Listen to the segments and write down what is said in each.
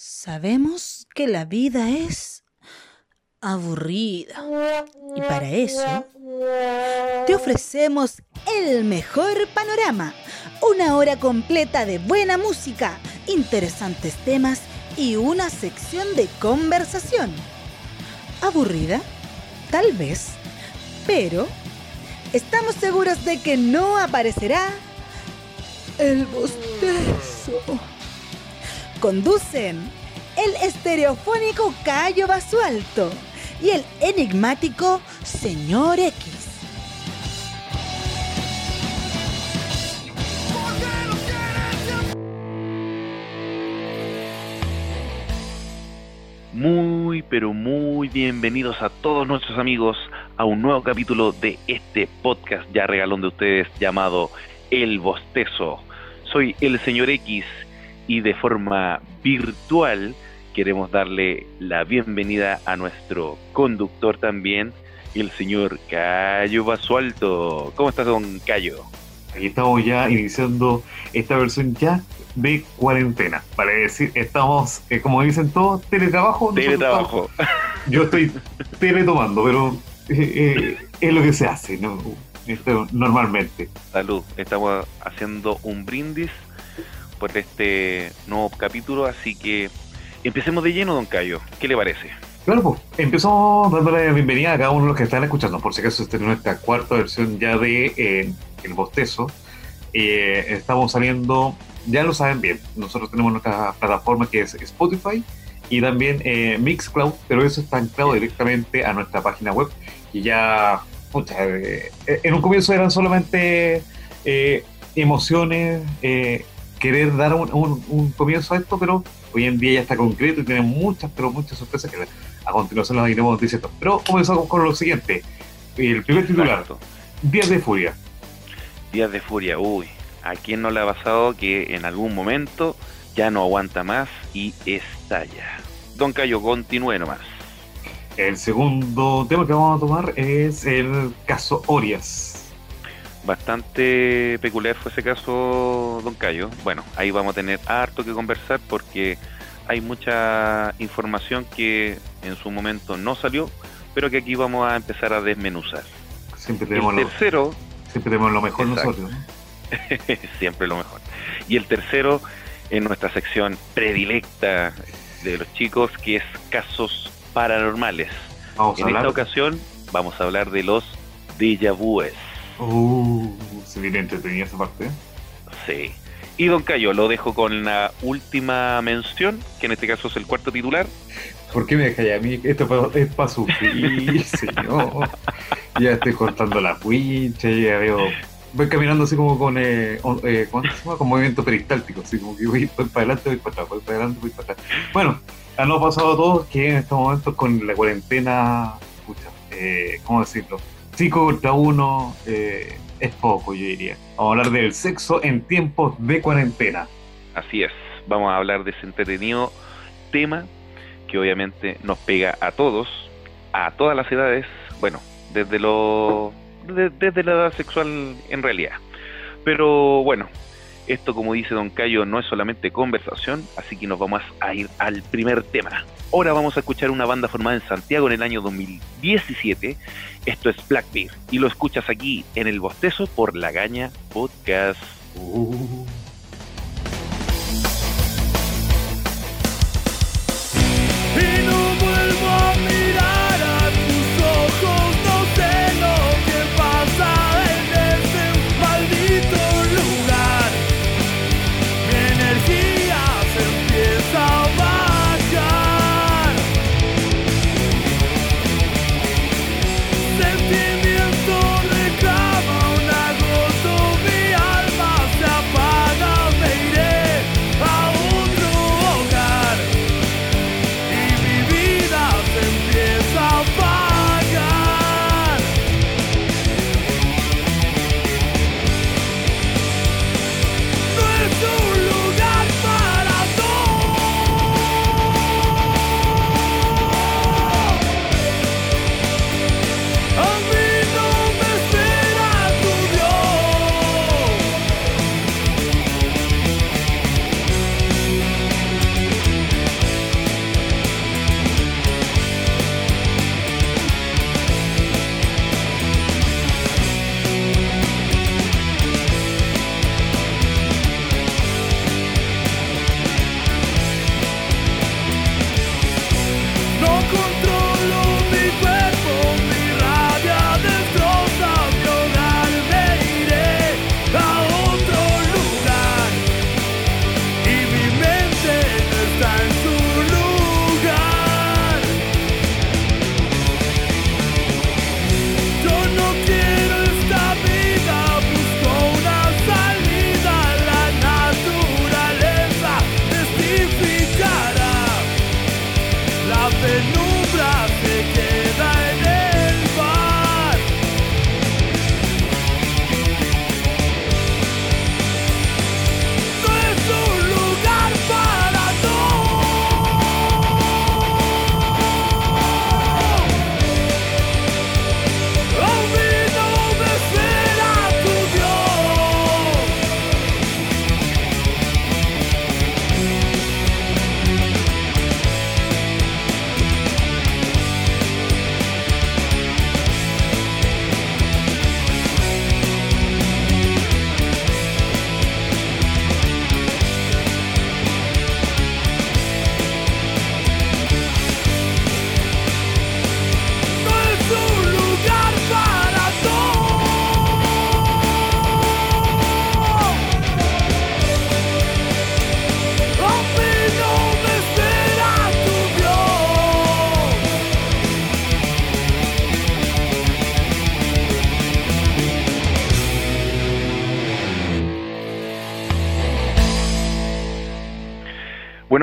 Sabemos que la vida es aburrida. Y para eso te ofrecemos el mejor panorama. Una hora completa de buena música, interesantes temas y una sección de conversación. ¿Aburrida? Tal vez. Pero estamos seguros de que no aparecerá el bostezo. Conducen el estereofónico Cayo Basualto y el enigmático Señor X. Muy, pero muy bienvenidos a todos nuestros amigos a un nuevo capítulo de este podcast ya regalón de ustedes llamado El Bostezo. Soy el señor X y de forma virtual queremos darle la bienvenida a nuestro conductor también, el señor Cayo Basualto. ¿Cómo estás, don Cayo? Aquí estamos ya iniciando esta versión ya de cuarentena. Para decir, estamos, eh, como dicen todos, teletrabajo. Teletrabajo. yo estoy teletomando, pero eh, eh, es lo que se hace, ¿no? Esto, normalmente. Salud. Estamos haciendo un brindis por este nuevo capítulo, así que empecemos de lleno, don Cayo. ¿Qué le parece? Claro, pues empezamos dándole la bienvenida a cada uno de los que están escuchando. Por si acaso, esta es nuestra cuarta versión ya de eh, El Bostezo. Eh, estamos saliendo, ya lo saben bien, nosotros tenemos nuestra plataforma que es Spotify y también eh, Mixcloud, pero eso está anclado directamente a nuestra página web y ya, en un comienzo eran solamente emociones, querer dar un, comienzo a esto, pero hoy en día ya está concreto y tiene muchas, pero muchas sorpresas que a continuación las iremos diciendo. Pero comenzamos con lo siguiente. El primer titular, Días de Furia. Días de Furia, uy, ¿a quién no le ha pasado que en algún momento ya no aguanta más y estalla? Don Cayo, continúe nomás. El segundo tema que vamos a tomar es el caso Orias bastante peculiar fue ese caso, don Cayo. Bueno, ahí vamos a tener harto que conversar porque hay mucha información que en su momento no salió, pero que aquí vamos a empezar a desmenuzar. Siempre tenemos, el tercero, lo, siempre tenemos lo mejor nosotros. siempre lo mejor. Y el tercero, en nuestra sección predilecta de los chicos, que es casos paranormales. en esta ocasión vamos a hablar de los déjà vues. Uh, se viene entretenida esa parte. Sí. Y Don Cayo, lo dejo con la última mención, que en este caso es el cuarto titular. ¿Por qué me dejáis a mí? Esto es para sufrir, señor. Ya estoy cortando la cuincha, ya veo. Voy caminando así como con. Eh, eh, ¿Cómo se llama? Con movimiento peristáltico, así como que voy, para adelante, voy para atrás, voy para adelante, voy para atrás. Bueno, ha pasado a todos que en estos momentos con la cuarentena. Escucha, eh, ¿cómo decirlo? 5 contra 1 eh, es poco, yo diría. Vamos a hablar del sexo en tiempos de cuarentena. Así es, vamos a hablar de ese entretenido tema que obviamente nos pega a todos, a todas las edades, bueno, desde lo desde la edad sexual en realidad. Pero bueno, esto como dice Don Cayo no es solamente conversación, así que nos vamos a ir al primer tema. Ahora vamos a escuchar una banda formada en Santiago en el año 2017. Esto es Blackbeard y lo escuchas aquí en El Bostezo por La Gaña Podcast. Uh. Sentimiento reclama una gozo, mi alma se apaga.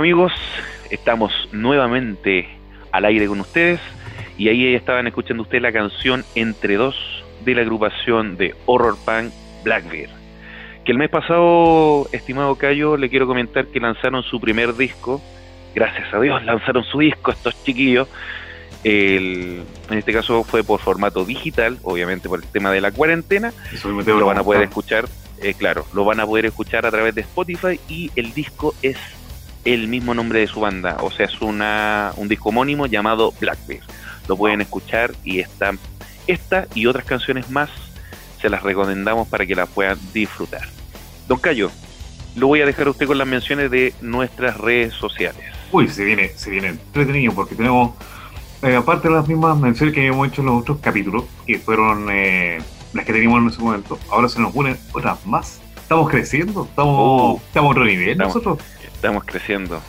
Amigos, estamos nuevamente al aire con ustedes y ahí estaban escuchando ustedes la canción Entre dos de la agrupación de horror punk Blackbeard. Que el mes pasado, estimado Cayo, le quiero comentar que lanzaron su primer disco. Gracias a Dios lanzaron su disco estos chiquillos. en este caso fue por formato digital, obviamente por el tema de la cuarentena. Lo van a poder escuchar, eh, claro, lo van a poder escuchar a través de Spotify y el disco es el mismo nombre de su banda, o sea, es una, un disco homónimo llamado Blackbeard. Lo pueden escuchar y está, esta y otras canciones más se las recomendamos para que las puedan disfrutar. Don Cayo, lo voy a dejar a usted con las menciones de nuestras redes sociales. Uy, se viene, se viene entretenido porque tenemos, eh, aparte de las mismas menciones que hemos hecho en los otros capítulos, que fueron eh, las que teníamos en ese momento, ahora se nos unen otras más. Estamos creciendo, estamos, uh, estamos a otro nivel nosotros estamos creciendo.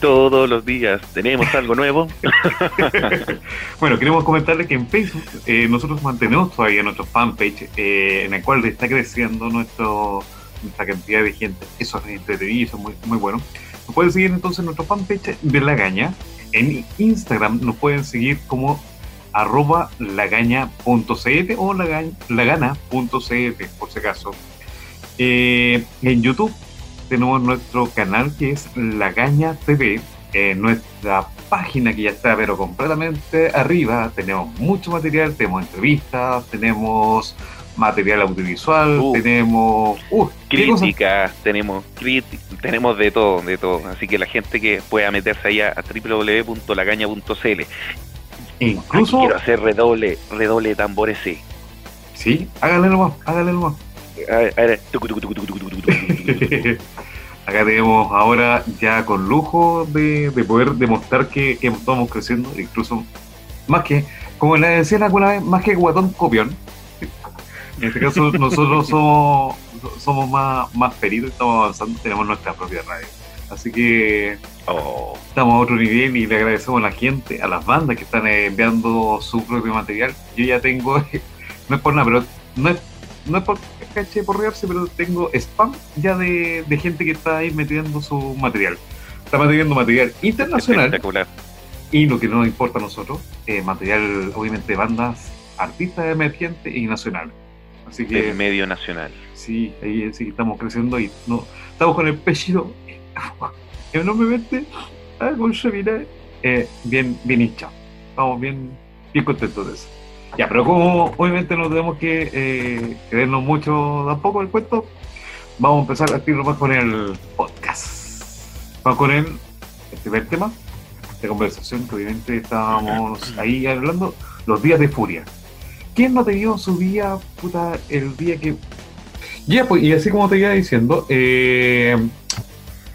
Todos los días tenemos algo nuevo. bueno, queremos comentarles que en Facebook eh, nosotros mantenemos todavía nuestro fanpage eh, en el cual está creciendo nuestro, nuestra cantidad de gente. Eso es entretenido, eso es muy, bueno. Nos pueden seguir entonces en nuestro fanpage de La Gaña. En Instagram nos pueden seguir como arroba lagaña.cl o lagana.cl por si acaso. Eh, en YouTube tenemos nuestro canal que es La Gaña TV, nuestra página que ya está pero completamente arriba, tenemos mucho material, tenemos entrevistas, tenemos material audiovisual, uh. tenemos uh, críticas, tenemos tenemos de todo, de todo, así que la gente que pueda meterse allá a www.lagaña.cl. Incluso quiero hacer redoble, redoble de tambores, sí. Sí, hágale nomás, hágale nomás. Acá tenemos ahora ya con lujo de, poder demostrar que, estamos creciendo, incluso más que, como le decía alguna vez, más que guatón copión. En este caso nosotros somos, somos más, más peritos, estamos avanzando, tenemos nuestra propia radio. Así que oh. estamos a otro nivel y le agradecemos a la gente, a las bandas que están enviando su propio material. Yo ya tengo, no es por nada, pero no es no es por caché por rearse, pero tengo spam ya de, gente que está ahí metiendo su material. Está metiendo material internacional. Espectacular. Y lo que nos importa a nosotros, eh, material obviamente de bandas, artistas emergentes y nacionales. Así que. medio nacional. Sí, ahí sí estamos creciendo y no, estamos con el pecho enormemente ah, con eh, bien, bien hinchado. Estamos bien, bien contentos de eso. Ya, pero como obviamente no tenemos que eh, creernos mucho tampoco el cuento, vamos a empezar a tiro más con el podcast. Vamos con el, primer tema de conversación que obviamente estábamos ahí hablando, los días de furia. ¿Quién no te dio su día, puta, el día que... Ya, pues, y así como te iba diciendo, eh,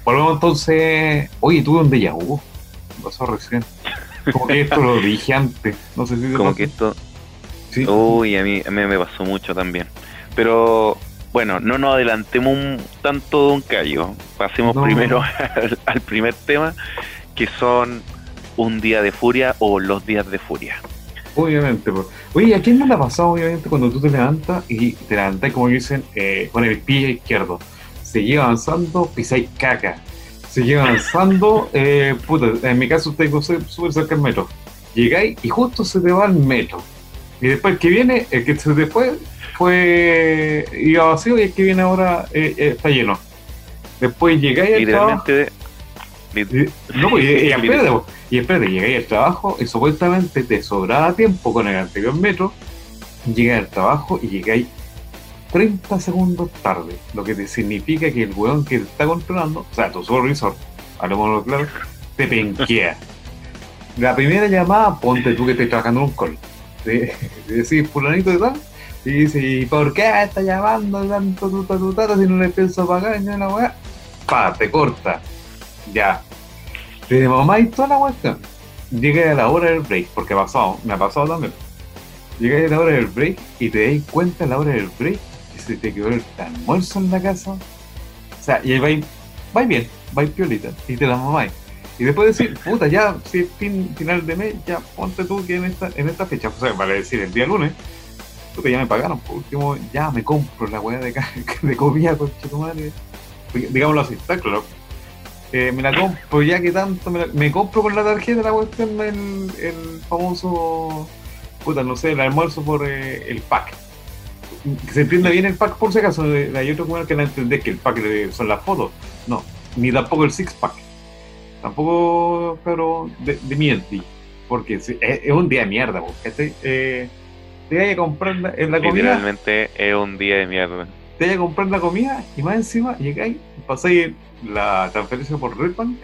volvemos entonces, oye, tuve un déjà vu, pasó recién. Como que esto lo dije antes, no sé si... Como que esto Uy, a mí, a mí me pasó mucho también. Pero bueno, no nos adelantemos un, tanto, un Cayo. Pasemos primero al, primer tema, que son un día de furia o los días de furia. Obviamente. Pues. Oye, ¿a quién no le ha pasado, obviamente, cuando tú te levantas y te levantas, como dicen, eh, con el pie izquierdo? Seguís avanzando, pisáis caca. Sigue avanzando. Eh, puta, en mi caso tengo súper cerca del metro. Llegáis y justo se te va el metro. Y después el que viene, el que después fue iba vacío y el que viene ahora eh, eh, está lleno. Después llegáis al trabajo. Y, no, pues, y, y, espérate, y espérate, llegáis al trabajo y supuestamente te sobraba tiempo con el anterior metro. Llegáis al trabajo y llegáis 30 segundos tarde, lo que te significa que el weón que te está controlando, o sea, tu supervisor, lo claro, te penquea. La primera llamada, ponte tú que estás trabajando en un call. Te, decís, fulanito de tal, y dice, ¿y por qué está llamando tanto tu tata si no le pienso pagar ni la weá? Pa, te corta. Ya. Te mamá y toda la cuestión. Llega a la hora del break, porque ha pasado, me ha pasado también. Llega a la hora del break y te das cuenta a la hora del break se te quedó el almuerzo en la casa. O sea, y ahí vais, vais bien, vais piolita, y te la mamáis. Y después decir, puta, ya, si es fin, final de mes, ya ponte tú que en esta, en esta fecha, o sea, para decir el día lunes, puta, ya me pagaron, por último, ya me compro la weá de, de comida, con tu madre. Digámoslo así, está claro. Eh, me la compro ya que tanto, me, me compro con la tarjeta la cuestión el, el famoso, puta, no sé, el almuerzo por eh, el pack se entienda bien el pack por si acaso. Eh, hay otro que no entender que el pack son las fotos. No, ni tampoco el six pack. Tampoco, pero de, de mienti. Porque es, un día de mierda, porque eh, te vaya a comprar la, la comida. Literalmente es un día de mierda. Te vaya a comprar la comida y más encima llegáis, pasáis la transferencia por Redbank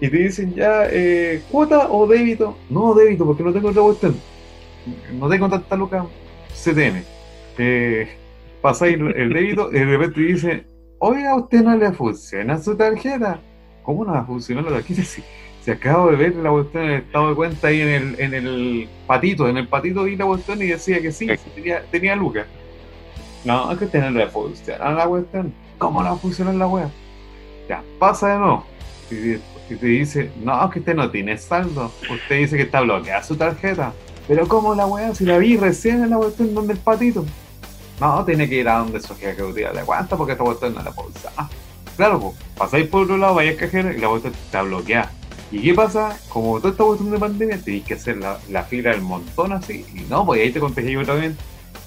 y te dicen ya eh, cuota o débito. No, débito, porque no tengo otra cuestión. No tengo tanta loca CTM eh, pasáis el débito y de repente dice, oiga, usted no le funciona su tarjeta. ¿Cómo no va a funcionar la tarjeta? Si, si acabo de ver la cuestión en el estado de cuenta ahí en el, en el patito, en el patito vi la cuestión y decía que sí, tenía, tenía lucas. No, es que usted no le funciona la cuestión. ¿Cómo no va a funcionar la web? Ya, pasa de nuevo. Y, te dice, no, es que usted no tiene saldo. Usted dice que está bloqueada su tarjeta. Pero ¿cómo la weá? Si la vi recién en la cuestión donde el patito. No, tiene que ir a donde su jefe que de cuenta porque esta vuelta no la puedo usar. Claro, pasáis por otro lado, vais al cajero y la vuelta está bloqueada. ¿Y qué pasa? Como toda esta cuestión de pandemia, tenéis que hacer la, la, fila del montón así. Y no, pues ahí te contagié otra vez.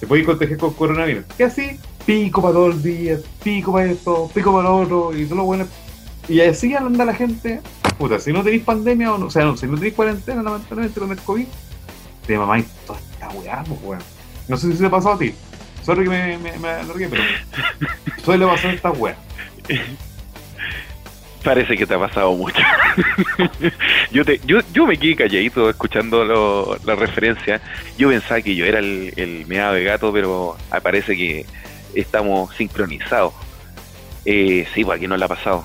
Te podéis contagiar con coronavirus. ¿Qué así? Pico para todo el día, pico para esto, pico para lo otro, y todo lo bueno. Y así anda la gente. Puta, si no tenéis pandemia, o, no, o sea, no, si no tenéis cuarentena, lamentablemente con el COVID, te mamáis toda esta weá, pues weón. No sé si se ha pasado a ti. Sorry que me, me, me alargué, pero suele pasar esta weá. Parece que te ha pasado mucho. yo, te, yo, yo me quedé calladito escuchando lo, la referencia. Yo pensaba que yo era el, el meado de gato, pero parece que estamos sincronizados. Eh, sí, pues aquí no le ha pasado.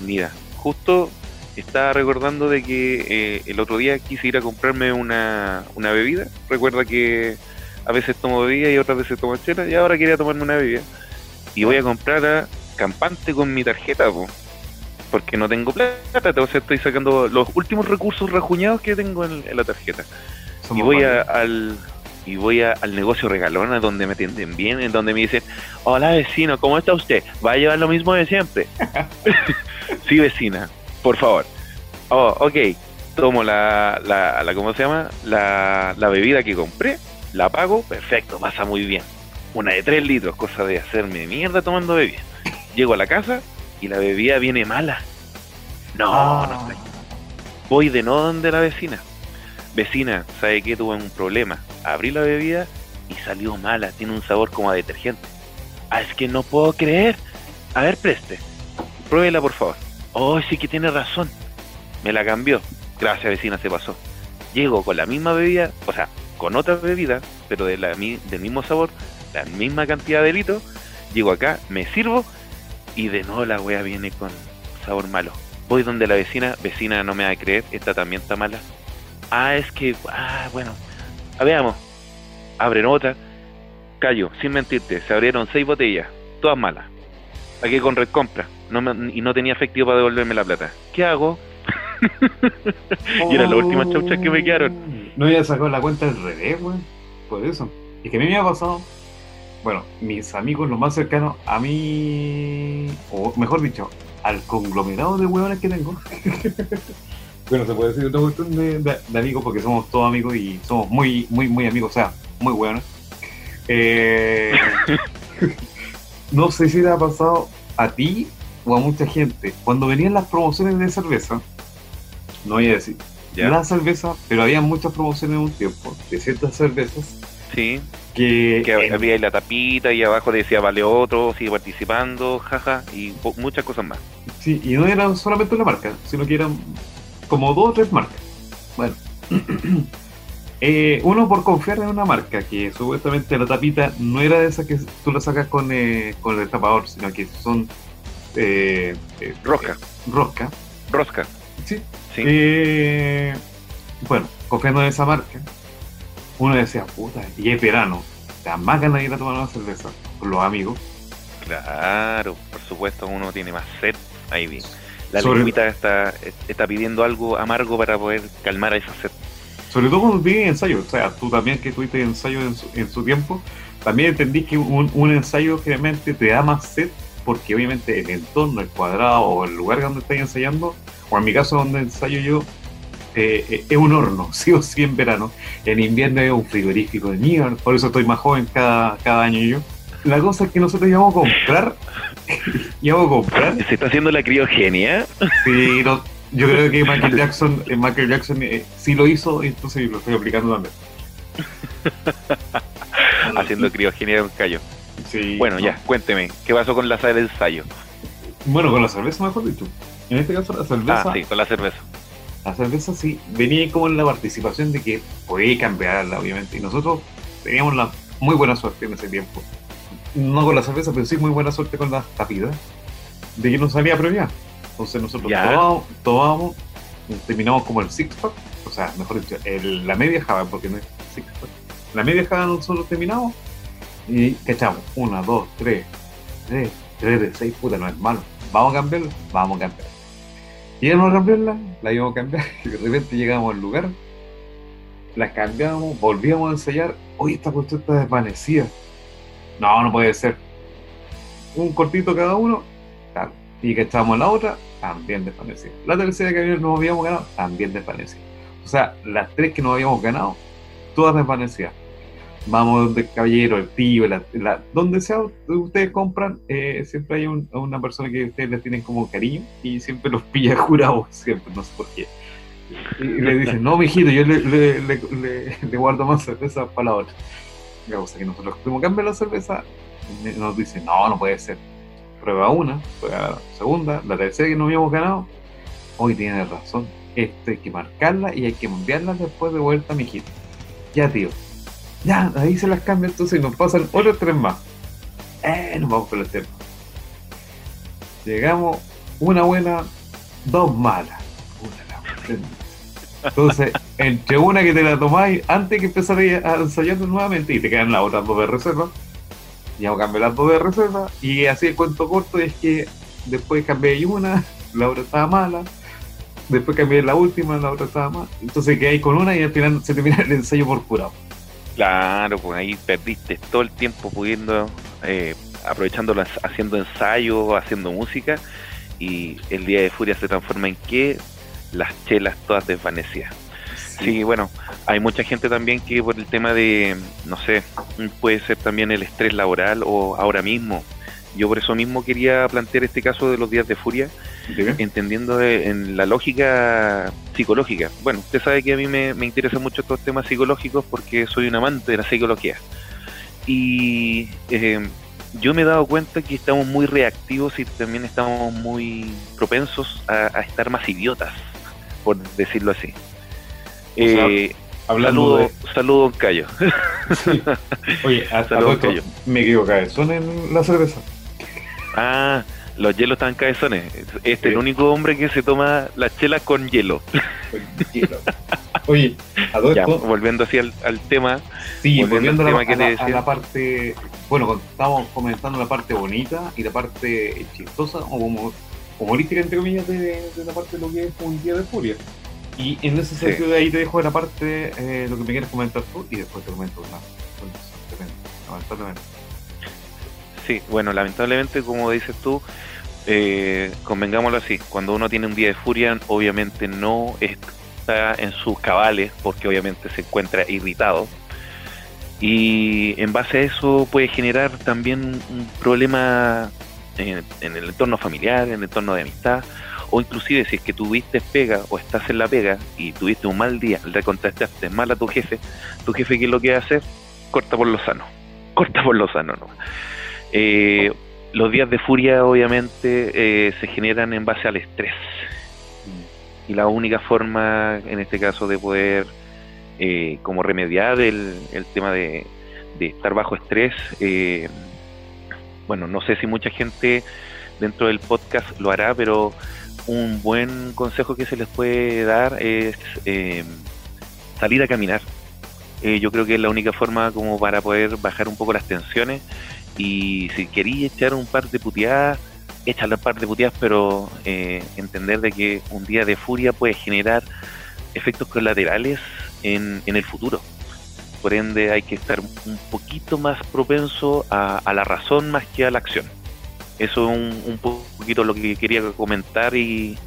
mira, justo estaba recordando de que eh, el otro día quise ir a comprarme una, una bebida. Recuerda que a veces tomo bebida y otras veces tomo chela y ahora quería tomarme una bebida. Y voy a comprar a Campante con mi tarjeta, porque no tengo plata, entonces estoy sacando los últimos recursos rajuñados que tengo en, la tarjeta. y voy al y voy al negocio regalona donde me atienden bien, en donde me dicen, hola vecino, ¿cómo está usted? ¿Va a llevar lo mismo de siempre? sí, vecina, por favor. Oh, ok, tomo la, la, la ¿cómo se llama? La, la bebida que compré la pago, perfecto, pasa muy bien. Una de 3 litros, cosa de hacerme mierda tomando bebida. Llego a la casa y la bebida viene mala. No, no ah. sé. Voy de no donde la vecina. Vecina, ¿sabe qué? Tuve un problema. Abrí la bebida y salió mala. Tiene un sabor como a detergente. Ah, es que no puedo creer. A ver, preste. Pruébela, por favor. Oh, sí que tiene razón. Me la cambió. Gracias, vecina, se pasó. Llego con la misma bebida, o sea, con otra bebida, pero de la, del mismo sabor, la misma cantidad de litros, llego acá, me sirvo y de nuevo la wea viene con sabor malo. Voy donde la vecina, vecina no me va a creer, esta también está mala. Ah, es que, ah, bueno, a veamos. Abren otra, callo, sin mentirte, se abrieron seis botellas, todas malas. Aquí con red compra, no y no tenía efectivo para devolverme la plata. ¿Qué hago? y era la última chaucha que me quedaron. No había sacado la cuenta al revés, weón. Por eso. Y que a mí me ha pasado. Bueno, mis amigos, los más cercanos a mí, o mejor dicho, al conglomerado de huevones que tengo. bueno, se puede decir otra cuestión de, de, amigos porque somos todos amigos y somos muy, muy, muy amigos, o sea, muy huevones. Eh, no sé si te ha pasado a ti o a mucha gente. Cuando venían las promociones de cerveza, no voy a decir la cerveza, pero había muchas promociones en un tiempo de ciertas cervezas. Sí. Que, había la tapita y abajo decía vale otro, sigue participando, jaja, y muchas cosas más. Sí, y no eran solamente una marca, sino que eran como dos o tres marcas. Bueno, eh, uno por confiar en una marca, que supuestamente la tapita no era de esa que tú la sacas con, eh, con el tapador, sino que son eh, eh, rosca. rosca. Rosca. Sí. sí. Eh, bueno, cogiendo esa marca, uno decía, puta, y es verano, te más ganas de ir a tomar una cerveza con los amigos. Claro, por supuesto, uno tiene más sed. Ahí bien. La Sobre... está, está pidiendo algo amargo para poder calmar a esa sed. Sobre todo cuando tienes ensayo, o sea, tú también que tuviste ensayo en su, en su tiempo, también entendí que un, un ensayo generalmente te da más sed porque obviamente el entorno, el cuadrado o el lugar donde estáis ensayando, o en mi caso donde ensayo yo, eh, eh, es un horno, sí o sí en verano. En invierno es un frigorífico de mierda, por eso estoy más joven cada, cada año yo. La cosa es que nosotros íbamos a comprar, íbamos a comprar. ¿Se está haciendo la criogenia? Sí, yo creo que Michael Jackson, eh, Michael Jackson sí lo hizo, entonces lo estoy aplicando también. haciendo criogenia de un callo bueno, ya, cuénteme, ¿qué pasó con la sala de ensayo? Bueno, con la cerveza, mejor dicho. En este caso, la cerveza. Ah, sí, con la cerveza. La cerveza sí, venía como en la participación de que podía cambiarla, obviamente. Y nosotros teníamos la muy buena suerte en ese tiempo. No con la cerveza, pero sí muy buena suerte con la tapida. De que nos salía a premiar. Entonces nosotros tomábamos, tomábamos, terminamos como el six pack, o sea, mejor dicho, el, la media java, porque no es six pack. La media java nosotros terminamos y cachamos, una, dos, tres, tres, tres de seis, puta, no es malo. ¿Vamos a cambiarla? Vamos a cambiarla. Y no a cambiarla, la íbamos a cambiar, de repente llegamos al lugar, la cambiamos, volvíamos a ensayar, oye, esta cuestión está desvanecida. No, no puede ser. Un cortito cada uno. Y que estábamos en la otra, también desvanecida. La tercera que nos habíamos ganado, también desvanecida. O sea, las tres que nos habíamos ganado, todas desvanecidas vamos donde el caballero, el tío, donde sea ustedes compran, eh, siempre hay una persona que ustedes le tienen como cariño y siempre los pilla jurados, siempre, no sé por qué. Y, le dicen, no, mijito, yo le, guardo más cerveza para la otra. La cosa que nosotros como cambiar la cerveza, nos dicen, no, no puede ser. Prueba una, prueba la segunda, la tercera que no habíamos ganado. Hoy tiene razón. Esto hay que marcarla y hay que enviarla después de vuelta, mijito. Ya, tío, ya, ahí se las cambia entonces y nos pasan otros tres más. Eh, nos vamos con el tema. Llegamos, una buena, dos malas. Entonces, entre una que te la tomáis antes que empezar a ensayar nuevamente y te quedan las otras dos de reserva, ya cambié las dos de reserva y así el cuento corto es que después cambié una, la otra estaba mala, después cambié la última, la otra estaba mala, entonces quedé con una y al final se termina el ensayo por curado. Claro, pues ahí perdiste todo el tiempo pudiendo, eh, aprovechándolas, haciendo ensayos, haciendo música, y el día de furia se transforma en que las chelas todas desvanecidas. Sí. bueno, hay mucha gente también que por el tema de, no sé, puede ser también el estrés laboral o ahora mismo. Yo por eso mismo quería plantear este caso de los días de furia, entendiendo en la lógica psicológica. Bueno, usted sabe que a mí me, me interesan mucho estos temas psicológicos porque soy un amante de la psicología. Y eh, yo me he dado cuenta que estamos muy reactivos y también estamos muy propensos a, estar más idiotas, por decirlo así. Eh, saludo, saludo, Cayo. Oye, hasta me equivoqué, son en la cerveza. Ah, los hielos están cabezones. Este es el único hombre que se toma las chelas con hielo. Oye, ya, volviendo así al, tema. Sí, volviendo, a, la, parte. Bueno, estamos comentando la parte bonita y la parte chistosa o como humorística, entre comillas, de, la parte de lo que es un día de furia. Y en ese sentido, de ahí te dejo la parte, eh, lo que me quieres comentar tú y después te comento una. Sí, bueno, lamentablemente, como dices tú, eh, convengámoslo así, cuando uno tiene un día de furia, obviamente no está en sus cabales, porque obviamente se encuentra irritado. Y en base a eso puede generar también un problema en, el entorno familiar, en el entorno de amistad, o inclusive si es que tuviste pega o estás en la pega y tuviste un mal día, le contestaste mal a tu jefe, tu jefe qué es lo que hacer? Corta por lo sano, corta por lo sano. ¿no? Eh, los días de furia obviamente eh, se generan en base al estrés. Y la única forma, en este caso, de poder eh, como remediar el, el tema de, de, estar bajo estrés, eh, bueno, no sé si mucha gente dentro del podcast lo hará, pero un buen consejo que se les puede dar es eh, salir a caminar. Eh, yo creo que es la única forma como para poder bajar un poco las tensiones y si queréis echar un par de puteadas, échale un par de puteadas, pero eh, entender de que un día de furia puede generar efectos colaterales en, en el futuro. Por ende hay que estar un poquito más propenso a, a la razón más que a la acción. Eso es un, un, poquito lo que quería comentar y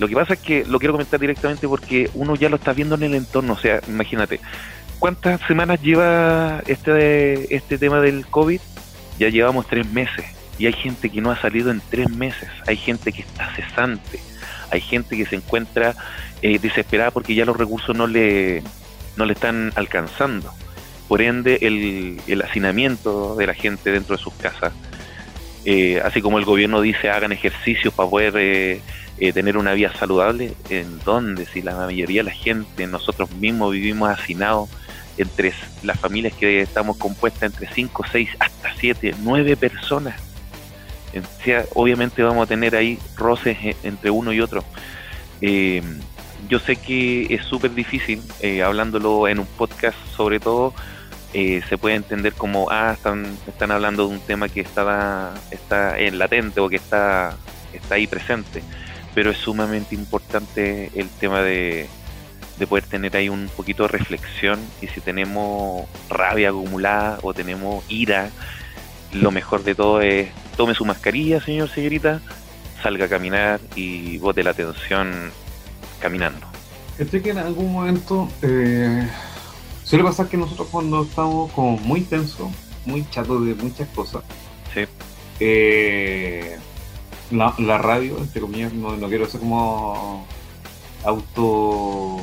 lo que pasa es que lo quiero comentar directamente porque uno ya lo está viendo en el entorno, o sea, imagínate, ¿cuántas semanas lleva este, este tema del COVID? Ya llevamos tres meses y hay gente que no ha salido en tres meses, hay gente que está cesante, hay gente que se encuentra eh, desesperada porque ya los recursos no le, no le están alcanzando. Por ende, el, el hacinamiento de la gente dentro de sus casas eh, así como el gobierno dice hagan ejercicios para poder eh, eh, tener una vida saludable, ¿en dónde? Si la mayoría de la gente, nosotros mismos vivimos hacinados entre las familias que estamos compuestas entre 5, 6, hasta 7, 9 personas. Obviamente vamos a tener ahí roces entre uno y otro. Eh, yo sé que es súper difícil, eh, hablándolo en un podcast sobre todo, eh, se puede entender como, ah, están, están hablando de un tema que está, está en latente o que está, está ahí presente, pero es sumamente importante el tema de, de poder tener ahí un poquito de reflexión y si tenemos rabia acumulada o tenemos ira, lo mejor de todo es tome su mascarilla, señor, señorita, salga a caminar y bote la atención caminando. Este que en algún momento eh, Suele pasar que nosotros cuando estamos como muy tensos, muy chatos de muchas cosas, sí. eh, la, la, radio, entre comillas, no, no, quiero ser como auto...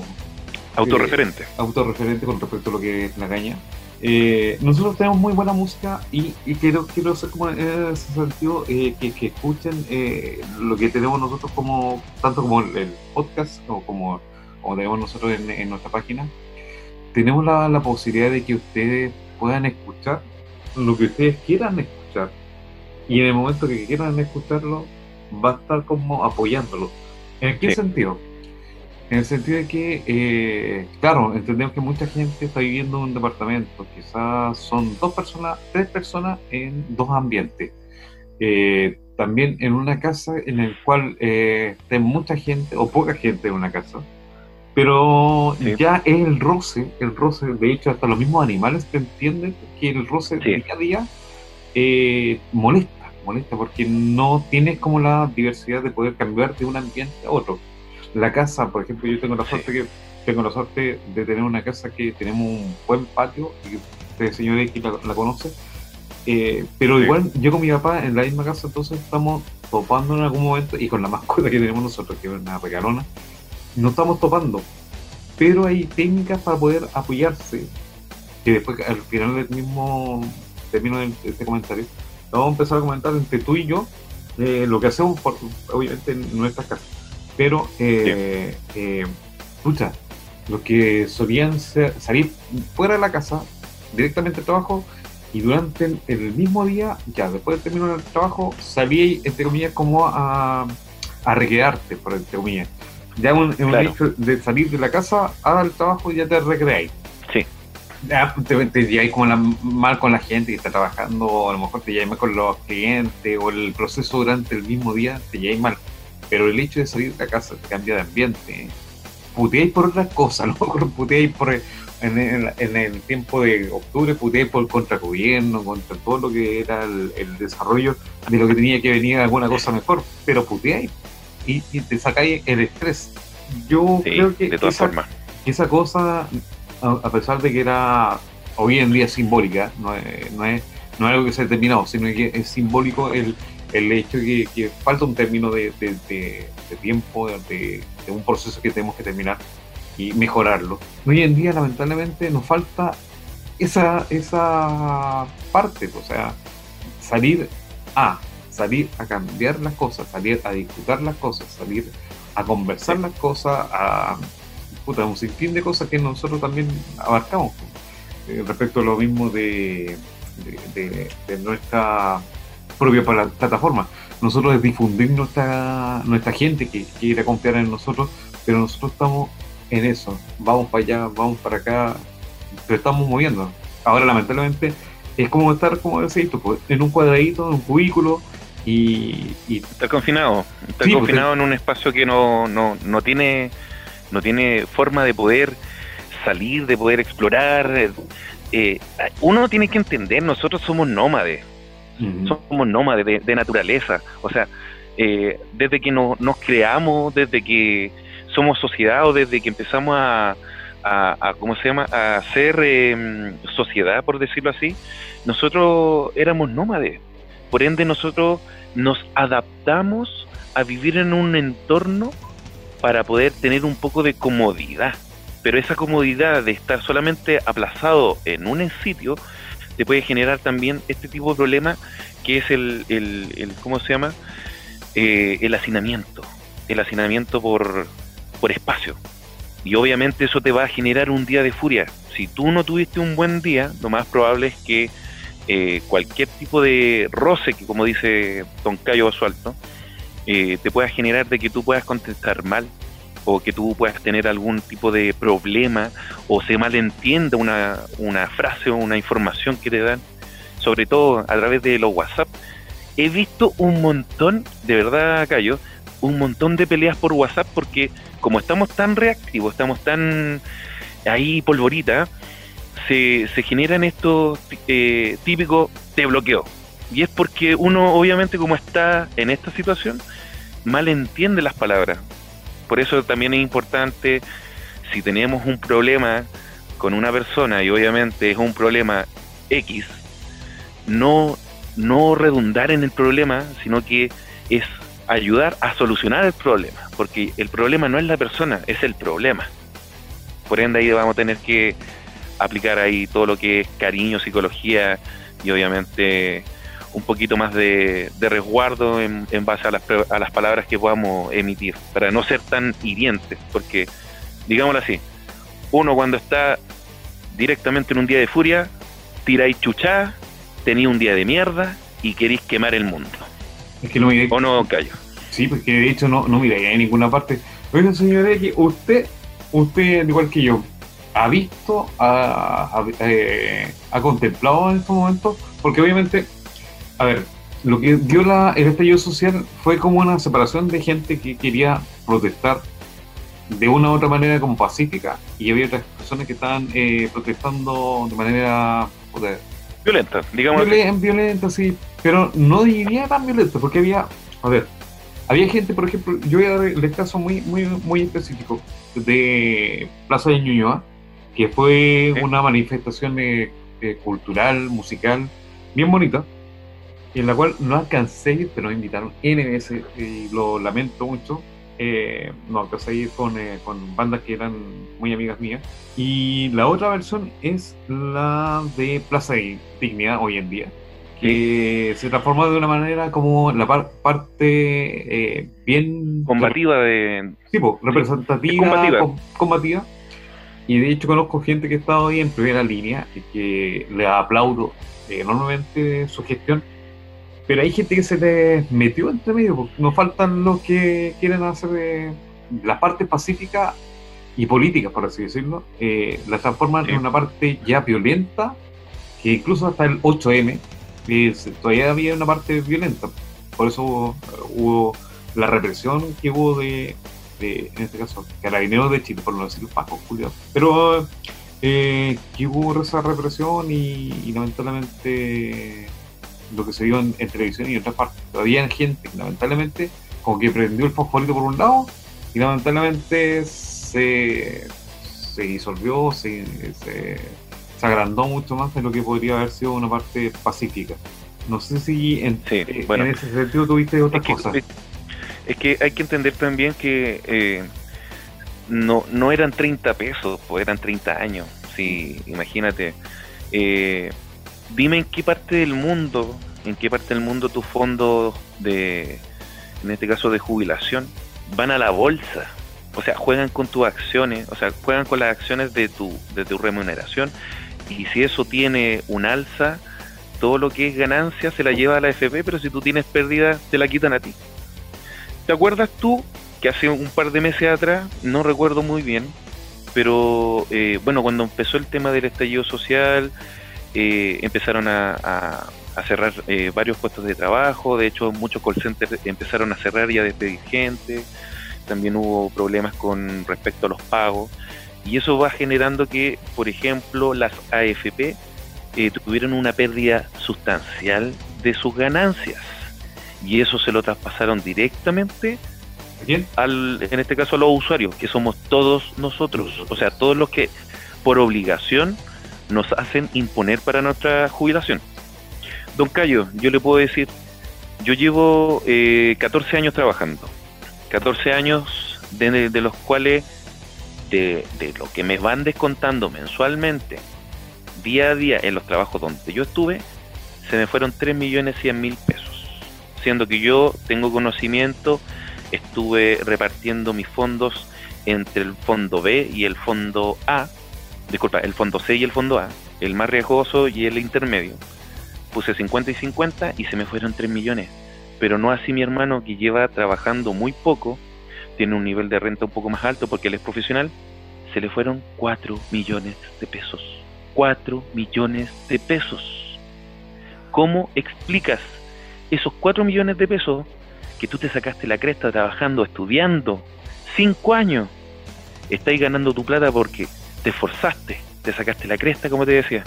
Autorreferente. Eh, autorreferente con respecto a lo que es la caña. Eh, nosotros tenemos muy buena música y, y quiero, quiero ser como en ese sentido eh, que, que, escuchen eh, lo que tenemos nosotros como, tanto como el, el podcast o como, como tenemos nosotros en, en nuestra página, tenemos la, la, posibilidad de que ustedes puedan escuchar lo que ustedes quieran escuchar. Y en el momento que quieran escucharlo, va a estar como apoyándolo. ¿En qué sí. sentido? En el sentido de que, eh, claro, entendemos que mucha gente está viviendo en un departamento, quizás son dos personas, tres personas en dos ambientes. Eh, también en una casa en el cual eh, mucha gente o poca gente en una casa pero sí. ya es el roce, el roce, de hecho hasta los mismos animales te entienden que el roce sí. día a día eh, molesta, molesta porque no tienes como la diversidad de poder cambiar de un ambiente a otro. La casa, por ejemplo, yo tengo la suerte sí. que tengo la suerte de tener una casa que tenemos un buen patio, y este señor X la, la conoce, eh, pero igual yo con mi papá en la misma casa, entonces estamos topando en algún momento y con la mascota que tenemos nosotros, que es una regalona, no estamos topando, pero hay técnicas para poder apoyarse, que después al final del mismo término de este comentario, vamos a empezar a comentar entre tú y yo eh, lo que hacemos, por, obviamente, en nuestras casas. Pero, eh, eh, escucha, los que solían ser, salir fuera de la casa, directamente al trabajo, y durante el, el, mismo día, ya después de terminar el trabajo, salí, entre comillas, como a, a recrearte, por entre comillas ya un, un claro. hecho de salir de la casa al trabajo y ya te recreáis. Sí. Ya te, te lleváis como la, mal con la gente que está trabajando, o a lo mejor te lleváis mal con los clientes, o el proceso durante el mismo día te lleváis mal. Pero el hecho de salir de la casa te cambia de ambiente. Puteáis por otras cosas, ¿no? Puteáis por. en, el tiempo de octubre puteé por contra gobierno, contra todo lo que era el, desarrollo de lo que tenía que venir alguna cosa mejor, pero puteáis y, y te sacáis el estrés. Yo creo que esa, esa cosa, a, pesar de que era hoy en día simbólica, no es, no es, no es algo que se ha terminado, sino que es simbólico el, el hecho de que, falta un término de, de, tiempo, de, un proceso que tenemos que terminar y mejorarlo. Hoy en día, lamentablemente, nos falta esa, esa parte, o sea, salir a, salir a cambiar las cosas, salir a disfrutar las cosas, salir a conversar las cosas, a puta, un sinfín de cosas que nosotros también abarcamos. Eh, respecto a lo mismo de, de, nuestra propia plataforma. Nosotros es difundir nuestra, nuestra gente que quiere confiar en nosotros, pero nosotros estamos en eso. Vamos para allá, vamos para acá, pero estamos moviendo. Ahora, lamentablemente, es como estar, como decís pues, en un cuadradito, en un cubículo, y, Está confinado, está pues, confinado en un espacio que no, no, no, tiene, no tiene forma de poder salir, de poder explorar. Eh, uno tiene que entender, nosotros somos nómades, somos nómades de, naturaleza, o sea, eh, desde que nos creamos, desde que somos sociedad o desde que empezamos a, a, ¿cómo se llama?, a ser em, sociedad, por decirlo así, nosotros éramos nómades. Por ende, nosotros nos adaptamos a vivir en un entorno para poder tener un poco de comodidad. Pero esa comodidad de estar solamente aplazado en un sitio te puede generar también este tipo de problema que es el, el, ¿cómo se llama? Eh, el hacinamiento. El hacinamiento por, por espacio. Y obviamente eso te va a generar un día de furia. Si tú no tuviste un buen día, lo más probable es que eh, cualquier tipo de roce, que como dice Don Cayo Basualto, eh, te pueda generar de que tú puedas contestar mal o que tú puedas tener algún tipo de problema o se malentienda una, una frase o una información que te dan, sobre todo a través de los WhatsApp. He visto un montón, de verdad, Cayo, un montón de peleas por WhatsApp porque como estamos tan reactivos, estamos tan ahí polvorita, se, se generan estos eh, típicos de bloqueo. Y es porque uno, obviamente, como está en esta situación, mal entiende las palabras. Por eso también es importante, si tenemos un problema con una persona y obviamente es un problema X, no, no redundar en el problema, sino que es ayudar a solucionar el problema, porque el problema no es la persona, es el problema. Por ende ahí vamos a tener que aplicar ahí todo lo que es cariño, psicología y obviamente un poquito más de, resguardo en, base a las, a las palabras que podamos emitir, para no ser tan hirientes, porque digámoslo así, uno cuando está directamente en un día de furia, tiráis chuchá, tenéis un día de mierda y queréis quemar el mundo. Es que no me ¿O no, Callo? Sí, porque de hecho no, no mira en ninguna parte. Oiga, señor X, usted, usted, igual que yo, ha visto, ha, eh, ha, contemplado en estos momentos, porque obviamente, a ver, lo que dio la, el estallido social fue como una separación de gente que quería protestar de una u otra manera como pacífica y había otras personas que estaban eh, protestando de manera violenta, digamos. violenta, sí, pero no diría tan violenta, porque había, a ver, había gente, por ejemplo, yo voy a dar el caso muy, muy, muy específico de Plaza de Ñuñoa, que fue una manifestación eh, eh, cultural, musical, bien bonita, en la cual no alcancé pero me invitaron NBS y lo lamento mucho. Eh, no alcancé a ir con, con bandas que eran muy amigas mías. Y la otra versión es la de Plaza de Dignidad hoy en día, que se transformó de una manera como la parte bien combativa de tipo representativa combativa y de hecho conozco gente que ha estado ahí en primera línea y que le aplaudo enormemente su gestión. Pero hay gente que se le metió entre medio, porque nos faltan los que quieren hacer de la parte pacífica y política, por así decirlo, eh, la transforman en una parte ya violenta, que incluso hasta el 8M todavía había una parte violenta. Por eso hubo la represión que hubo de, en este caso, Carabineros de Chile, por no decir Paco Julio. Pero eh, que hubo esa represión y, lamentablemente lo que se vio en, televisión y en otras partes. Había gente lamentablemente como que prendió el fosforito por un lado y lamentablemente se, se disolvió, se, se, agrandó mucho más de lo que podría haber sido una parte pacífica. No sé si en, eh, ese sentido tuviste otras cosas. Es, que hay que entender también que eh, no, no eran 30 pesos, pues eran 30 años. Sí, imagínate. Eh, dime en qué parte del mundo, en qué parte del mundo tus fondos de, en este caso de jubilación, van a la bolsa. O sea, juegan con tus acciones, o sea, juegan con las acciones de tu, de tu remuneración. Y si eso tiene un alza, todo lo que es ganancia se la lleva a la FP, pero si tú tienes pérdida, te la quitan a ti. ¿Te acuerdas tú que hace un par de meses atrás, no recuerdo muy bien, pero eh, bueno, cuando empezó el tema del estallido social, eh, empezaron a, cerrar eh, varios puestos de trabajo, de hecho muchos call centers empezaron a cerrar y a despedir gente, también hubo problemas con respecto a los pagos, y eso va generando que, por ejemplo, las AFP tuvieron una pérdida sustancial de sus ganancias, y eso se lo traspasaron directamente al, en este caso a los usuarios, que somos todos nosotros, o sea, todos los que por obligación nos hacen imponer para nuestra jubilación. Don Cayo, yo le puedo decir, yo llevo eh, 14 años trabajando, 14 años de, los cuales, de, de, lo que me van descontando mensualmente, día a día en los trabajos donde yo estuve, se me fueron 3 millones 100 mil pesos, siendo que yo tengo conocimiento estuve repartiendo mis fondos entre el fondo B y el fondo A, disculpa, el fondo C y el fondo A, el más riesgoso y el intermedio. Puse 50 y 50 y se me fueron 3 millones. Pero no así mi hermano que lleva trabajando muy poco, tiene un nivel de renta un poco más alto porque él es profesional, se le fueron 4 millones de pesos. 4 millones de pesos. ¿Cómo explicas esos 4 millones de pesos que tú te sacaste la cresta trabajando, estudiando, cinco años, estáis ganando tu plata porque te esforzaste, te sacaste la cresta, como te decía,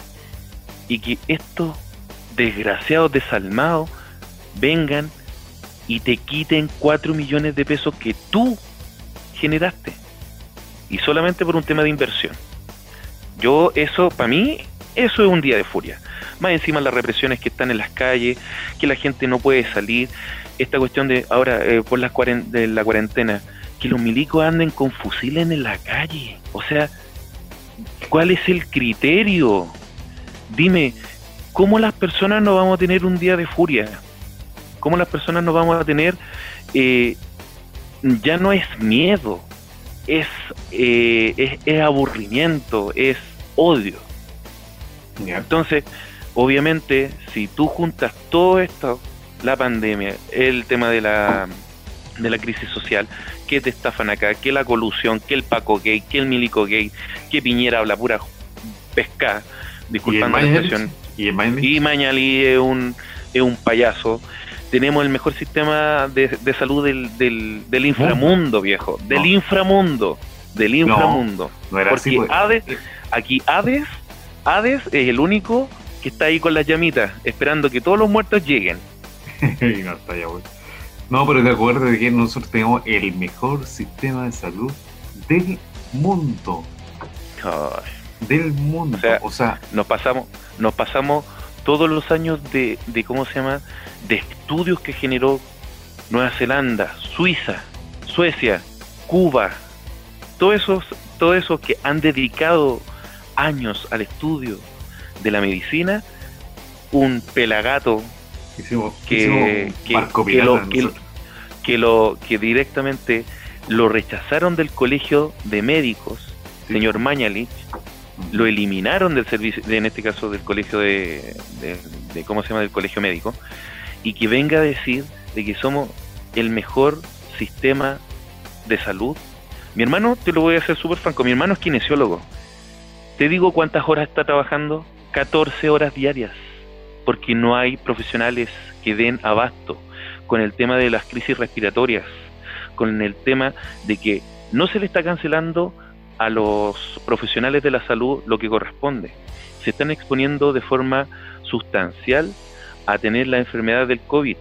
y que estos desgraciados desalmados vengan y te quiten cuatro millones de pesos que tú generaste, y solamente por un tema de inversión. Yo, eso, para mí, eso es un día de furia. Más encima las represiones que están en las calles, que la gente no puede salir, esta cuestión de ahora eh, por las de la cuarentena, que los milicos anden con fusiles en la calle. O sea, ¿cuál es el criterio? Dime, ¿cómo las personas no vamos a tener un día de furia? ¿Cómo las personas no vamos a tener... Eh, ya no es miedo, es, eh, es, es, aburrimiento, es odio. Entonces, obviamente, si tú juntas todo esto la pandemia, el tema de la, de la crisis social, que te estafan acá, que la colusión, que el Paco gay, que el Milico gay, que Piñera habla pura pesca, disculpando la expresión. Y, Mañali es un, es un payaso. Tenemos el mejor sistema de, salud del, del, inframundo, viejo. Del inframundo. Del inframundo. Porque pues. Hades, aquí Hades, Hades es el único que está ahí con las llamitas, esperando que todos los muertos lleguen. no, pero te acuerdas de que nosotros tenemos el mejor sistema de salud del mundo. Del mundo. O sea, nos pasamos, nos pasamos todos los años de, de, ¿cómo se llama? De estudios que generó Nueva Zelanda, Suiza, Suecia, Cuba, todos esos, todos esos que han dedicado años al estudio de la medicina, un pelagato que, que, lo, que, directamente lo rechazaron del colegio de médicos, señor Mañalich, lo eliminaron del servicio, en este caso del colegio de, de, ¿cómo se llama? del colegio médico, y que venga a decir de que somos el mejor sistema de salud. Mi hermano, te lo voy a hacer súper franco, mi hermano es kinesiólogo. Te digo cuántas horas está trabajando, 14 horas diarias porque no hay profesionales que den abasto con el tema de las crisis respiratorias, con el tema de que no se le está cancelando a los profesionales de la salud lo que corresponde. Se están exponiendo de forma sustancial a tener la enfermedad del COVID.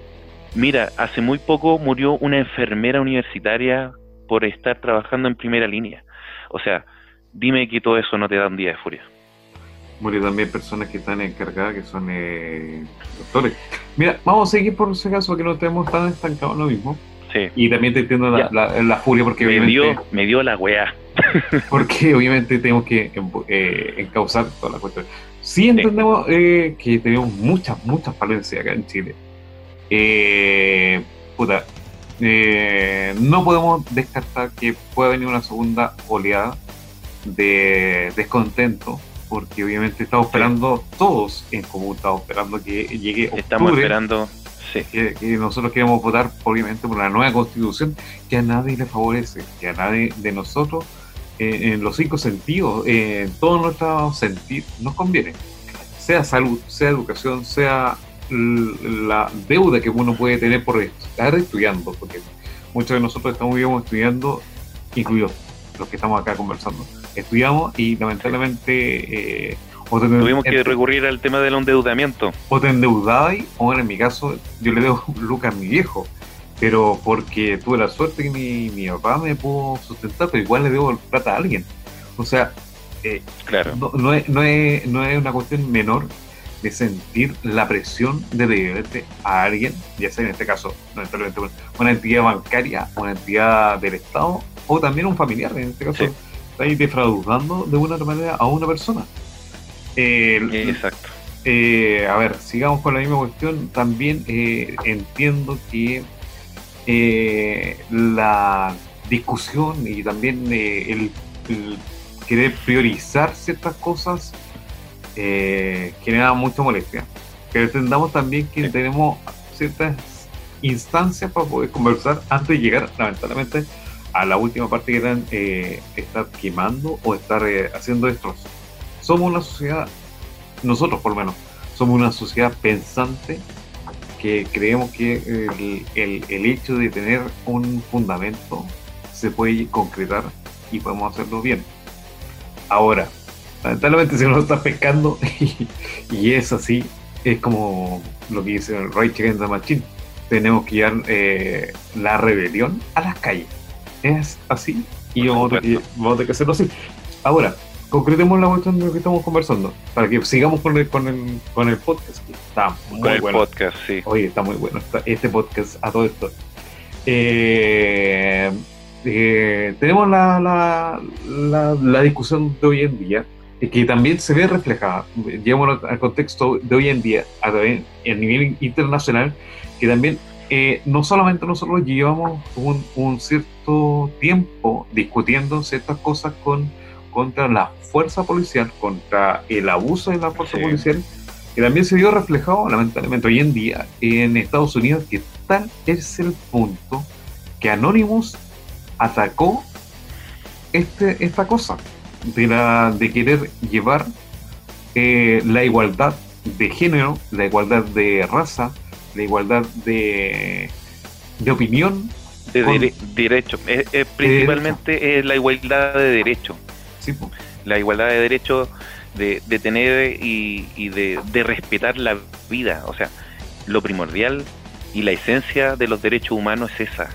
Mira, hace muy poco murió una enfermera universitaria por estar trabajando en primera línea. O sea, dime que todo eso no te da un día de furia. Murió también personas que están encargadas, que son eh, doctores. Mira, vamos a seguir por ese caso, que no estemos tan estancados en lo mismo. Sí. Y también te entiendo la, la, la, furia porque me obviamente... dio, me dio la weá. porque obviamente tenemos que eh, encauzar toda la cuestión. Sí entendemos eh, que tenemos muchas, muchas falencias acá en Chile. Eh, puta, eh, no podemos descartar que pueda venir una segunda oleada de descontento, porque obviamente estamos esperando todos en común, estamos esperando que llegue octubre. Estamos esperando sí. que, que, nosotros queremos votar, obviamente, por la nueva constitución que a nadie le favorece, que a nadie de nosotros, eh, en los cinco sentidos, eh, en todo nuestro sentir, nos conviene. Sea salud, sea educación, sea la deuda que uno puede tener por estar estudiando, porque muchos de nosotros estamos estudiando, incluidos los que estamos acá conversando, estudiamos y lamentablemente eh, o te, tuvimos que recurrir al tema del endeudamiento. O te endeudáis, o en mi caso, yo le debo lucas a mi viejo, pero porque tuve la suerte que mi, mi papá me pudo sustentar, pero igual le debo plata a alguien. O sea, eh, claro. no, no, es, no, es, no es una cuestión menor de sentir la presión de deberte a alguien, ya sea en este caso, una entidad bancaria, una entidad del Estado, o también un familiar, en este caso, sí. Estáis defraudando de una manera a una persona. Eh, Exacto. Eh, a ver, sigamos con la misma cuestión. También eh, entiendo que eh, la discusión y también el, el, querer priorizar ciertas cosas genera mucha molestia. Pero entendamos también que sí. tenemos ciertas instancias para poder conversar antes de llegar, lamentablemente, a la última parte que eran estar quemando o estar haciendo destrozos somos una sociedad, nosotros por lo menos, somos una sociedad pensante que creemos que el, hecho de tener un fundamento se puede concretar y podemos hacerlo bien. Ahora, lamentablemente si uno está pescando y, es así, es como lo que dice Against the Machine, tenemos que llevar eh, la rebelión a las calles. Es así y vamos a, tener, vamos a tener que hacerlo así. Ahora, concretemos la cuestión de lo que estamos conversando, para que sigamos con el, con el, con el podcast, que está muy con el bueno. podcast, sí. Oye, está muy bueno está, este podcast a todo esto. Eh, eh, tenemos la, la, la, la, discusión de hoy en día, que también se ve reflejada, llevamos al contexto de hoy en día, a, a nivel internacional, que también eh, no solamente nosotros llevamos un, un cierto tiempo discutiendo ciertas cosas con contra la fuerza policial, contra el abuso de la fuerza sí. policial, que también se vio reflejado, lamentablemente, hoy en día en Estados Unidos, que tal es el punto que Anonymous atacó este, esta cosa de, la, de querer llevar eh, la igualdad de género, la igualdad de raza, la igualdad de, de opinión. De derecho, eh, eh, principalmente la igualdad de derecho. Sí, pues. La igualdad de derechos de, de, tener y, y de, de, respetar la vida. O sea, lo primordial y la esencia de los derechos humanos es esa.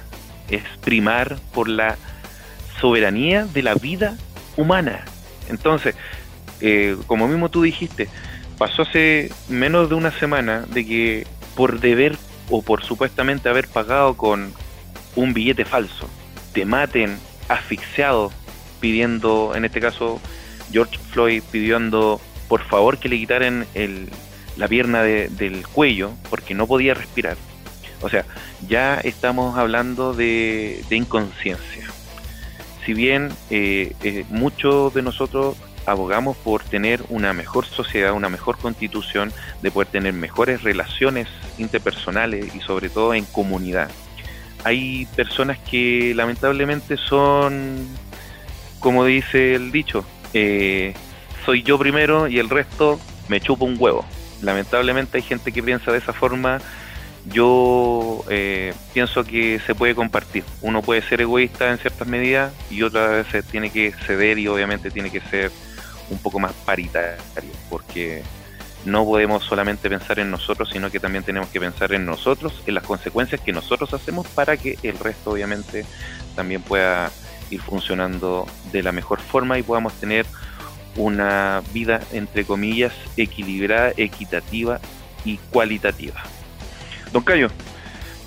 Es primar por la soberanía de la vida humana. Entonces, eh, como mismo tú dijiste, pasó hace menos de una semana de que por deber o por supuestamente haber pagado con un billete falso, te maten asfixiado pidiendo, en este caso, George Floyd pidiendo por favor que le quitaran el, la pierna de, del cuello porque no podía respirar. O sea, ya estamos hablando de, de inconsciencia. Si bien eh, eh, muchos de nosotros abogamos por tener una mejor sociedad, una mejor constitución, de poder tener mejores relaciones interpersonales y sobre todo en comunidad. Hay personas que lamentablemente son como dice el dicho, eh, soy yo primero y el resto me chupa un huevo. Lamentablemente hay gente que piensa de esa forma yo eh, pienso que se puede compartir. Uno puede ser egoísta en ciertas medidas y otras veces tiene que ceder y obviamente tiene que ser un poco más paritario, porque no podemos solamente pensar en nosotros, sino que también tenemos que pensar en nosotros, en las consecuencias que nosotros hacemos para que el resto obviamente también pueda ir funcionando de la mejor forma y podamos tener una vida entre comillas equilibrada, equitativa y cualitativa. Don Cayo,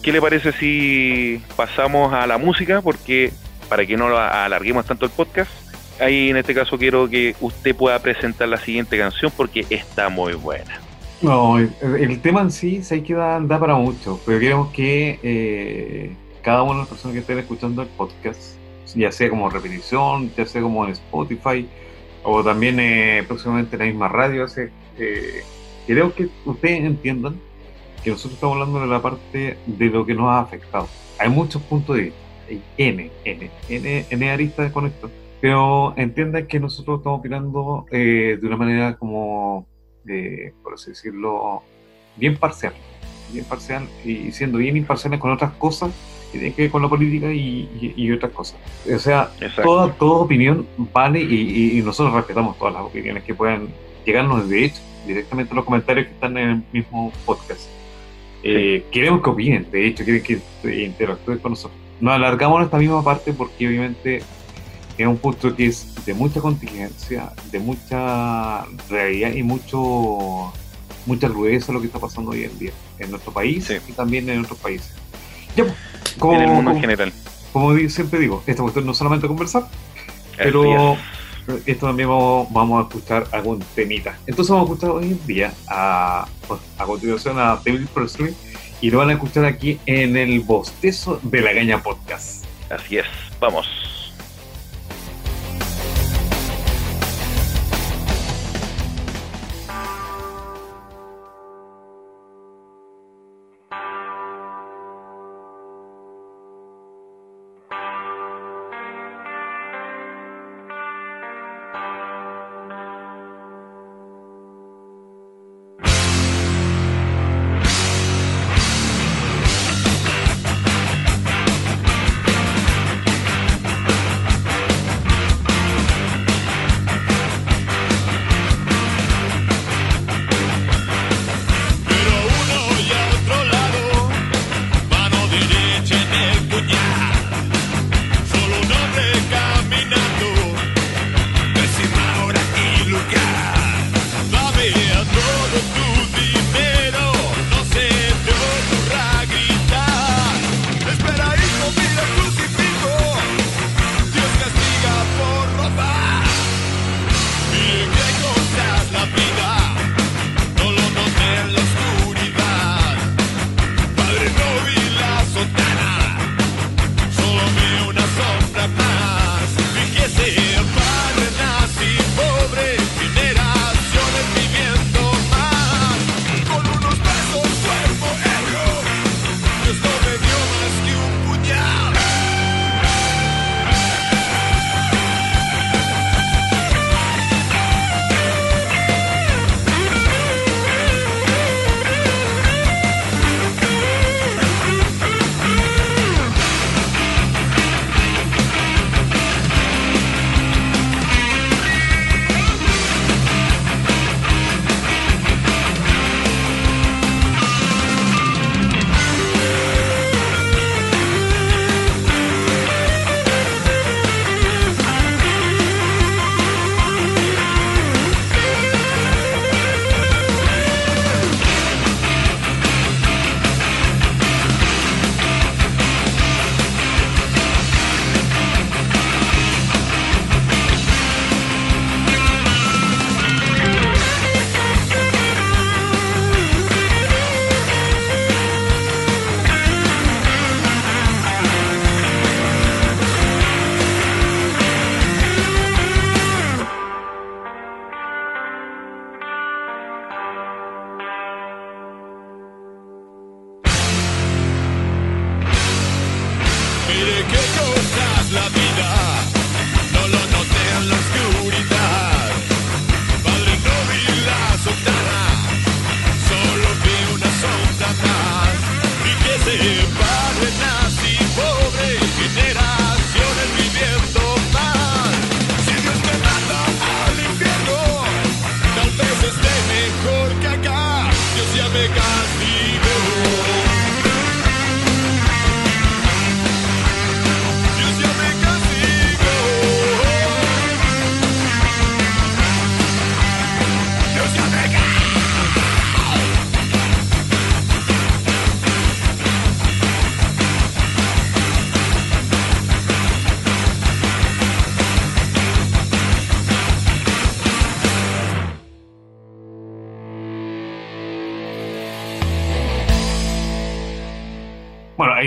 ¿qué le parece si pasamos a la música? Porque para que no alarguemos tanto el podcast, ahí en este caso quiero que usted pueda presentar la siguiente canción porque está muy buena. No, el, tema en sí se que da, para mucho, pero queremos que eh, cada una de las personas que estén escuchando el podcast, ya sea como repetición, ya sea como en Spotify, o también eh, próximamente en la misma radio, eh, creo que ustedes entiendan que nosotros estamos hablando de la parte de lo que nos ha afectado. Hay muchos puntos de vista, hay N, N, N, N aristas con esto, pero entiendan que nosotros estamos opinando eh, de una manera como, eh, por así decirlo, bien parcial, bien parcial y siendo bien imparciales con otras cosas que tienen que ver con la política y, otras cosas. O sea, toda, toda opinión vale y, nosotros respetamos todas las opiniones que puedan llegarnos de hecho directamente a los comentarios que están en el mismo podcast. Eh, queremos que opinen, de hecho, quieren que interactúen con nosotros. Nos alargamos en esta misma parte porque obviamente es un punto que es de mucha contingencia, de mucha realidad y mucho mucha crudeza lo que está pasando hoy en día en nuestro país y también en otros países. como, en el mundo en general. Como siempre digo, esta cuestión no solamente conversar, pero esto también vamos, a escuchar algún temita. Entonces vamos a escuchar hoy en día a, pues, a continuación a David Presley y lo van a escuchar aquí en el bostezo de la Gaña Podcast. Así es, vamos.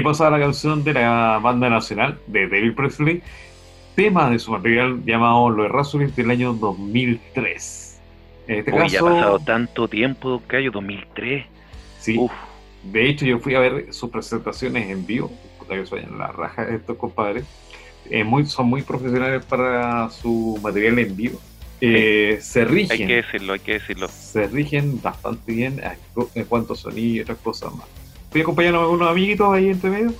Pasaba la canción de la banda nacional de David Presley, tema de su material llamado Los Errázuriz del año 2003. En este caso, ya ha pasado tanto tiempo, Cayo, 2003. Sí. De hecho, yo fui a ver sus presentaciones en vivo. Que la raja estos compadres. Eh, muy, son muy profesionales para su material en vivo. Eh, se rigen. Hay que decirlo, hay que decirlo. Se rigen bastante bien en cuanto a sonido y otras cosas más. Fui acompañando a unos amiguitos ahí entre medio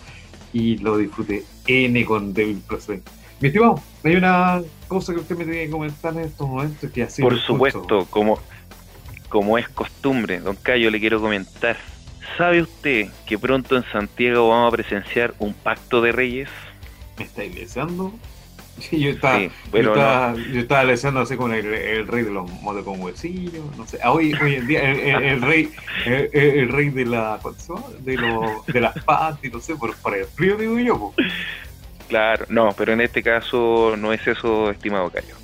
y lo disfruté N con Devil Presley. Mi estimado, hay una cosa que usted me tiene que comentar en estos momentos que así Por supuesto, como, como es costumbre, don Cayo, le quiero comentar. ¿Sabe usted que pronto en Santiago vamos a presenciar un pacto de reyes? ¿Me está deseando? Sí, yo estaba, yo, estaba así con el, rey de los modos con huesillos, no sé. Ah, hoy, hoy en día el, rey el, rey de la de, lo, de las patas, no sé, por, para el frío digo yo. Claro, no, pero en este caso no es eso, estimado Cayo.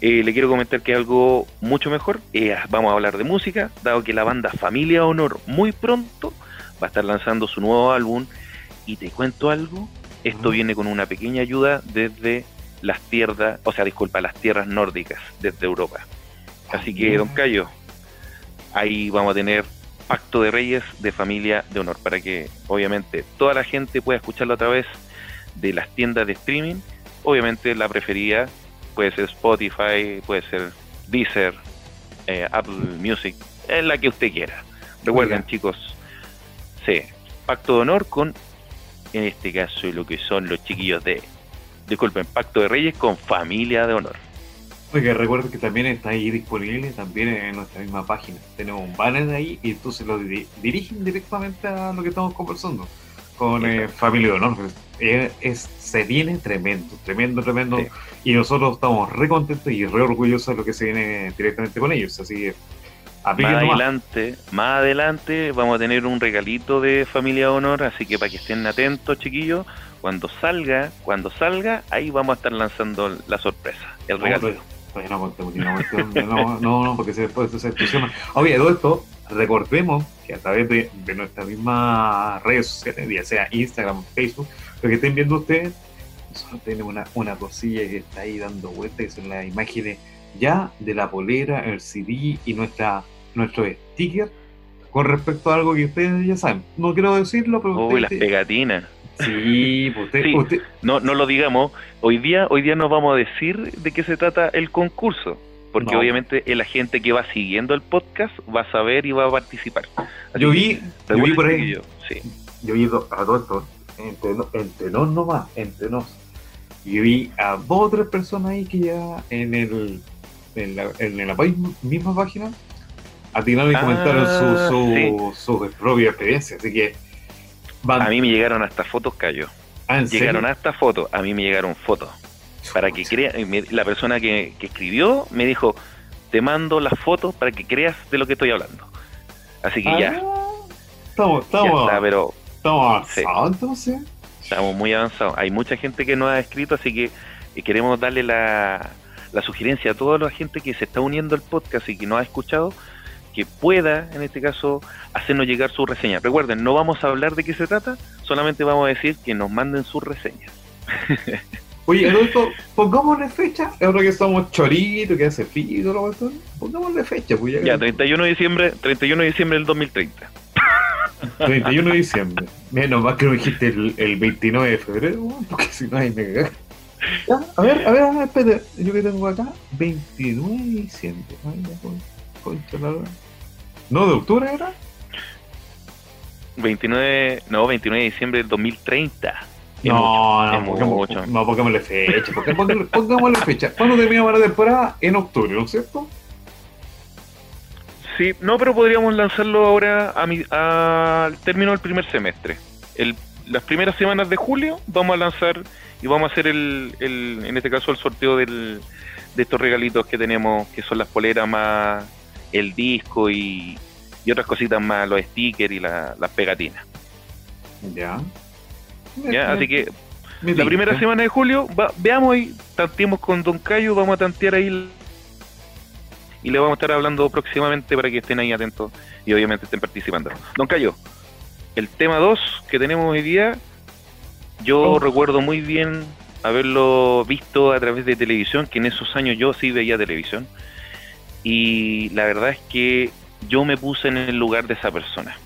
Eh, le quiero comentar que es algo mucho mejor. Eh, vamos a hablar de música, dado que la banda Familia Honor muy pronto va a estar lanzando su nuevo álbum. Y te cuento algo, esto viene con una pequeña ayuda desde las tierras, o sea, disculpa, las tierras nórdicas, desde Europa. Así que, don Cayo, ahí vamos a tener Pacto de Reyes de Familia de Honor, para que obviamente toda la gente pueda escucharlo a través de las tiendas de streaming. Obviamente la preferida puede ser Spotify, puede ser Deezer, eh, Apple Music, en la que usted quiera. Recuerden, chicos, sí, Pacto de Honor con, en este caso, lo que son los chiquillos de, disculpen, Pacto de Reyes con Familia de Honor. Oiga, recuerden que también está ahí disponible también en nuestra misma página. Tenemos un banner ahí y entonces lo dirigen directamente a lo que estamos conversando con eh, Familia de Honor. Es, se viene tremendo, tremendo, tremendo. Y nosotros estamos re contentos y re orgullosos de lo que se viene directamente con ellos. Así que más adelante, más adelante vamos a tener un regalito de Familia de Honor, así que para que estén atentos, chiquillos, cuando salga, cuando salga, ahí vamos a estar lanzando la sorpresa, el regalo. No, no, no, no, porque después se explosiona. Oye, todo esto, recordemos que a través de, de nuestras mismas redes sociales, ya sea Instagram, Facebook, lo que estén viendo ustedes, nosotros tenemos una, una cosilla que está ahí dando vueltas, que son las imágenes ya de la polera, el CD y nuestra, nuestro sticker con respecto a algo que ustedes ya saben. No quiero decirlo, pero... Uy, las pegatinas. Sí, pues usted, No, no lo digamos. Hoy día, hoy día nos vamos a decir de qué se trata el concurso. Porque obviamente la gente que va siguiendo el podcast va a saber y va a participar. yo vi, yo vi por ahí. Yo, sí. yo vi a esto, entre, entre nos nomás, entre nos. Yo vi a dos o tres personas ahí que ya en el en la, en la misma página atinaron y ah, comentaron su, su, propia experiencia. Así que a mí me llegaron hasta fotos, Cayo. Ah, llegaron hasta fotos, a mí me llegaron fotos. Para que crea, la persona que, escribió me dijo, te mando las fotos para que creas de lo que estoy hablando. Así que ya. Ah, estamos, estamos, pero, estamos avanzados Estamos muy avanzados. Hay mucha gente que nos ha escrito, así que eh, queremos darle la, la sugerencia a toda la gente que se está uniendo al podcast y que no ha escuchado que pueda, en este caso, hacernos llegar su reseña. Recuerden, no vamos a hablar de qué se trata, solamente vamos a decir que nos manden sus reseñas. Oye, Adolfo, pongámosle fecha, ahora que estamos choritos, que hace frío y todo lo pongámosle fecha. Pues ya, 31 de diciembre, 31 de diciembre del 2030. 31 de diciembre. Menos más que lo dijiste el, el 29 de febrero, porque si no hay me a ver, a ver, a ver, espérate. Yo que tengo acá, 29 de diciembre. ¿No de octubre era? 29, no, 29 de diciembre del 2030. No, no, pongamos, no, pongámosle fecha. Pongámosle, pongámosle fecha. ¿Cuándo terminamos la temporada? En octubre, ¿no es cierto? Sí, no, pero podríamos lanzarlo ahora al término del primer semestre. El, las primeras semanas de julio vamos a lanzar y vamos a hacer el, el en este caso el sorteo del, de estos regalitos que tenemos, que son las poleras más el disco y, y otras cositas más, los stickers y las pegatinas. Ya. Ya, así que la primera semana de julio, veamos y tanteemos con Don Cayo, vamos a tantear ahí y le vamos a estar hablando próximamente para que estén ahí atentos y obviamente estén participando. Don Cayo, el tema 2 que tenemos hoy día, yo Oh. recuerdo muy bien haberlo visto a través de televisión, que en esos años yo sí veía televisión, y la verdad es que yo me puse en el lugar de esa persona.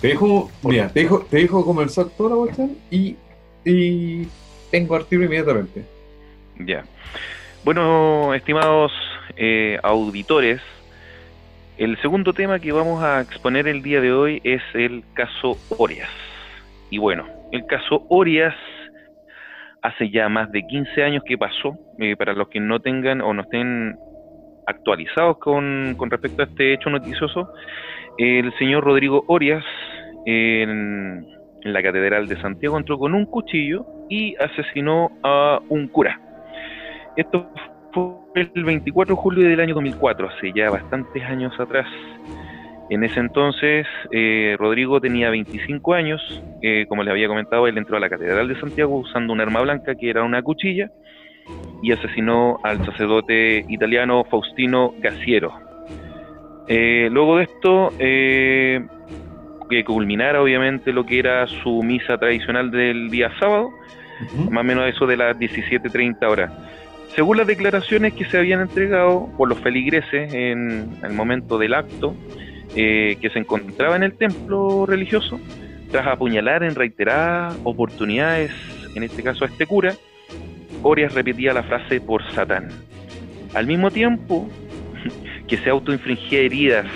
Te dejo, mira, te dejo, te dejo conversar toda la cuestión y, y tengo artículo inmediatamente. Ya. Bueno, estimados eh, auditores, el segundo tema que vamos a exponer el día de hoy es el caso Orias. Y bueno, el caso Orias hace ya más de 15 años que pasó. eh, para los que no tengan o no estén actualizados con, con respecto a este hecho noticioso, el señor Rodrigo Orias en, la Catedral de Santiago entró con un cuchillo y asesinó a un cura. Esto fue el 24 de julio del año 2004, hace ya bastantes años atrás. En ese entonces, eh, Rodrigo tenía 25 años. eh, como les había comentado, él entró a la Catedral de Santiago usando un arma blanca que era una cuchilla y asesinó al sacerdote italiano Faustino Gassiero. Eh, luego de esto, eh, que culminara obviamente lo que era su misa tradicional del día sábado, más o menos eso de las 17.30 horas. Según las declaraciones que se habían entregado por los feligreses en el momento del acto, eh, que se encontraba en el templo religioso, tras apuñalar en reiteradas oportunidades, en este caso a este cura, Orias repetía la frase por Satán. Al mismo tiempo que se autoinfringía heridas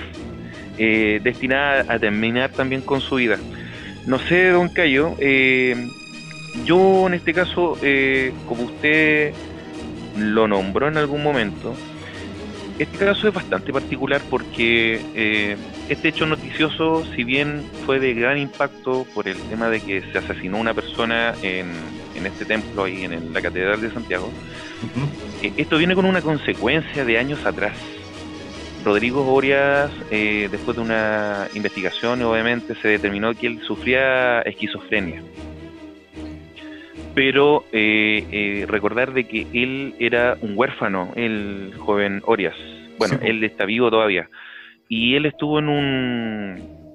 eh, destinadas a terminar también con su vida. No sé, don Cayo, eh, yo en este caso, eh, como usted lo nombró en algún momento, este caso es bastante particular porque eh, este hecho noticioso, si bien fue de gran impacto por el tema de que se asesinó una persona en, en este templo ahí en el- la Catedral de Santiago, eh, esto viene con una consecuencia de años atrás. Rodrigo Orias, eh, después de una investigación, obviamente se determinó que él sufría esquizofrenia. Pero eh, eh, recordar de que él era un huérfano, el joven Orias. Bueno, Sí, él está vivo todavía. Y él estuvo en un,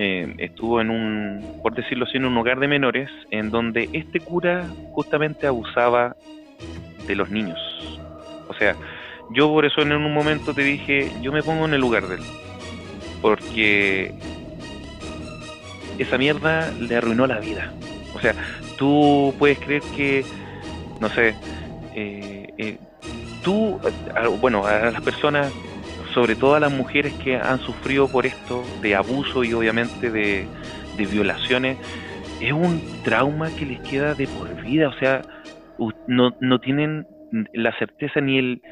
eh, estuvo en un, por decirlo así, en un hogar de menores, en donde este cura justamente abusaba de los niños. O sea, yo por eso en un momento te dije, yo me pongo en el lugar de él. Porque esa mierda le arruinó la vida. O sea, tú puedes creer que, no sé, eh, eh, tú, bueno, a las personas, sobre todo a las mujeres que han sufrido por esto de abuso y obviamente de, de violaciones, es un trauma que les queda de por vida. O sea, no, no tienen la certeza ni el,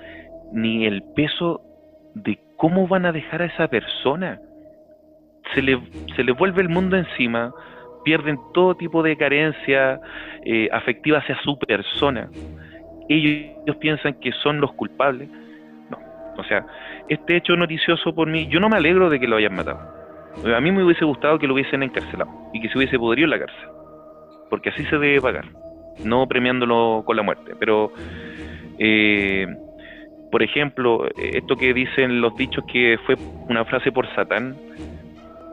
ni el peso de cómo van a dejar a esa persona. Se le, se les vuelve el mundo encima, pierden todo tipo de carencia eh, afectiva hacia su persona. Ellos, ellos piensan que son los culpables. No, o sea, este hecho noticioso por mí, yo no me alegro de que lo hayan matado. A mí me hubiese gustado que lo hubiesen encarcelado y que se hubiese podrido en la cárcel. Porque así se debe pagar, no premiándolo con la muerte. Pero, eh, por ejemplo, esto que dicen los dichos que fue una frase por Satán,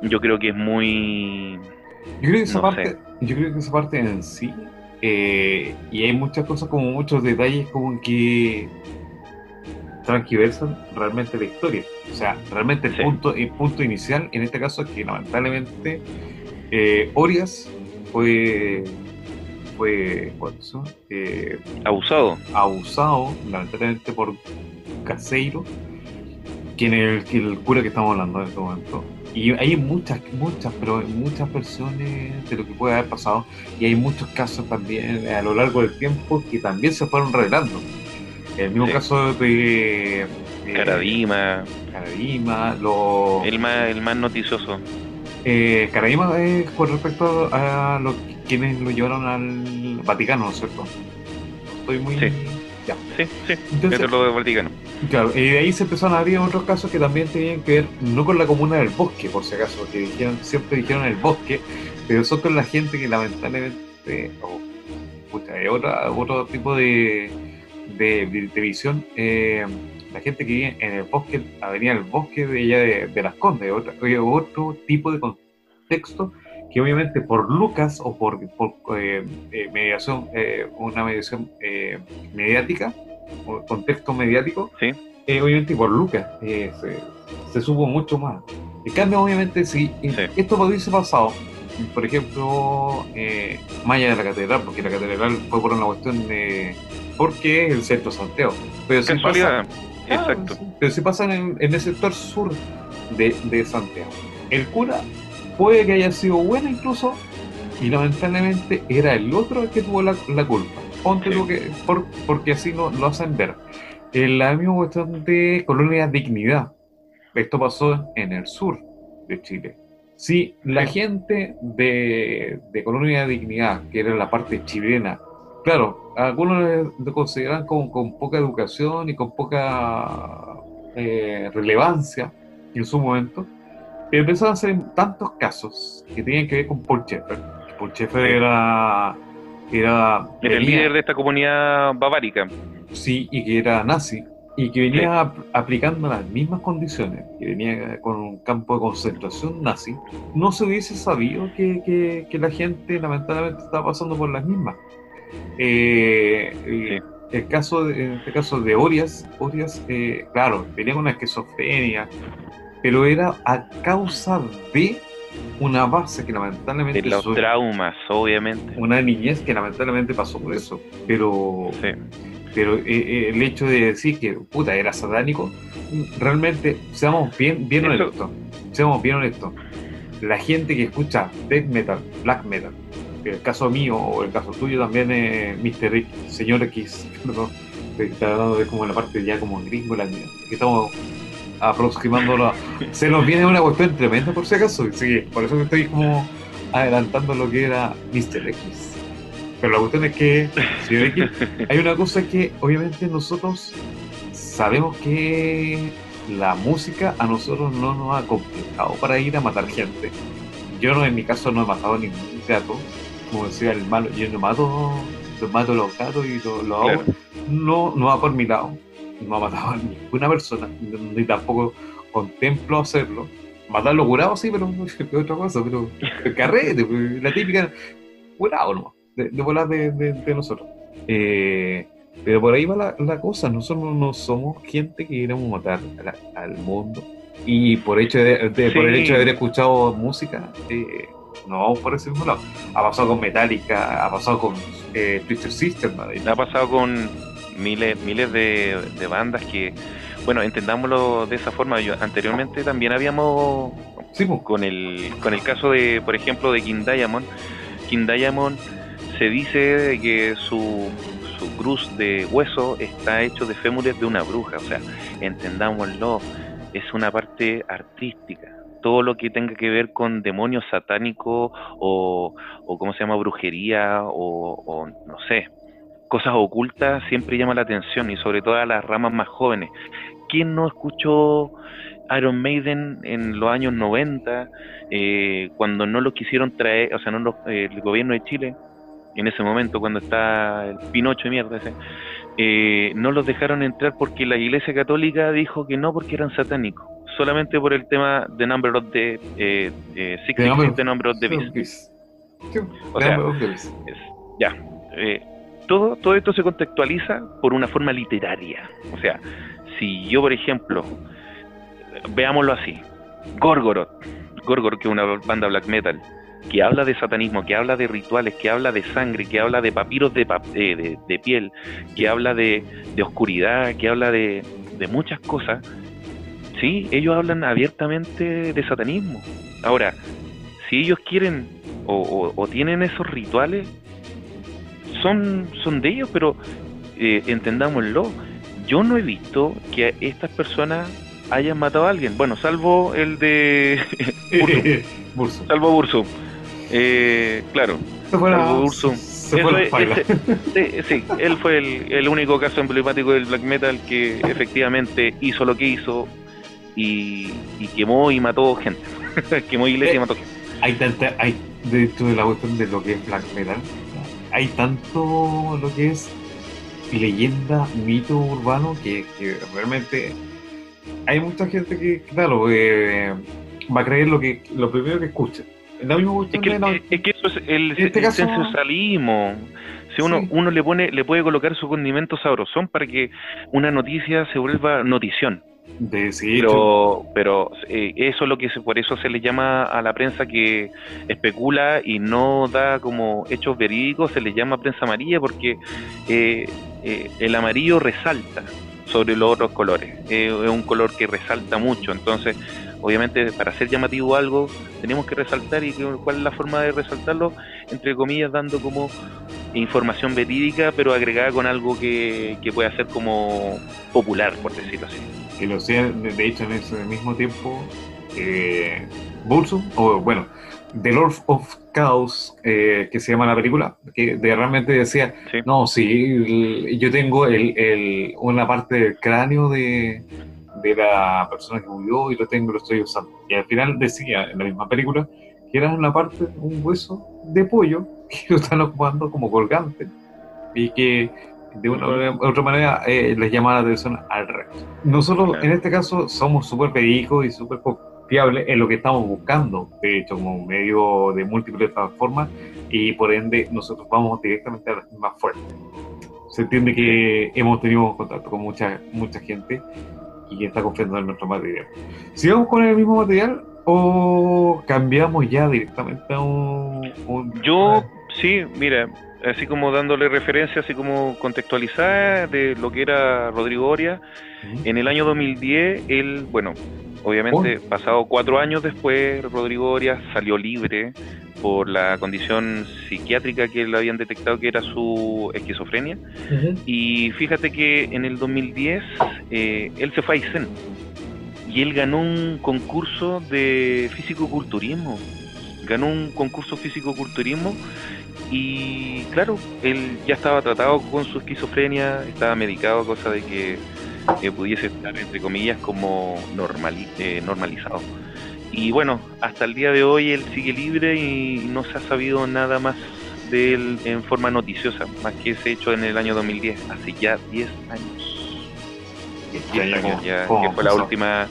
yo creo que es muy... Yo creo que esa No parte, sé. yo creo que esa parte en sí, eh, y hay muchas cosas como muchos detalles como que transgiversan realmente la historia. O sea, realmente el Sí. punto, el punto inicial en este caso es que lamentablemente eh, Orias fue fue. Eh, abusado. abusado lamentablemente por Caseiro, quien es el, el cura que estamos hablando en este momento. Y hay muchas, muchas, pero muchas versiones de lo que puede haber pasado. Y hay muchos casos también a lo largo del tiempo que también se fueron revelando. El mismo Sí. caso de eh, Caradima, Caradima, lo, el más, el más noticioso. eh, Caradima es con respecto a los quienes lo llevaron al Vaticano, ¿no es cierto? Estoy muy. Sí. Ya. Sí, sí, Entonces, es lo del Vaticano. Claro, y de ahí se empezaron a abrir otros casos que también tenían que ver, no con la comuna del bosque, por si acaso, que dijeron, siempre dijeron el bosque, pero son con la gente que lamentablemente, o pucha, es otra- otro tipo de, de, de- visión, eh, la gente que vive en el bosque, Avenida del Bosque de allá de, de Las Condes, eh, otro tipo de contexto que obviamente por Lucas o por, por eh, eh, mediación, eh, una mediación mediática, o contexto mediático, Sí. obviamente por Lucas se, se, supo mucho más. En cambio, obviamente, si Sí. esto hubiese pasado, por ejemplo, Maya de la Catedral, porque la Catedral fue por una cuestión de. Porque es el centro de Santiago. Pero si Casualidad. pasa- Exacto. Pero si pasan en, en el sector sur de, de Santiago. El cura puede que haya sido bueno incluso, y lamentablemente era el otro el que tuvo la, la culpa. Ponte Sí. lo que, por- porque así lo, lo hacen ver. En la misma cuestión de Colonia Dignidad. Esto pasó en el sur de Chile. Si la gente de, de Colonia Dignidad, que era la parte chilena, claro, algunos lo consideran como con poca educación y con poca eh, relevancia en su momento, pero empezaron a hacer tantos casos que tenían que ver con Paul Schaeffer. Paul Schaeffer Sí. era, era, Era el líder de esta comunidad bavárica. Sí, y que era nazi, y que venía ap- aplicando las mismas condiciones, que venía con un campo de concentración nazi, no se hubiese sabido que, que- que la gente lamentablemente estaba pasando por las mismas. Eh, El caso de, en este caso de Orias, Orias eh, claro, tenía una esquizofrenia, pero era a causa de una base que lamentablemente De los traumas, obviamente. una niñez que lamentablemente pasó por eso, pero Sí. pero eh, eh, el hecho de decir que puta era satánico, realmente seamos bien, bien Eso- honestos, seamos bien honestos. La gente que escucha death metal, black metal, el caso mío o el caso tuyo también es Mr. X, señor X, perdón, está hablando de como la parte ya como gringo la mía, que estamos aproximándolo, a- se nos viene una cuestión tremenda por si acaso, sí, por eso que estoy como adelantando lo que era Mr. X. Pero la cuestión es que, señor X, hay una cosa que obviamente nosotros sabemos que la música a nosotros no nos ha complicado para ir a matar gente. Yo no, en mi caso no he matado ningún gato, como decía el malo, yo no mato, yo mato los gatos y lo, lo hago. Claro. No, no va por mi lado, no ha matado a ninguna persona, ni tampoco contemplo hacerlo. Matarlo curado sí, pero es otra cosa, pero el carrete, pues, la típica curado nomás, de, de volar de, de- de nosotros. Eh, pero por ahí va la, la cosa, nosotros no somos gente que queremos matar a la- al mundo. Y por, hecho de, de- por el hecho de haber escuchado música, eh, no vamos por ese mismo lado. Ha pasado con Metallica, ha pasado con eh, Twisted Sister, madre. Ha pasado con miles, miles de, de bandas que, bueno, entendámoslo de esa forma. Yo, anteriormente también habíamos, Sí, pues, con el, con el caso de, por ejemplo, de King Diamond. King Diamond se dice que su, su cruz de hueso está hecho de fémures de una bruja. O sea, entendámoslo, es una parte artística. Todo lo que tenga que ver con demonios satánicos o, o ¿cómo se llama? Brujería o, no sé, cosas ocultas siempre llama la atención y sobre todo a las ramas más jóvenes. ¿Quién no escuchó Iron Maiden en los años 90 eh, cuando no lo quisieron traer, o sea, no lo- eh, el gobierno de Chile en ese momento cuando está el Pinocho de mierda ese, eh, no los dejaron entrar porque la Iglesia Católica dijo que no porque eran satánicos, solamente por el tema de Number of the eh, eh, The Number of- the Number of the Beast. Beast. Sí, O sea, es- ya. eh, todo, todo esto se contextualiza por una forma literaria. O sea, si yo, por ejemplo, veámoslo así, Gorgoroth, Gorgoroth, que es una banda black metal, que habla de satanismo, que habla de rituales, que habla de sangre, que habla de papiros de, pap- eh, de, de piel, que habla de, de oscuridad, que habla de, de muchas cosas, sí, ellos hablan abiertamente de satanismo. Ahora, si ellos quieren o, o- o tienen esos rituales, son, son de ellos, pero eh, entendámoslo, yo no he visto que estas personas hayan matado a alguien. Bueno, salvo el de... Burso. salvo Urso. Eh, claro, Salvo. Se fue ese- sí, sí, él fue el, el único caso emblemático del black metal que efectivamente hizo lo que hizo y, y quemó y mató gente. quemó iglesia y mató gente. hay tanta, hay dentro de la cuestión de lo que es black metal, hay tanto lo que es leyenda, mito urbano que, que realmente hay mucha gente que, claro, eh, va a creer lo que lo primero que escucha. La misma Es que, de la- es que eso es el, este el caso-. Si uno, Sí. uno le pone, le puede colocar su condimento sabrosón para que una noticia se vuelva notición. Sí, Pero, pero eh, eso es lo que se, por eso se le llama a la prensa que especula y no da como hechos verídicos, se le llama prensa amarilla porque eh, eh, el amarillo resalta sobre los otros colores. Eh, es un color que resalta mucho, entonces obviamente para ser llamativo algo tenemos que resaltar y cuál es la forma de resaltarlo, entre comillas dando como información verídica pero agregada con algo que, que pueda ser como popular, por decirlo así. Que lo sea, de, hecho en ese mismo tiempo, eh, Bullsum, o bueno, The Lord of Chaos, eh, que se llama la película, que de- realmente decía, Sí. no, sí, el- yo tengo el, el- una parte del cráneo de, de la persona que murió y lo tengo, lo estoy usando. Y al final decía en la misma película que era una parte, un hueso de pollo que lo están ocupando como colgante y que de una u otra manera eh, les llama la atención al resto. Nosotros Claro. en este caso somos súper verídicos y súper confiables en lo que estamos buscando, de hecho como un medio de múltiples plataformas y por ende nosotros vamos directamente a las más fuertes. Se entiende que hemos tenido contacto con mucha, mucha gente y que está confiando en nuestro material. ¿Sigamos con el mismo material o cambiamos ya directamente a un... un- Yo, sí, mira, así como dándole referencia, así como contextualizada de lo que era Rodrigo Oria, en el año 2010, él, bueno, obviamente, pasado cuatro años después, Rodrigo Oria salió libre por la condición psiquiátrica que le habían detectado que era su esquizofrenia. Y fíjate que en el 2010 eh, él se fue a Aysén y él ganó un concurso de físico-culturismo. Ganó un concurso físico-culturismo y claro, él ya estaba tratado con su esquizofrenia, estaba medicado, cosa de que eh, pudiese estar, entre comillas, como normali- eh, normalizado. Y bueno, hasta el día de hoy él sigue libre y no se ha sabido nada más de él en forma noticiosa, más que ese hecho en el año 2010, hace ya 10 años. 10 Ya, ya, años ya, ¿cómo que fue la última,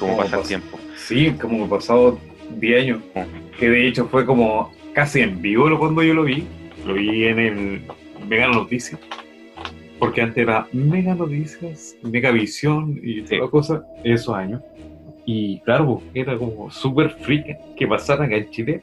como ¿Cómo pasa el tiempo. Sí, como pasado 10 años. Que de hecho fue como casi en vivo lo- cuando yo lo vi. Lo vi en el Mega Noticias. Porque antes era Mega Noticias, Mega Visión y toda Sí. cosa, esos años. Y claro, pues, era como súper freak que pasara acá en Chile,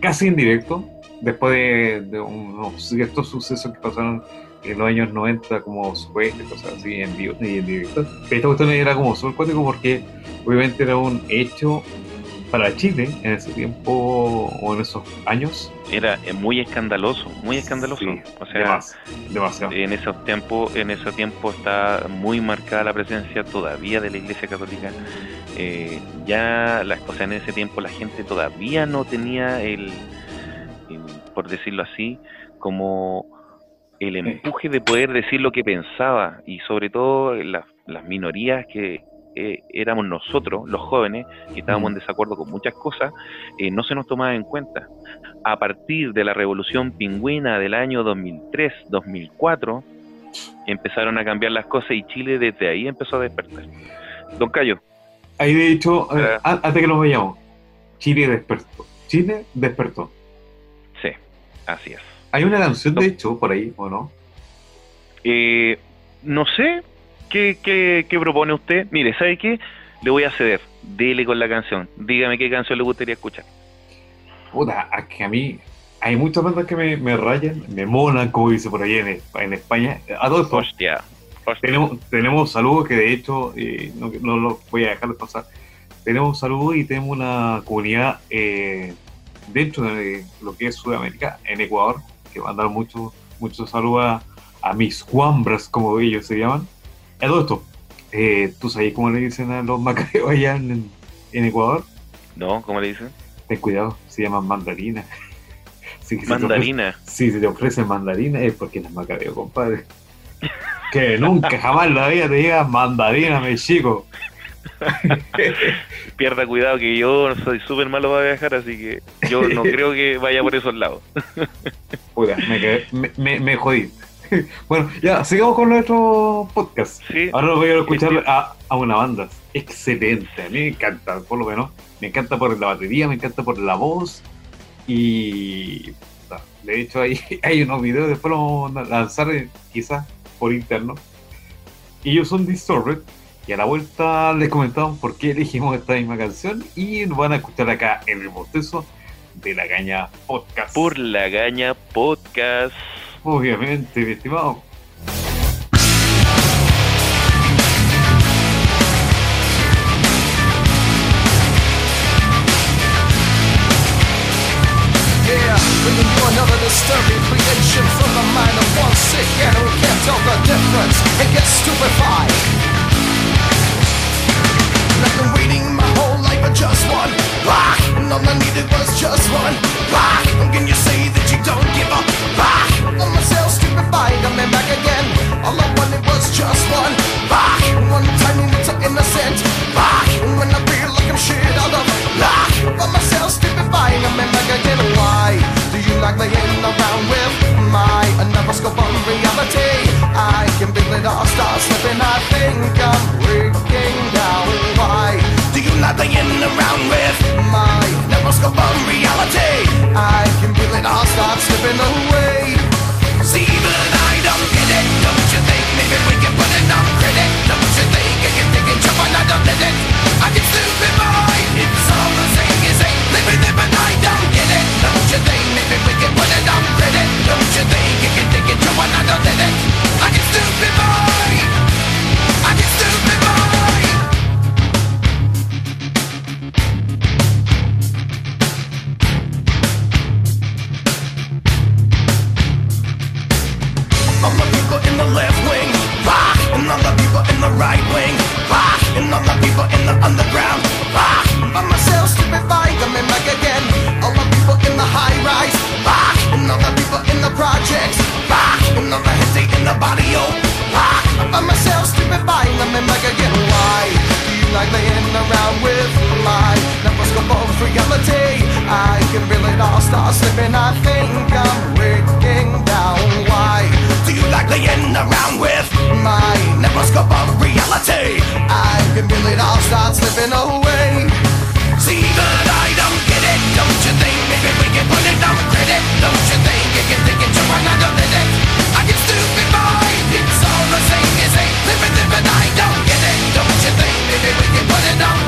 casi en directo, después de, de unos ciertos sucesos que pasaron en los años 90, como supuestos, cosas así en vivo y en directo. Pero esta cuestión era como súper cuático porque obviamente era un hecho para Chile en ese tiempo o en esos años. Era eh, muy escandaloso, muy escandaloso. Sí, o sea, demas- demasiado. en esos tiempos, en ese tiempo está muy marcada la presencia todavía de la Iglesia Católica. Eh, ya, la, o sea, en ese tiempo la gente todavía no tenía el, el, por decirlo así, como el empuje de poder decir lo que pensaba y sobre todo las, las minorías que eh, éramos nosotros, los jóvenes, que estábamos en desacuerdo con muchas cosas, eh, no se nos tomaba en cuenta. A partir de la revolución pingüina del año 2003-2004, empezaron a cambiar las cosas y Chile desde ahí empezó a despertar. Don Cayo, Ahí de hecho, eh, Eh. an- antes que nos vayamos, Chile despertó. Chile despertó. sí, así es. Hay una canción No. de hecho por ahí, ¿o no? Eh, no sé ¿qué, qué, qué propone usted. Mire, ¿sabe qué? Le voy a ceder. Dele con la canción. Dígame qué canción le gustaría escuchar. Puta, a que a mí hay muchas bandas que me, me rayan, me molan, como dice por ahí en, en España. A todo esto, Hostia. hostia. tenemos, tenemos saludos que de hecho eh, no, no los voy a dejar de pasar. Tenemos saludos y tenemos una comunidad eh, dentro de lo que es Sudamérica, en Ecuador, que mandan muchos muchos saludos a, a mis cuambras, como ellos se llaman. A todo esto, eh, ¿tú sabes cómo le dicen a los macareos allá en, en Ecuador? ¿No? ¿Cómo le dicen? Ten cuidado, se llaman mandarina. Así que si Mandarina. si se te ofrecen mandarina es porque eres macareo, compadre. Que nunca jamás en la vida te digas mandarina, me chico. Pierda cuidado que yo soy súper malo para viajar, así que yo no creo que vaya por esos lados. Puta, me, me, me, me jodí. Bueno, ya, sigamos con nuestro podcast. Sí, Ahora voy a escuchar Este- a, a una banda. excelente. A mí me encanta, por lo menos. Me encanta por la batería, me encanta por la voz. Y de hecho hay, hay unos videos, después los vamos a lanzar eh, quizás por interno. Ellos son Distorted. Y a la vuelta les comentamos por qué elegimos esta misma canción. Y nos van a escuchar acá en el bostezo de la Gaña Podcast. Por la Gaña Podcast. Obviamente, mi estimado. bringing you another disturbing creation from the mind of one sick and who can't tell the difference and gets stupefied. Been waiting for just one rock, and all I needed was just one rock. And can you say that you don't give up? Rock, I'm myself stupefied, I'm back again. All I wanted was just one rock, one tiny little innocent rock. And when I feel like I'm shit out of luck, I'm myself stupefied, I'm back again. Why? Do you like laying around with my another scope on reality? I can feel it all start slipping. I think I'm breaking down. Why do you like laying around with my another scope on reality? I can feel it all start slipping away. See, but I don't get it. Don't you think maybe we can put it on credit? Don't you think I can take it, jump I let it? I can stupid boy. It's all the same as ain't living it, I don't get it. Don't you think maybe we can put it on credit? Don't you think you can take it, jump I let it? I can stupid boy. I in the left wing, rock, and all the people in the right wing, rock, and all the people in the underground, rock. By myself, stupefied, coming back again. All the people in the high rise, rock, and all the people in the projects, rock, and all the they in the body, oh, rock. By myself, stupefied, coming back again. Why do you like laying around with my nevroscope of reality? I can feel it all start slipping. I think I'm breaking down. Why you like laying around with my nevroscope of reality? I can feel it all start slipping away. See, but I don't get it. Don't you think maybe we can put it on credit? Don't you think you can take it to another minute? I get stupid boy. It's all the same as ain't living but I don't get it. Don't you think maybe we can put it on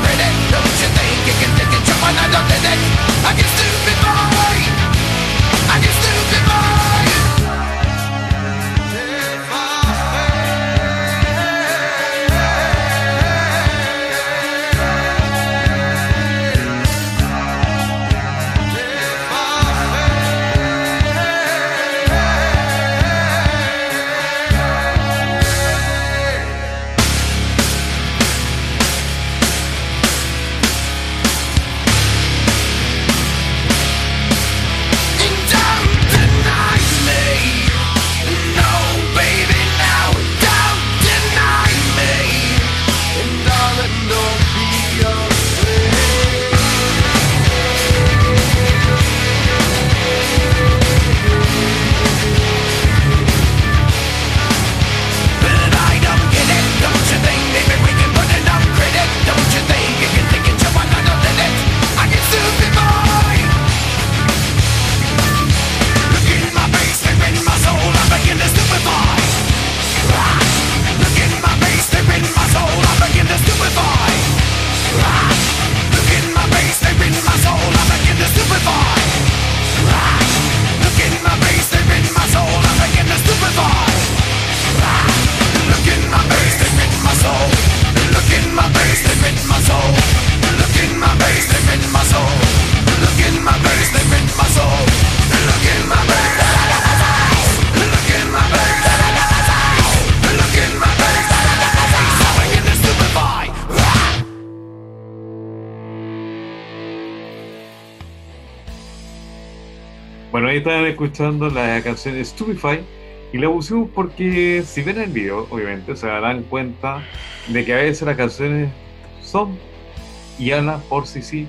ahí estaban escuchando la canción Stupefy y la pusimos porque si ven el video, obviamente, se darán cuenta de que a veces las canciones son y hablan por si sí,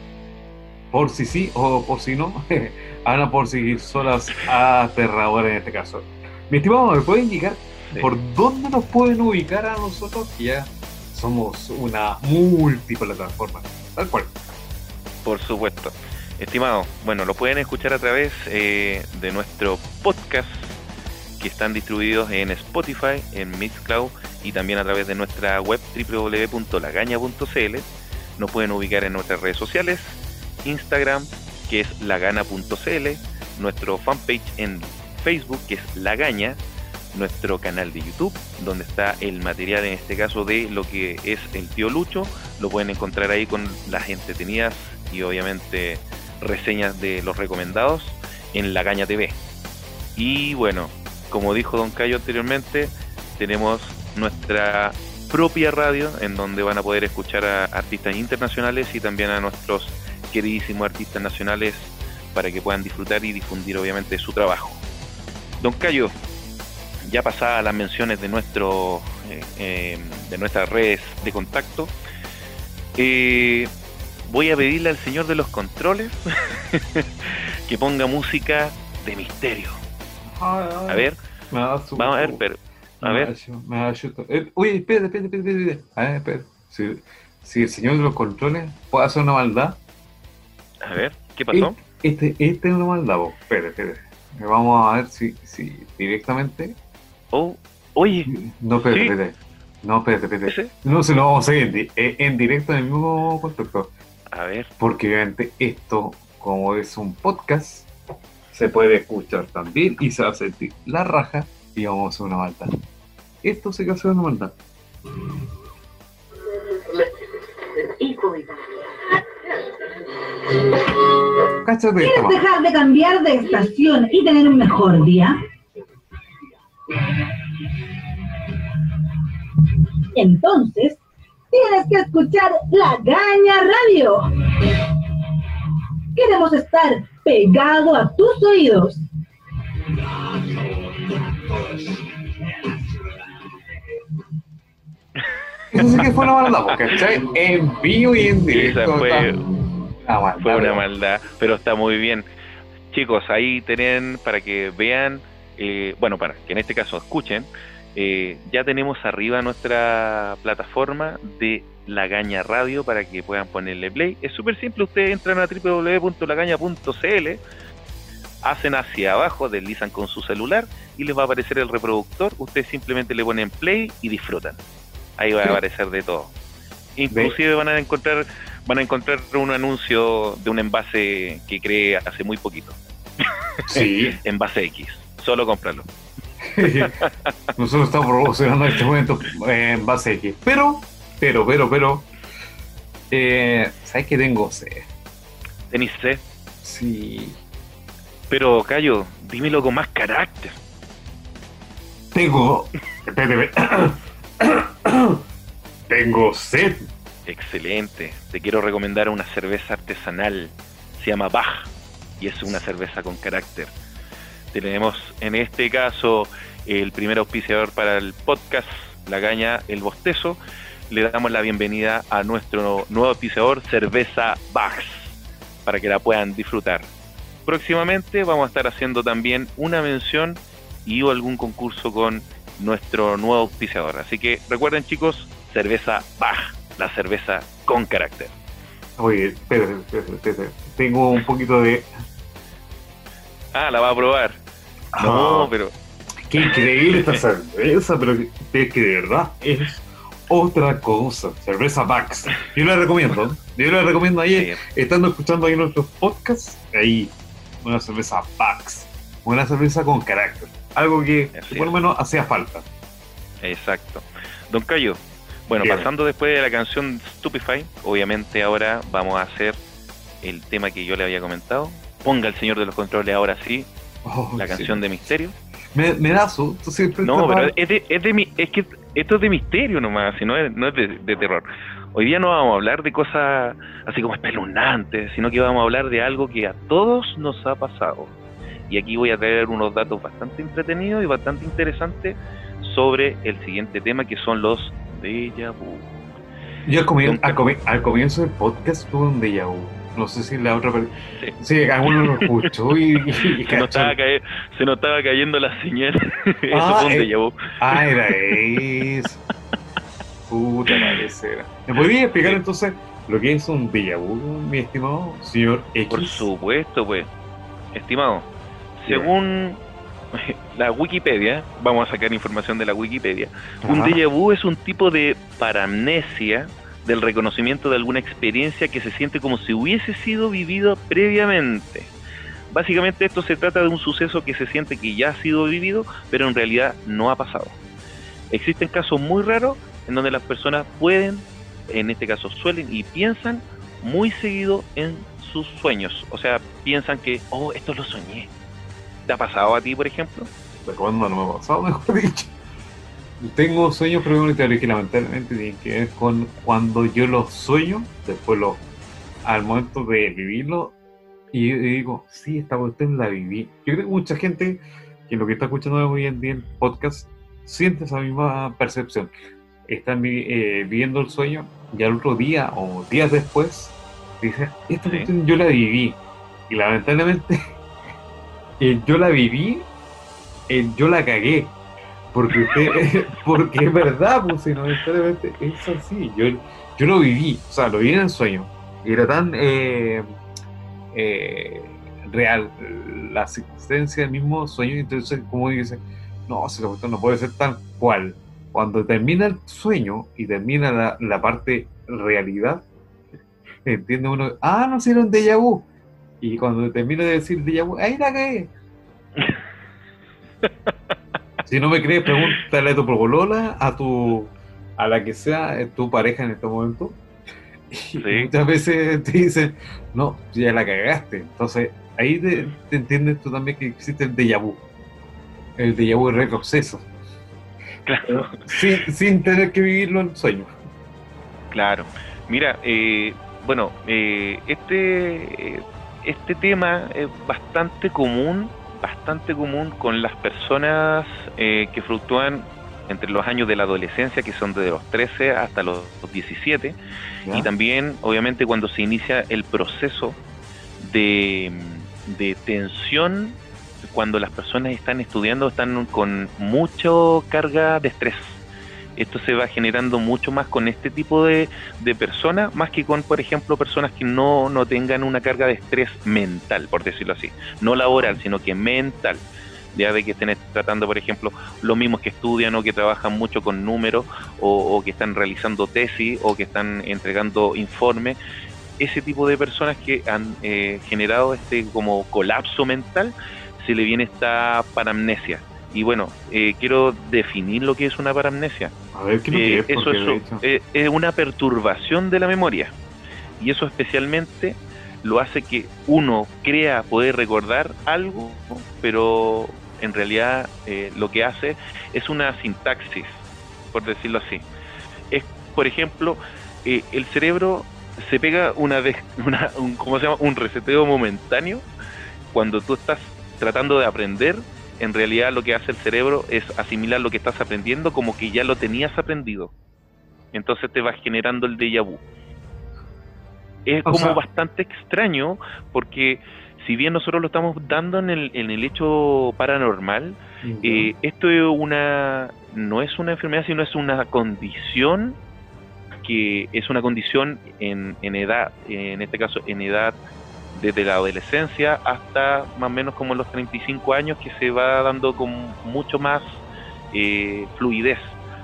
por si sí o por si no, hablan por si solas aterradoras en este caso. Mi estimado, ¿me puede indicar Sí. por dónde nos pueden ubicar a nosotros? Que ya somos una multiplataforma, tal cual. Por supuesto. Estimado, bueno, lo pueden escuchar a través eh, de nuestro podcast que están distribuidos en Spotify, en Mixcloud y también a través de nuestra web www.lagaña.cl. Nos pueden ubicar en nuestras redes sociales, Instagram, que es lagana.cl, nuestro fanpage en Facebook, que es Lagaña, nuestro canal de YouTube, donde está el material en este caso de lo que es el tío Lucho. Lo pueden encontrar ahí con las entretenidas y obviamente reseñas de los recomendados en La Caña TV. Y bueno, como dijo Don Cayo anteriormente, tenemos nuestra propia radio en donde van a poder escuchar a artistas internacionales y también a nuestros queridísimos artistas nacionales para que puedan disfrutar y difundir obviamente su trabajo. Don Cayo, ya pasadas las menciones de nuestro eh, eh, de nuestras redes de contacto, eh, voy a pedirle al señor de los controles que ponga música de misterio. A ver, vamos a ver, pero. A ver. Eh, oye, espérate, espérate, espérate. A ver, espérate. Si, si, el señor de los controles puede hacer una maldad. A ver, ¿qué pasó? Este, este es una maldad, vos. Espérate, espérate. Vamos a ver si, si directamente. Oh, oye. No, espérate, espérate. No, espérate, espérate. No se lo vamos a seguir en, en directo en el mismo contacto. A ver. Porque obviamente esto, como es un podcast, se puede escuchar también y se va a sentir la raja y vamos a hacer una maldad. Esto se va a hacer una maldad. ¿Quieres dejar de cambiar de estación y tener un mejor día? Entonces, tienes que escuchar La Gaña Radio. Queremos estar pegado a tus oídos. Eso sí que fue una maldad, porque en vivo y en directo. fue, fue una maldad, pero está muy bien. Chicos, ahí tienen para que vean, eh, bueno, para que en este caso escuchen, eh, ya tenemos arriba nuestra plataforma de Lagaña Radio para que puedan ponerle play. Es súper simple, ustedes entran a www.lagaña.cl, hacen hacia abajo, deslizan con su celular y les va a aparecer el reproductor. Ustedes simplemente le ponen play y disfrutan. Ahí va a aparecer de todo. Inclusive van a encontrar van a encontrar un anuncio de un envase que creé hace muy poquito. Sí. envase X. Solo comprarlo. Nosotros estamos promocionando en este momento en base X. Pero, pero, pero, pero. Eh, ¿Sabes que tengo C? ¿Tenís C? Sí. Pero, Cayo, dímelo con más carácter. Tengo. Tengo sed. Excelente. Te quiero recomendar una cerveza artesanal. Se llama Bach y es una cerveza con carácter. Tenemos en este caso el primer auspiciador para el podcast, La Gaña El Bostezo. Le damos la bienvenida a nuestro nuevo auspiciador, Cerveza Bax, para que la puedan disfrutar. Próximamente vamos a estar haciendo también una mención y algún concurso con nuestro nuevo auspiciador. Así que recuerden chicos, Cerveza Bach, la cerveza con carácter. Oye, espérate, espérate, tengo un poquito de... Ah, la va a probar. No, pero. Qué increíble esta cerveza, pero es que de verdad es otra cosa. Cerveza Bax. Yo la recomiendo. Yo la recomiendo ahí, estando escuchando ahí nuestros podcasts. Ahí, una cerveza Bax. Una cerveza con carácter. Algo que por lo menos hacía falta. Exacto. Don Cayo, bueno, pasando después de la canción Stupefy, obviamente ahora vamos a hacer el tema que yo le había comentado. Ponga el señor de los controles ahora sí, Oh, la canción de misterio. Me, me da su, siempre No, pero es, de, es, de, es que esto es de misterio nomás, si no es, no es de, terror. Hoy día no vamos a hablar de cosas así como espeluznantes, sino que vamos a hablar de algo que a todos nos ha pasado. Y aquí voy a traer unos datos bastante entretenidos y bastante interesantes sobre el siguiente tema que son los déjà vu. Yo al, comienzo del podcast tuve un déjà vu no sé si la otra sí. sí, alguno lo escuchó y, se, notaba se, notaba cayendo la señal. Ah, eso fue un eh, Ah, era eso. Puta parece. ¿Me podría explicar entonces lo que es un déjà vu, mi estimado señor X? Por supuesto, pues. Estimado, según la Wikipedia, vamos a sacar información de la Wikipedia, un déjà vu es un tipo de paramnesia del reconocimiento de alguna experiencia que se siente como si hubiese sido vivido previamente. Básicamente esto se trata de un suceso que se siente que ya ha sido vivido, pero en realidad no ha pasado. Existen casos muy raros en donde las personas pueden, en este caso suelen y piensan muy seguido en sus sueños. O sea, piensan que, oh, esto lo soñé. ¿Te ha pasado a ti, por ejemplo? ¿De cuándo no me ha pasado, mejor dicho? Tengo sueños premonitorios que lamentablemente tienen que ver con cuando yo los sueño, después lo, al momento de vivirlo, y yo digo, sí, esta cuestión la viví. Yo creo que mucha gente que lo que está escuchando hoy en día en podcast siente esa misma percepción. Están eh, viviendo el sueño y al otro día o días después dicen, esta cuestión yo la viví. Y lamentablemente eh, yo la viví, eh, yo la cagué. Porque usted, porque es verdad, pues si no es así. Yo, yo lo viví, o sea, lo viví en el sueño. Y era tan eh, eh, real la existencia del mismo sueño. Entonces, como dice, no, si no puede ser tal cual. Cuando termina el sueño y termina la, la parte realidad, entiende uno, ah, no hicieron déjà vu. Y cuando termina de decir déjà vu, ahí la cae. Si no me crees, pregúntale a tu progolola, a tu a la que sea eh, tu pareja en este momento. Y muchas veces te dicen, no, ya la cagaste. Entonces, ahí te, entiendes tú también que existe el déjà vu. El déjà vu es retroceso. Claro. Sin, tener que vivirlo en sueño. Claro. Mira, eh, bueno, eh, este, este tema es bastante común bastante común con las personas eh, que fluctúan entre los años de la adolescencia, que son de los 13 hasta los 17, y también, obviamente, cuando se inicia el proceso de, de tensión, cuando las personas están estudiando, están con mucha carga de estrés esto se va generando mucho más con este tipo de, de personas, más que con, por ejemplo, personas que no, no tengan una carga de estrés mental, por decirlo así, no laboral, sino que mental. Ya de que estén tratando, por ejemplo, los mismos que estudian o que trabajan mucho con números o, que están realizando tesis o que están entregando informes, ese tipo de personas que han eh, generado este como colapso mental, se le viene esta paramnesia, y bueno, eh, quiero definir lo que es una paramnesia. A ver, ¿qué eh, es? Eso eh, es, una perturbación de la memoria. Y eso especialmente lo hace que uno crea poder recordar algo, pero en realidad lo que hace es una sintaxis, por decirlo así. Es, por ejemplo, el cerebro se pega una, vez, una un, ¿cómo se llama? un reseteo momentáneo cuando tú estás tratando de aprender en realidad lo que hace el cerebro es asimilar lo que estás aprendiendo como que ya lo tenías aprendido. Entonces te va generando el déjà vu. Es como bastante extraño porque si bien nosotros lo estamos dando en el, en el hecho paranormal, eh, esto es una no es una enfermedad, sino es una condición que es una condición en, en edad, en este caso en edad desde la adolescencia hasta más o menos como los 35 años que se va dando con mucho más eh, fluidez.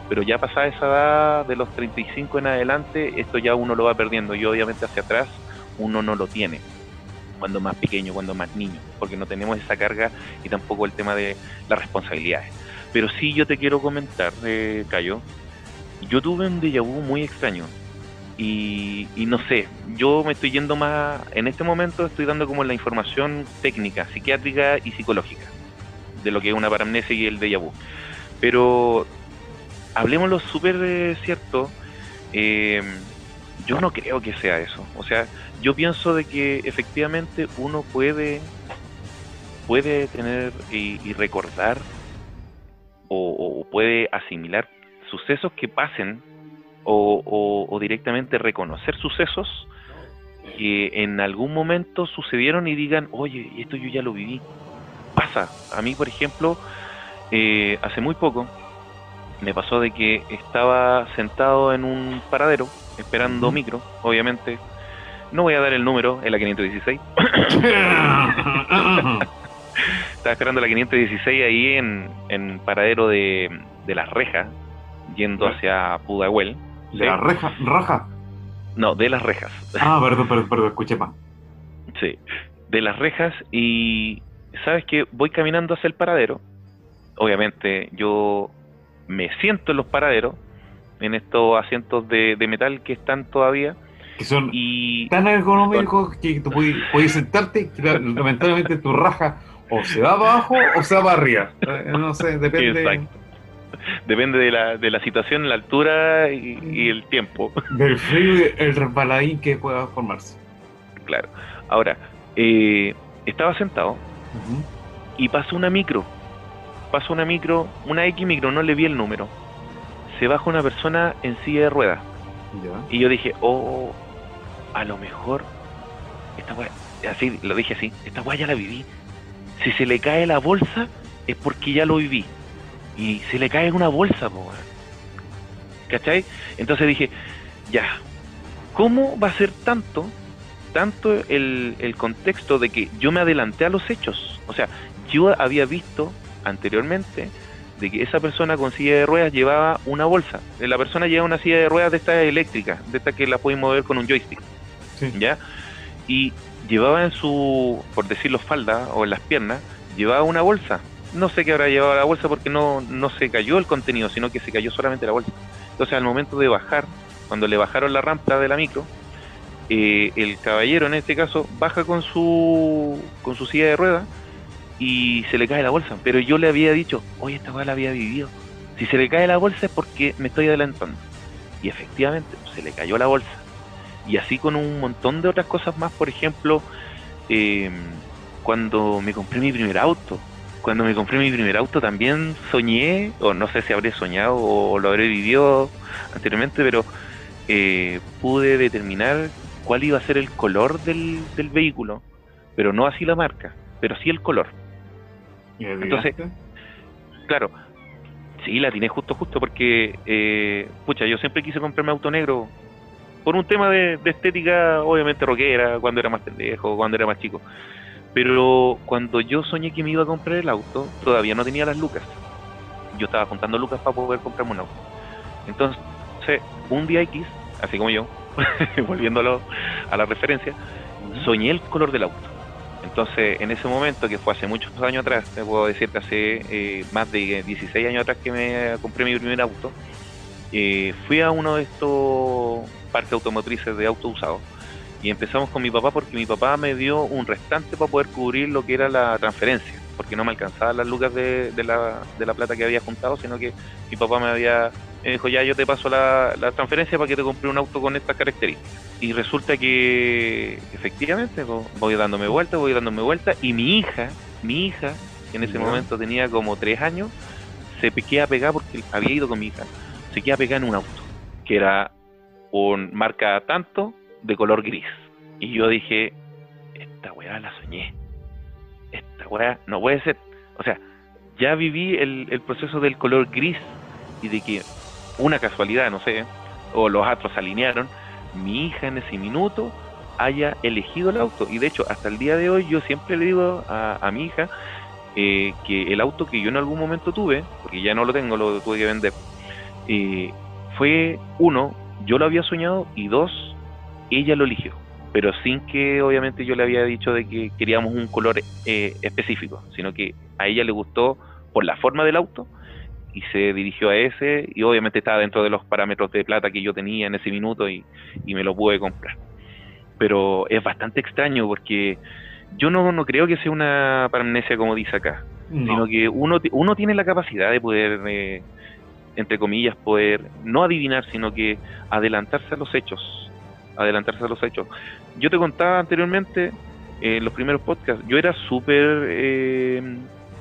Pero ya pasada esa edad de los 35 en adelante, esto ya uno lo va perdiendo y obviamente hacia atrás uno no lo tiene cuando más pequeño, cuando más niño, porque no tenemos esa carga y tampoco el tema de las responsabilidades. Pero sí yo te quiero comentar, eh, Cayo, yo tuve un déjà vu muy extraño. Y, no sé, yo me estoy yendo más, en este momento estoy dando como la información técnica, psiquiátrica y psicológica de lo que es una paramnesia y el déjà vu. Pero hablemoslo súper eh, cierto, eh, yo no creo que sea eso. O sea, yo pienso de que efectivamente uno puede, puede tener y, recordar o puede asimilar sucesos que pasen o, directamente reconocer sucesos que en algún momento sucedieron y digan, oye, esto yo ya lo viví. Pasa. A mí, por ejemplo, eh, hace muy poco, me pasó de que estaba sentado en un paradero esperando micro, obviamente. No voy a dar el número, es la 516. estaba esperando la 516 ahí en, en paradero de, de las rejas, yendo hacia Pudahuel. ¿De las rejas? ¿Raja? No, de las rejas. Ah, perdón, perdón, perdón, escuché más. Sí, de las rejas y sabes que voy caminando hacia el paradero. Obviamente yo me siento en los paraderos, en estos asientos de, de metal que están todavía. Que son Y tan ergonómicos que tú puedes, puedes sentarte, que lamentablemente tu raja o se va abajo o se va arriba. Eh, No sé, depende Exacto. depende de la, de la situación, la altura y, y el tiempo. del frío y el resbaladín que pueda formarse. Claro. Ahora, eh, estaba sentado y pasó una micro. Pasó una micro, una X micro, no le vi el número. Se baja una persona en silla de ruedas. Ya. Y yo dije, oh, a lo mejor, esta weá, así, lo dije así, esta weá ya la viví. Si se le cae la bolsa, es porque ya lo viví. Y se le cae una bolsa, po. ¿Cachai? Entonces dije, ya, ¿cómo va a ser tanto, tanto el, el contexto de que yo me adelanté a los hechos? O sea, yo había visto anteriormente de que esa persona con silla de ruedas llevaba una bolsa. La persona lleva una silla de ruedas de esta eléctrica, de esta que la pueden mover con un joystick, Sí. ¿ya? Y llevaba en su, por decirlo, falda o en las piernas, llevaba una bolsa. No sé qué habrá llevado la bolsa porque no, no se cayó el contenido, sino que se cayó solamente la bolsa. Entonces al momento de bajar, cuando le bajaron la rampa de la micro, eh, el caballero en este caso baja con su, con su silla de ruedas y se le cae la bolsa. Pero yo le había dicho, oye, esta weá la había vivido. Si se le cae la bolsa es porque me estoy adelantando. Y efectivamente, se le cayó la bolsa. Y así con un montón de otras cosas más, por ejemplo, eh, cuando me compré mi primer auto. Cuando me compré mi primer auto también soñé, o no sé si habré soñado o lo habré vivido anteriormente, pero eh, pude determinar cuál iba a ser el color del, del vehículo, pero no así la marca, pero sí el color. ¿Y Entonces? Claro, sí, la tiene justo, justo, porque, eh, pucha, yo siempre quise comprarme auto negro por un tema de, de estética, obviamente rockera, cuando era más pendejo, cuando era más chico. Pero cuando yo soñé que me iba a comprar el auto, todavía no tenía las lucas. Yo estaba juntando lucas para poder comprarme un auto. Entonces, un día X, así como yo, volviendo a, lo- a la referencia, soñé el color del auto. Entonces, en ese momento, que fue hace muchos años atrás, te puedo decir que hace eh, más de 16 años atrás que me compré mi primer auto, eh, fui a uno de estos parques automotrices de auto usado y empezamos con mi papá porque mi papá me dio un restante para poder cubrir lo que era la transferencia, porque no me alcanzaban las lucas de, de la, de la plata que había juntado, sino que mi papá me había me dijo ya yo te paso la, la transferencia para que te compre un auto con estas características. Y resulta que efectivamente voy dándome vuelta, voy dándome vuelta y mi hija, mi hija, que en ese momento tenía como tres años, se queda pegada porque había ido con mi hija, se queda pegada en un auto, que era un marca tanto de color gris. Y yo dije, esta weá la soñé. Esta weá no puede ser. O sea, ya viví el, el proceso del color gris y de que una casualidad, no sé, o los astros alinearon, mi hija en ese minuto haya elegido el auto. Y de hecho, hasta el día de hoy yo siempre le digo a, a mi hija eh, que el auto que yo en algún momento tuve, porque ya no lo tengo, lo tuve que vender, eh, fue uno, yo lo había soñado y dos, ella lo eligió. Pero sin que obviamente yo le había dicho de que queríamos un color eh, específico, sino que a ella le gustó por la forma del auto y se dirigió a ese y obviamente estaba dentro de los parámetros de plata que yo tenía en ese minuto y, y me lo pude comprar. Pero es bastante extraño porque yo no, no creo que sea una paramnesia como dice acá, sino No. que uno, uno tiene la capacidad de poder, eh, entre comillas, poder no adivinar, sino que adelantarse a los hechos. Adelantarse a los hechos. Yo te contaba anteriormente, eh, en los primeros podcasts, yo era súper eh,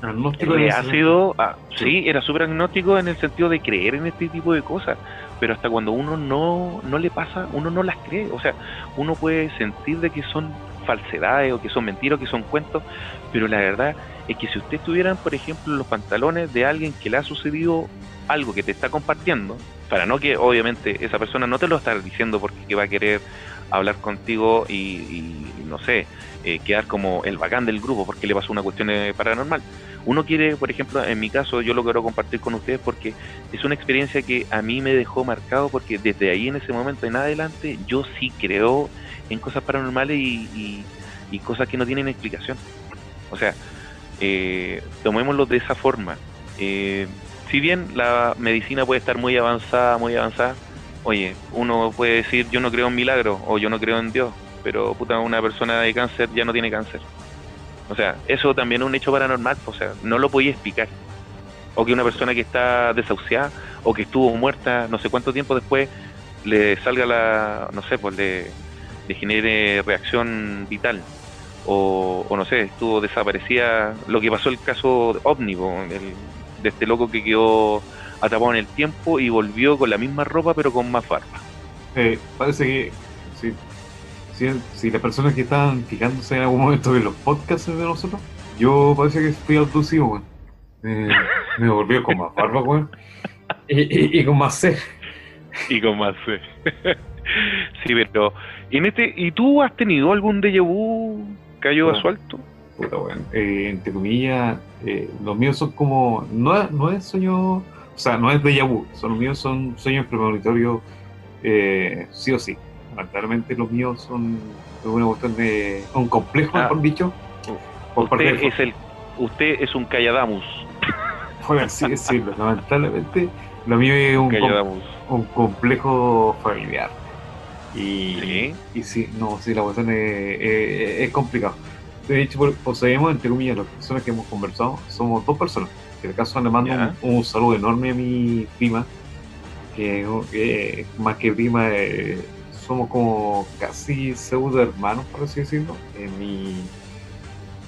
Agnóstico ese reácido, ah, Sí. sí, era súper agnóstico en el sentido de creer en este tipo de cosas, pero hasta cuando uno no, no le pasa, uno no las cree, o sea, uno puede sentir de que son falsedades o que son mentiras o que son cuentos, pero la verdad es que si ustedes tuvieran, por ejemplo, los pantalones de alguien que le ha sucedido algo que te está compartiendo, para no que obviamente esa persona no te lo está diciendo porque va a querer hablar contigo y, no sé, eh, quedar como el bacán del grupo porque le pasó una cuestión eh, paranormal. Uno quiere, por ejemplo, en mi caso, yo lo quiero compartir con ustedes porque es una experiencia que a mí me dejó marcado porque desde ahí en ese momento en adelante yo sí creo en cosas paranormales y, cosas que no tienen explicación. O sea, eh, tomémoslo de esa forma. Eh, si bien la medicina puede estar muy avanzada, muy avanzada, oye, uno puede decir yo no creo en milagros o yo no creo en Dios, pero puta, una persona de cáncer ya no tiene cáncer. O sea, eso también es un hecho paranormal, o sea, no lo podía explicar. O que una persona que está desahuciada o que estuvo muerta no sé cuánto tiempo después le salga la, no sé, pues le, genere reacción vital. O, no sé, estuvo desaparecida, lo que pasó el caso ómnivo, de este loco que quedó atrapado en el tiempo y volvió con la misma ropa pero con más barba. Eh, parece que sí, si, las personas que estaban fijándose en algún momento en los podcasts de nosotros, yo parece que fui abducido, weón. me volví con más barba, weón. Y, con más sed. Y con más sed. sí, pero. En este, ¿Y tú has tenido algún déjà vu cayó bueno, asualto? Puta, weón. Eh, entre comillas, eh, los míos son como. No, no es sueño. O sea, no es déjà vu. Son, los míos son sueños premonitorios, eh, sí o sí lamentablemente los míos son una cuestión de un complejo, ah. mejor dicho. usted es el, usted es un Calladamus. Bueno, así decirlo, lamentablemente lo mío es un, un complejo familiar. Y ¿Sí? y sí, no, sí, la cuestión es, es, complicado. De hecho, poseemos, entre comillas, las personas que hemos conversado, somos dos personas. En el caso le mando un, saludo enorme a mi prima, que, más que prima, eh, somos como casi pseudo hermanos, por así decirlo. Eh, mi,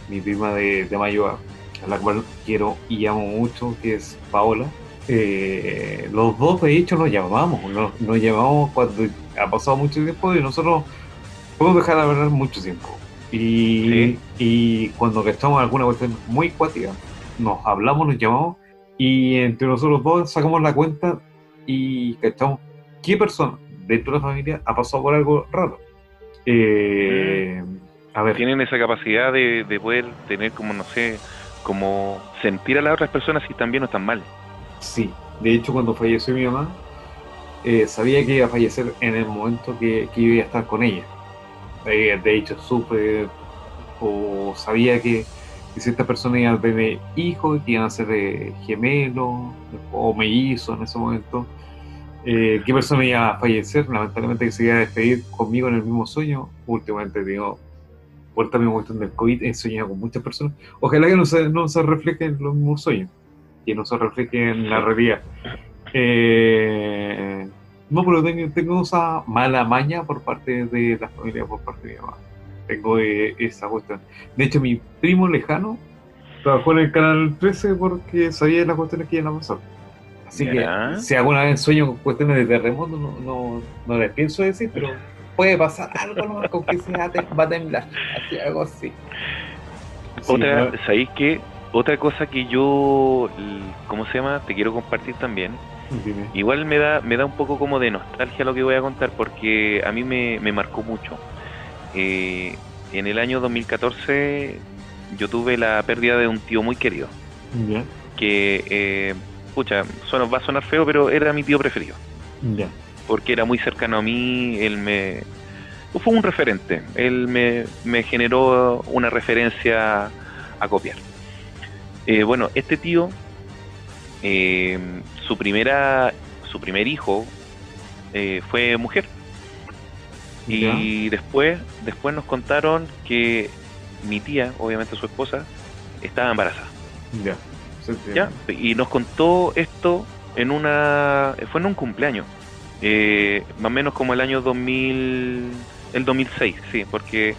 mi prima de, de Mayoa, a la cual quiero y amo mucho, que es Paola. Eh, los dos, de hecho, nos llamamos, nos, nos, llamamos cuando ha pasado mucho tiempo y nosotros podemos dejar de hablar mucho tiempo. Y, y cuando estamos alguna cuestión muy cuática, nos hablamos, nos llamamos y entre nosotros dos sacamos la cuenta y estamos qué persona dentro de la familia ha pasado por algo raro. Eh, a ver. Tienen esa capacidad de, poder tener como, no sé, como sentir a las otras personas si también no están mal. Sí, de hecho cuando falleció mi mamá, eh, sabía que iba a fallecer en el momento que, que iba a estar con ella. Eh, de hecho, supe o sabía que, que ciertas personas iban a tener hijos, que iban a ser gemelos o mellizos en ese momento eh, qué persona iba a fallecer, lamentablemente que se iba a despedir conmigo en el mismo sueño. Últimamente digo, por esta misma cuestión del COVID, he soñado con muchas personas. Ojalá que no se, no se refleje en los mismos sueños, que no se refleje en la realidad. Eh, no, pero tengo, tengo, esa mala maña por parte de la familia, por parte de mi mamá. Tengo eh, esa cuestión. De hecho, mi primo lejano trabajó en el canal 13 porque sabía las cuestiones que iban a pasar. Así que si alguna vez sueño con cuestiones de terremoto, no, no, no les pienso decir, pero puede pasar algo nomás con que se va a temblar, así, algo así. Otra, ¿sabéis qué? Otra cosa que yo, ¿cómo se llama? Te quiero compartir también. Igual me da, me da un poco como de nostalgia lo que voy a contar porque a mí me, me marcó mucho. Eh, en el año 2014 yo tuve la pérdida de un tío muy querido. Que eh, pucha, va a sonar feo, pero era mi tío preferido. Porque era muy cercano a mí, él me... Fue un referente, él me, me generó una referencia a copiar. Eh, bueno, este tío, eh, su primera, su primer hijo eh, fue mujer. Y después, después nos contaron que mi tía, obviamente su esposa, estaba embarazada. Ya. ¿Ya? Y nos contó esto en una. fue en un cumpleaños. Eh, más o menos como el año 2000. el 2006, sí, porque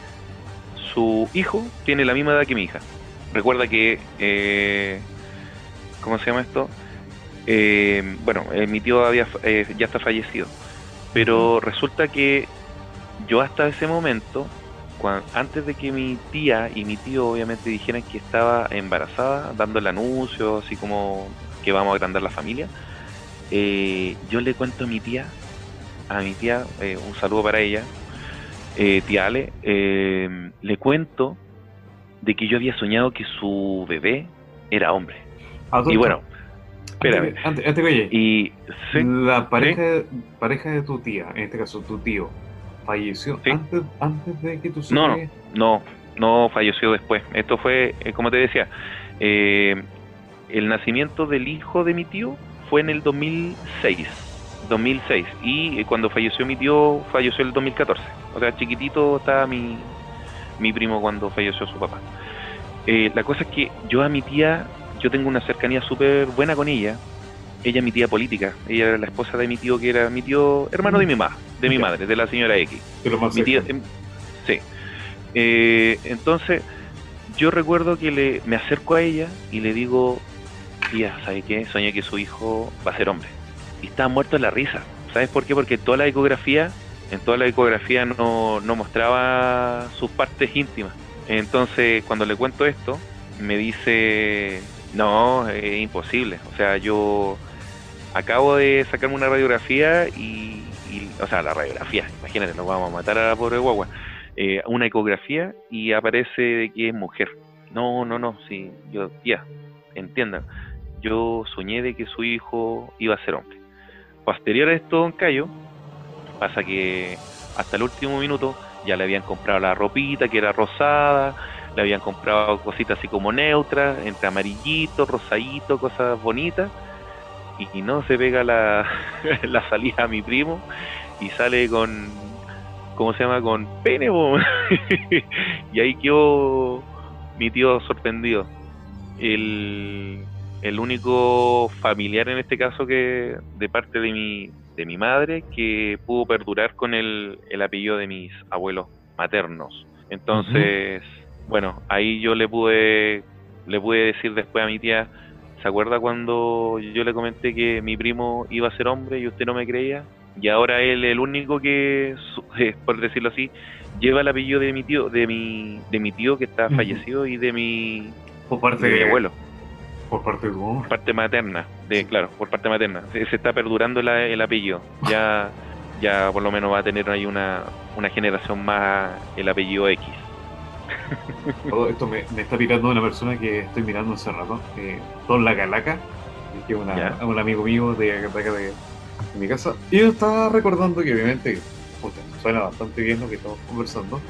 su hijo tiene la misma edad que mi hija. Recuerda que. Eh, ¿Cómo se llama esto? Eh, bueno, mi tío había, ya está fallecido. Pero resulta que yo hasta ese momento antes de que mi tía y mi tío obviamente dijeran que estaba embarazada, dando el anuncio, así como que vamos a agrandar la familia, eh, yo le cuento a mi tía, a mi tía, eh, un saludo para ella, eh, tía Ale, eh, le cuento de que yo había soñado que su bebé era hombre. Y bueno, espérame. Antes, antes, oye, Y sí, la pareja, pareja de tu tía, en este caso tu tío, falleció Sí. antes, antes de que tú No, no. no, no falleció después. Esto fue, eh, como te decía, eh, el nacimiento del hijo de mi tío fue en el 2006. 2006 y eh, cuando falleció mi tío falleció el 2014 o sea chiquitito estaba mi, mi primo cuando falleció su papá la cosa es que yo a mi tía yo tengo una cercanía súper buena con ella ella es mi tía política ella era la esposa de mi tío que era mi tío hermano de mi mamá de mi madre de la señora X De lo más mi tía, em, sí. Eh, entonces, yo recuerdo que le, me acerco a ella y le digo, tía, ¿sabe qué? Soñé que su hijo va a ser hombre. Y estaba muerto de la risa. ¿Sabes por qué? Porque toda la ecografía, en toda la ecografía no, no mostraba sus partes íntimas. Entonces, cuando le cuento esto, me dice, no, es imposible. O sea, yo acabo de sacarme una radiografía y, y- o sea, la radiografía, imagínate, nos vamos a matar a la pobre guagua. Eh, una ecografía y aparece que es mujer. No, no, no, sí, yo, ya, entiendan, yo soñé de que su hijo iba a ser hombre. Posterior a esto, don Cayo, pasa que hasta el último minuto ya le habían comprado la ropita que era rosada, le habían comprado cositas así como neutras, entre amarillito, rosadito, cosas bonitas, y, no se pega la, la salida a mi primo y sale con, ¿cómo se llama? Con pene, y ahí quedó mi tío sorprendido. El, el único familiar en este caso que de parte de mi, de mi madre que pudo perdurar con el, el apellido de mis abuelos maternos. Entonces, bueno, ahí yo le pude, le pude decir después a mi tía, ¿se acuerda cuando yo le comenté que mi primo iba a ser hombre y usted no me creía? Y ahora él el único que, eh, por decirlo así, lleva el apellido de mi tío, de mi, de mi tío que está fallecido y de mi, Por parte de mi abuelo Por parte de mamá. parte materna, de claro, por parte materna. Se, se está perdurando la- el apellido. Ya ya por lo menos va a tener ahí una, una generación más el apellido X. Todo esto me, me está mirando una persona que estoy mirando hace rato, eh, Don La Calaca, que es una- un amigo mío de, de acá de, de mi casa. Y yo estaba recordando que obviamente puta, suena bastante bien lo que estamos conversando.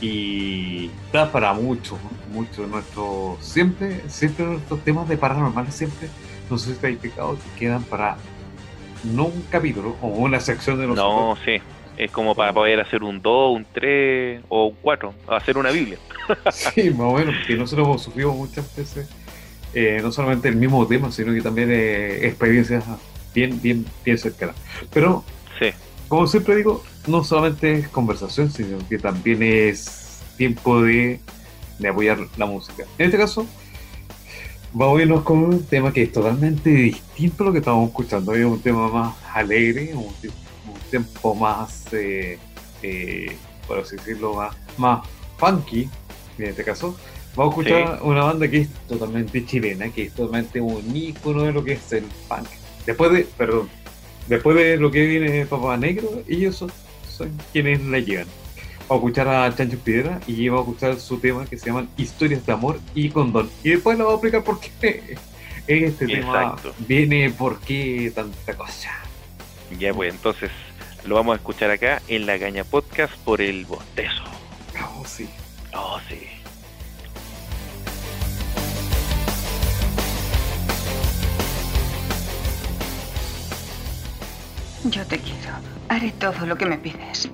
Y da para mucho, mucho nuestro. Siempre, siempre nuestros temas de paranormales, siempre, no sé si fijado, que quedan para no un capítulo o una sección de nosotros. No, sí. Es como para poder hacer un 2, un 3 o un 4, hacer una Biblia. Sí, más o menos, porque nosotros sufrido muchas veces, eh, no solamente el mismo tema, sino que también eh, experiencias bien, bien, bien cercanas. Pero, Sí, como siempre digo, no solamente es conversación, sino que también es tiempo de, de apoyar la música. En este caso, vamos a irnos con un tema que es totalmente distinto a lo que estamos escuchando. Es un tema más alegre, un, un tiempo más, eh, eh, por así decirlo, más, más funky, en este caso. Vamos a escuchar una banda que es totalmente chilena, que es totalmente un ícono de lo que es el punk. Después de, perdón, después de lo que viene Papá Negro, ellos son, son quienes la llevan. Vamos a escuchar a Chancho Piedra y vamos a escuchar su tema que se llama Historias de Amor y Condón. Y después le vamos a explicar por qué este tema Exacto. viene, por qué tanta cosa. ya pues entonces lo vamos a escuchar acá en la Caña Podcast por el bostezo. Oh, sí. Oh, sí. Yo te quiero. Haré todo lo que me pides.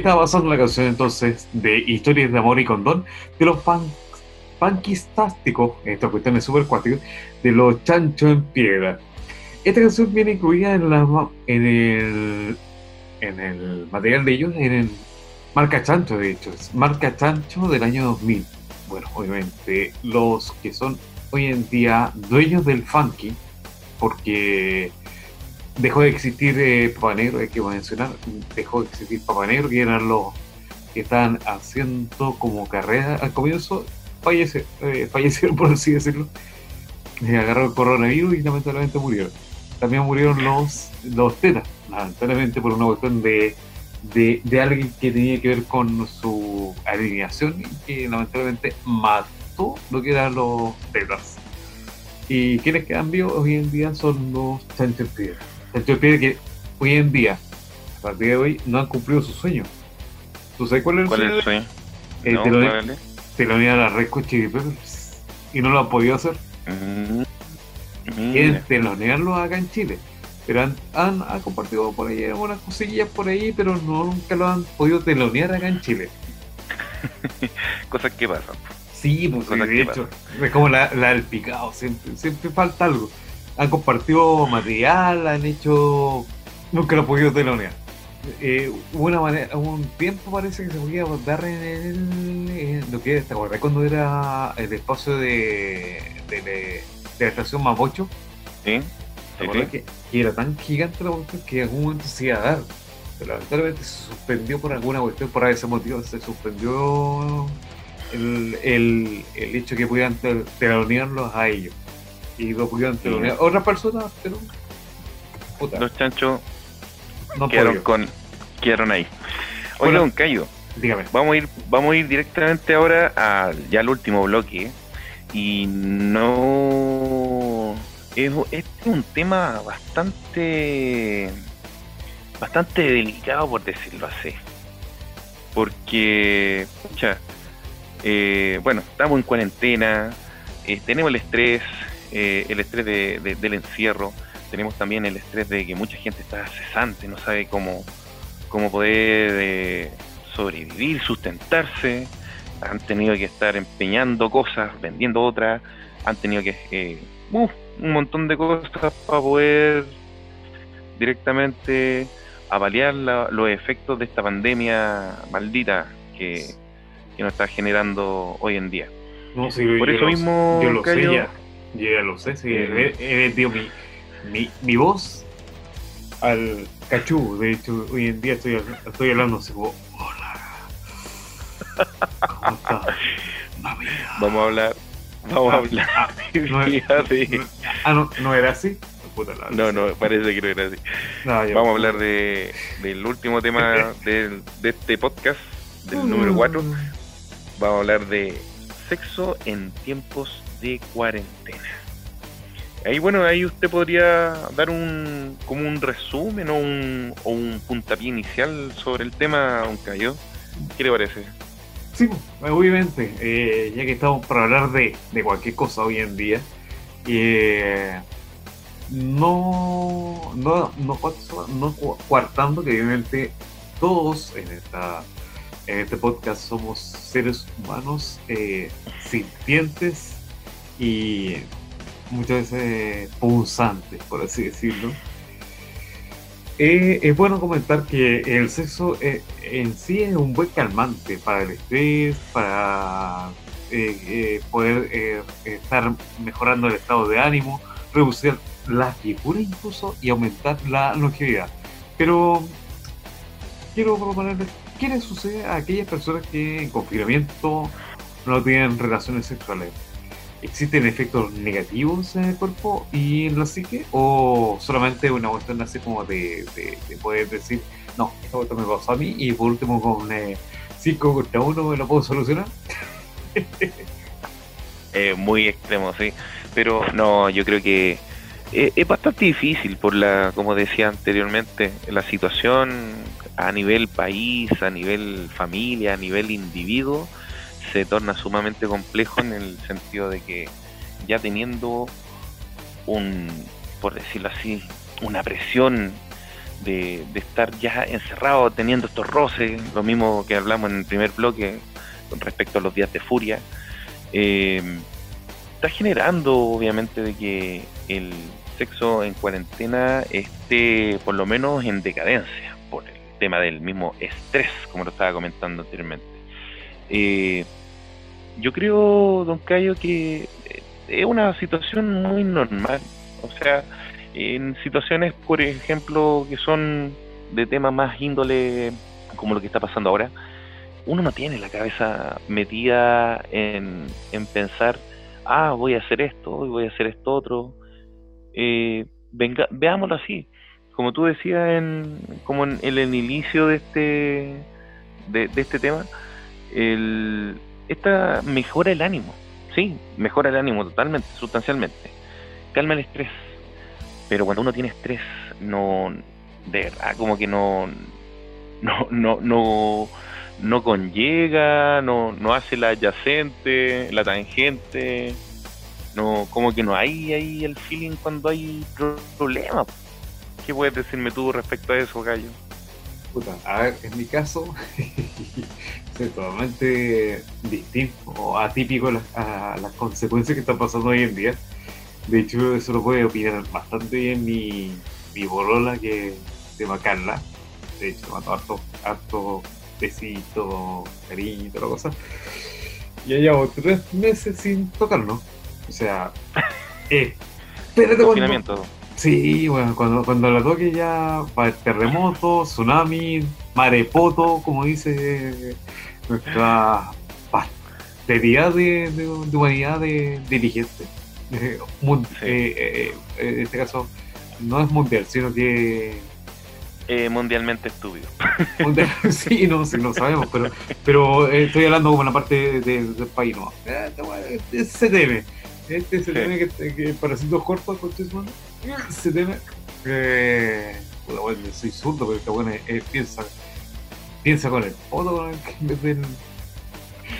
Ahí estaba pasando la canción entonces de Historias de Amor y Condón de los pan, panquistásticos, esta cuestión es súper cuática, de los chanchos en piedra. Esta canción viene incluida en, la, en, el, en el material de ellos, en el Marca Chancho, de hecho, es Marca Chancho del año 2000. Bueno, obviamente, los que son hoy en día dueños del funky, porque dejó de existir eh, Papa Negro, hay que mencionar, dejó de existir Papa Negro, que eran los que estaban haciendo como carrera al comienzo, fallece, eh, fallecieron por así decirlo, agarró el coronavirus y lamentablemente murieron. También murieron los, los tetas, lamentablemente por una cuestión de, de, de alguien que tenía que ver con su alineación y que lamentablemente mató lo que eran los tetas. Y quienes quedan vivos hoy en día son los piedra. Chanchos piedra que hoy en día, a partir de hoy, no han cumplido su sueño. ¿Tú sabes cuál es el ¿Cuál es sueño? el sueño? Eh, No, te, lo, ¿cuál es? te lo unían a la Red Hot Chili y no lo han podido hacer. Mm, Quieren mira. telonearlo acá en Chile. Pero han, han, han compartido por ahí algunas cosillas por ahí, pero no, nunca lo han podido telonear acá en Chile. Cosas que pasan. Sí, pues Cosas de que hecho, es como la, la del picado, siempre, siempre falta algo. Han compartido material, han hecho. Nunca lo han podido telonear. Eh, hubo una manera, un tiempo parece que se podía dar en, el, en lo que era, ¿te acordás cuando era el espacio de, de, de- de la estación Mapocho? ¿Sí? ¿Te Sí, sí. que, que era tan gigante la cuestión que en algún momento se iba a dar? Pero lamentablemente se suspendió por alguna cuestión, por ese motivo se suspendió el, el, el hecho que pudieran tel- telonearlos a ellos. Y a otras personas, pero puta, Los chanchos no quedaron con quedaron ahí. Oiga, Bueno. don Cayo, Dígame. vamos a ir, vamos a ir directamente ahora al ya al último bloque. Y no es, este es un tema bastante bastante delicado por decirlo así. Porque, pucha, eh, bueno, estamos en cuarentena, eh, tenemos el estrés, eh, el estrés de- de- del encierro, tenemos también el estrés de que mucha gente está cesante, no sabe cómo, cómo poder eh, sobrevivir, sustentarse, han tenido que estar empeñando cosas, vendiendo otras, han tenido que eh, uf, un montón de cosas para poder directamente avaliar la- los efectos de esta pandemia maldita que, que nos está generando hoy en día. No, sí, Por yo eso mismo, yo lo sé ya. Yo ya lo sé, sí. Eh. He, he vendido mi, mi, mi voz al cachú. De hecho, hoy en día estoy, estoy hablando así como, hola. ¿Cómo estás? Vamos a hablar, vamos a Ah, hablar ah, no, de- ah, no, no era así. Puta la- No, no, parece que no era así. No. Vamos a hablar de, del último tema del- de este podcast, del número 4. Vamos a hablar de sexo en tiempos de cuarentena. Ahí, bueno, ahí usted podría dar un como un resumen o un, o un puntapié inicial sobre el tema, don Cayo. ¿Qué le parece? Sí, pues, obviamente, eh, ya que estamos para hablar de, de cualquier cosa hoy en día, eh, no, no, no, no cu- cuartando que obviamente todos en, esta, en este podcast somos seres humanos eh, sintientes y muchas veces punzantes, por así decirlo. Eh, es bueno comentar que el sexo eh, en sí es un buen calmante para el estrés, para eh, poder estar mejorando el estado de ánimo, reducir la figura incluso y aumentar la longevidad. Pero quiero proponerles, ¿qué les sucede a aquellas personas que en confinamiento no tienen relaciones sexuales? ¿Existen efectos negativos en el cuerpo y en la psique? ¿O solamente una cuestión así como de, de- de poder decir, no, esta cuestión me pasó a mí y por último con 5 contra 1 me lo puedo solucionar? Eh, muy extremo, sí. Pero no, yo creo que eh, es bastante difícil por la, como decía anteriormente, la situación a nivel país, a nivel familia, a nivel individuo, se torna sumamente complejo en el sentido de que ya teniendo un, por decirlo así, una presión de, estar ya encerrado, teniendo estos roces, lo mismo que hablamos en el primer bloque con respecto a los días de furia, eh, está generando obviamente de que el sexo en cuarentena esté por lo menos en decadencia por el tema del mismo estrés, como lo estaba comentando anteriormente. Eh, yo creo, don Cayo, que es una situación muy normal. O sea, en situaciones, por ejemplo, que son de temas más índole, como lo que está pasando ahora, uno no tiene la cabeza metida en, pensar, ah, voy a hacer esto, voy a hacer esto otro. Eh, venga, veámoslo así. Como tú decías, en, como en, el inicio de este, de, de este tema, el, esta mejora el ánimo. Sí, mejora el ánimo totalmente, sustancialmente. Calma el estrés pero cuando uno tiene estrés, no, de verdad, como que no, no, no, no, no conllega, no, no hace la adyacente, la tangente, no, como que no hay ahí el feeling cuando hay problemas. ¿Qué puedes decirme tú respecto a eso, Gallo? Puta, a ver, en mi caso, totalmente distinto o atípico a las consecuencias que están pasando hoy en día. De hecho, eso lo puede opinar bastante bien mi, mi bolola que se llama Carla. De hecho, mató harto, harto besito, cariño y toda la cosa. Ya llevo tres meses sin tocarlo. O sea, eh, espérate cuando... Sí, bueno, cuando, cuando la toque ya va terremoto, tsunami, marepoto, como dice nuestra pasteridad de, de, de humanidad de dirigente. Eh, eh, eh, en este caso no es mundial, sino que mundialmente estúpido. sí, no, sí, no sabemos, pero, pero estoy hablando como en la parte del país, no. Este CTM, este CTM que, que para dos cortos, con CTM, eh, bueno, soy zurdo, pero este bueno piensa, piensa con el foto en vez del,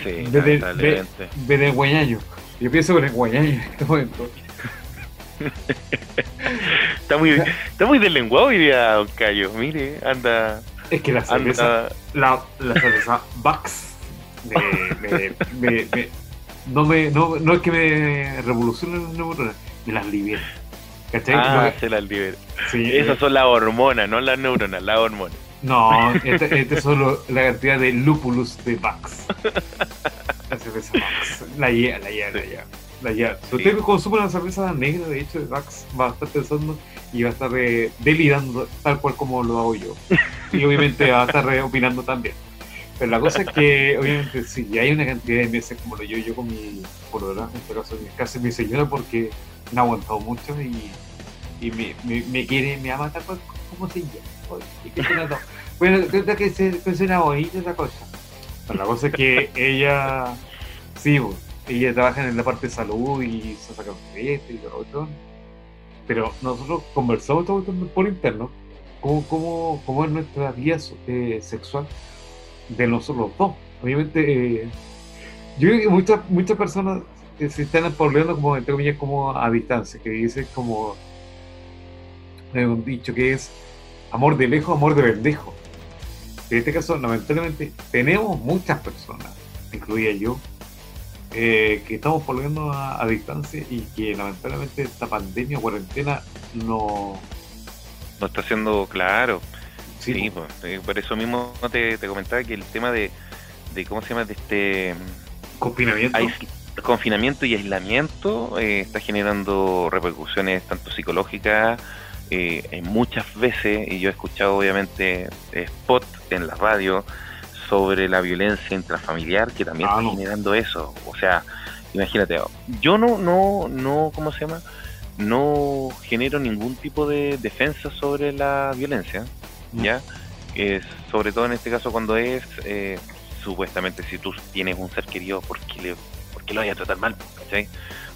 sí, del, guañaño. Yo pienso con el guayaño en este momento. está muy, está muy deslenguado hoy día, Don Cayo. Mire, anda. Es que la cerveza, la, la cerveza Bax me, me, me, no, me, no, no es que me revolucione las neuronas, me las libera. ¿Cachai? Ah, se las libera. Sí, Esas son las hormonas, no las neuronas, las hormonas. No, esta, este es solo la cantidad de lúpulus de Bax. La cerveza Max. La lleva, la lleva, la lleva. La lleva. Si usted consume una cerveza negra, de hecho, Max va a estar pensando y va a estar eh, delirando tal cual como lo hago yo. Y obviamente va a estar opinando también. Pero la cosa es que, obviamente, si hay una cantidad de meses como lo yo, yo con mi polola, en este caso, casi mi señora, porque me ha aguantado mucho y, y me, me, me, quiere, me ama tal cual como se llama. Bueno, creo que se suena bonita esa cosa. La cosa es que ella, sí, ella trabaja en la parte de salud y se saca un y todo Pero nosotros conversamos todo por interno, cómo, cómo, cómo es nuestra vida eh, sexual de nosotros dos. Obviamente, eh, yo creo que muchas, muchas personas se están problemas como, entre comillas, como a distancia, que dice como, un dicho que es amor de lejos, amor de pendejo en este caso, lamentablemente, tenemos muchas personas, incluida yo, eh, que estamos volviendo a, distancia y que lamentablemente esta pandemia o cuarentena no... No está siendo claro. Sí, pues, eh, por eso mismo te, te, comentaba que el tema de, de, ¿cómo se llama? De este... Confinamiento. confinamiento y aislamiento eh, está generando repercusiones tanto psicológicas eh, muchas veces, y yo he escuchado obviamente spot en la radio sobre la violencia intrafamiliar que también ah, está generando eso. O sea, imagínate, yo no, no, no, ¿cómo se llama? No genero ningún tipo de defensa sobre la violencia, mm. ¿ya? sobre todo en este caso cuando es, eh, supuestamente, si tú tienes un ser querido, ¿por qué, le, por qué lo vayas a tratar mal?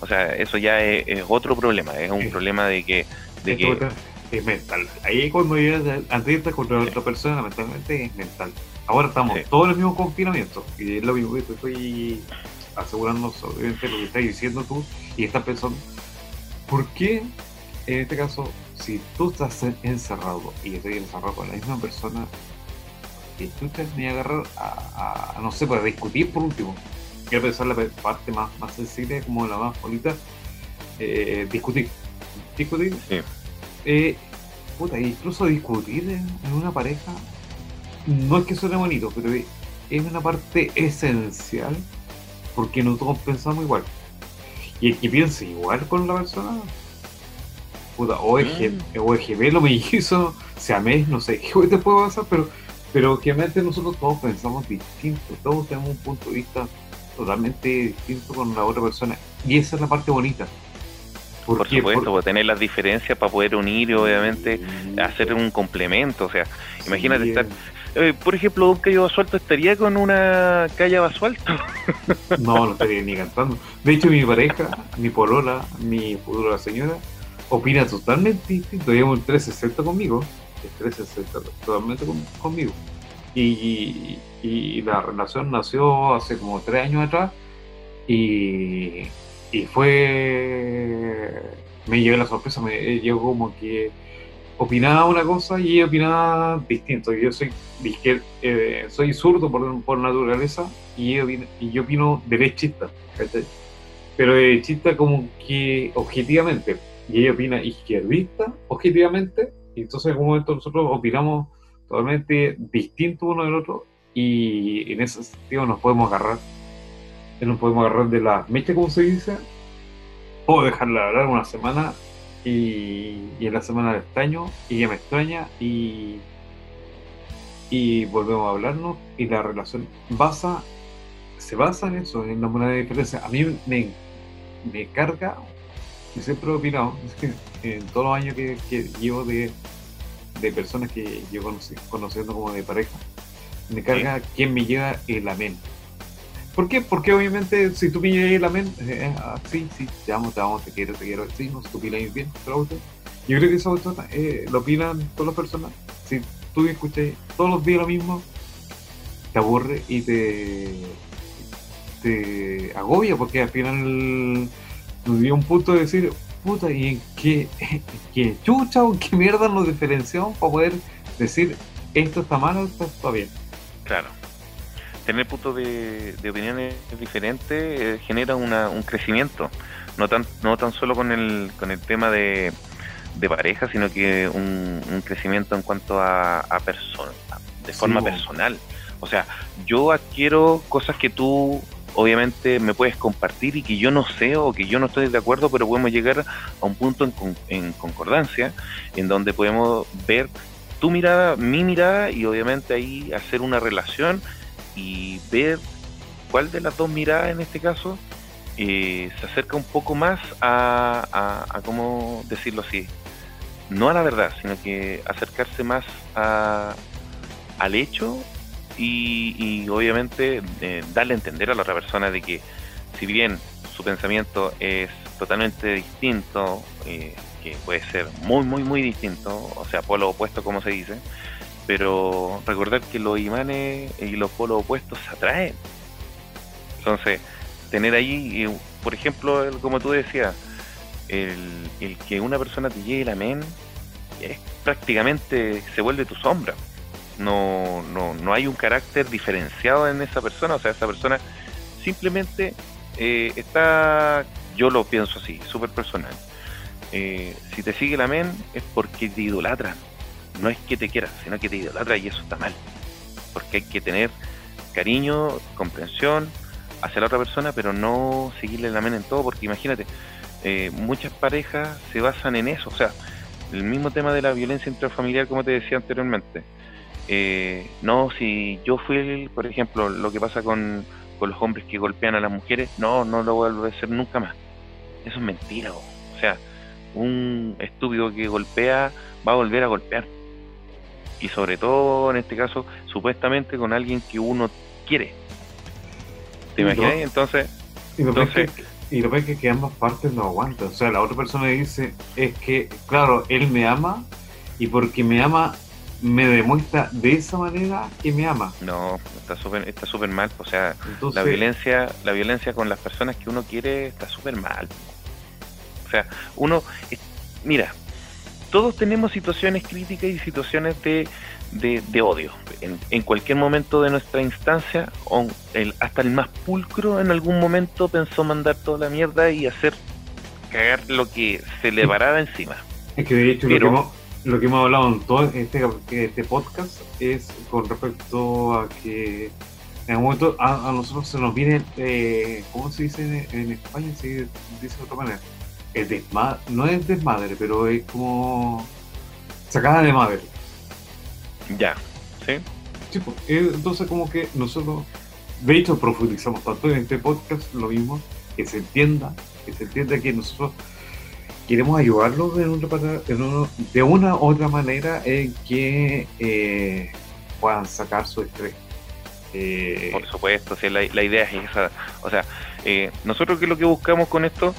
O sea, eso ya es, otro problema, es un problema de que es mental. Ahí cuando llegas antes contra otra persona, mentalmente es mental. Ahora estamos todos en el mismo confinamiento y es lo mismo que estoy asegurando obviamente lo que estás diciendo tú y estás pensando, ¿por qué en este caso si tú estás encerrado y estoy encerrado con la misma persona, y tú te a agarrar a, no sé, para discutir por último. Quiero pensar la parte más, más sensible, como la más bonita, eh, discutir. Discutir. Sí. Eh, puta, incluso discutir en, una pareja, no es que suene bonito, pero es una parte esencial porque no todos pensamos igual. Y el que piense igual con la persona, puta, o es, mm. o es gemelo, mellizo, sea mes, no sé qué te puede pasar, pero, pero obviamente nosotros todos pensamos distinto, todos tenemos un punto de vista totalmente distinto con la otra persona. Y esa es la parte bonita. ¿Por, Por supuesto, Por... tener las diferencias para poder unir y obviamente hacer un complemento. O sea, imagínate estar. Eh, por ejemplo, un Cayo Basualto estaría con una calle Basualto. no, no estaría ni cantando. De hecho, mi pareja, mi polola, mi futura señora, opina totalmente distinto. Lleva un 360 conmigo. El 360 totalmente conmigo. Y, y, la relación nació hace como tres años atrás. Y, y fue. Me llegó la sorpresa, me llegó como que opinaba una cosa y ella opinaba distinto. Yo soy eh, soy zurdo por, por naturaleza y, y yo opino derechista, pero derechista como que objetivamente y ella opina izquierdista, objetivamente, y entonces en algún momento nosotros opinamos totalmente distinto uno del otro, y en ese sentido nos podemos agarrar, nos podemos agarrar de la mecha, como se dice, o dejarla hablar una semana, y, en la semana de extraño, y ella me extraña, y, y volvemos a hablarnos, y la relación basa, se basa en eso, en la moneda de diferencia. A mí me, me carga y siempre he opinado, en todos los años que, llevo de, personas que yo conociendo como de pareja, me carga quien me lleva el amén. ¿Por qué? Porque obviamente si tú me llevas el amén, eh, ah, sí, sí, te amo, te amo, te quiero, te quiero, sí, no, tú opinas bien, pero yo creo que eso eh, lo opinan todas las personas. Si tú escuchas todos los días lo mismo, te aburre y te, te agobia porque al final nos dio un punto de decir, puta, ¿y en qué, qué chucha o qué mierda nos diferenciamos para poder decir esto está mal esto está bien? Claro. Tener puntos de, opiniones diferentes eh, genera una, un crecimiento, no tan, no tan solo con el, con el tema de, de pareja, sino que un, crecimiento en cuanto a, a persona, de forma personal. O sea, yo adquiero cosas que tú obviamente me puedes compartir y que yo no sé o que yo no estoy de acuerdo, pero podemos llegar a un punto en, concordancia en donde podemos ver tu mirada, mi mirada y obviamente ahí hacer una relación y ver cuál de las dos miradas en este caso eh, se acerca un poco más a, a, a, ¿cómo decirlo así? No a la verdad, sino que acercarse más a, al hecho y, obviamente eh, darle a entender a la otra persona de que si bien su pensamiento es totalmente distinto, eh, que puede ser muy, muy, muy distinto, o sea, polo opuesto como se dice, pero recordar que los imanes y los polos opuestos se atraen. Entonces, tener ahí, eh, por ejemplo, como tú decías, el, el que una persona te llegue la men es prácticamente se vuelve tu sombra no, no, no hay un carácter diferenciado en esa persona, o sea, esa persona simplemente eh, está, yo lo pienso así, súper personal. Eh, si te sigue la men es porque te idolatra, no es que te quiera, sino que te idolatra y eso está mal, porque hay que tener cariño, comprensión hacia la otra persona, pero no seguirle la men en todo, porque imagínate, eh, muchas parejas se basan en eso, o sea, el mismo tema de la violencia intrafamiliar, como te decía anteriormente, eh, no, si yo fui, por ejemplo, lo que pasa con, los hombres que golpean a las mujeres, no, no lo volver a hacer nunca más. Eso es mentira, o sea, un estúpido que golpea va a volver a golpear. Y sobre todo, en este caso, supuestamente con alguien que uno quiere. ¿Te imaginas? entonces... Y lo, entonces, que, y lo que, que ambas partes no aguantan. O sea, la otra persona dice, es que, claro, él me ama y porque me ama me demuestra de esa manera que me ama. No, está súper está super mal. O sea, la violencia la violencia con las personas que uno quiere está súper mal. O sea, uno... Mira, todos tenemos situaciones críticas y situaciones de, de, odio. En, cualquier momento de nuestra instancia, o hasta el más pulcro en algún momento pensó mandar toda la mierda y hacer cagar lo que se le paraba encima. Es que de hecho lo, que hemos, lo, que hemos, hablado en todo este, este podcast es con respecto a que en un momento a, nosotros se nos viene, eh, ¿cómo se dice en, España? Se dice de otra manera. El desmadre, no es desmadre, pero es como sacada de madre. Ya, ¿sí? Sí, pues, eh, entonces como que nosotros, de hecho, profundizamos tanto en este podcast, lo mismo, que se entienda, que se entienda que nosotros queremos ayudarlos de una, de una u otra manera en que eh, puedan sacar su estrés eh, Por supuesto, la, idea es esa. O sea, eh, nosotros que lo que buscamos con esto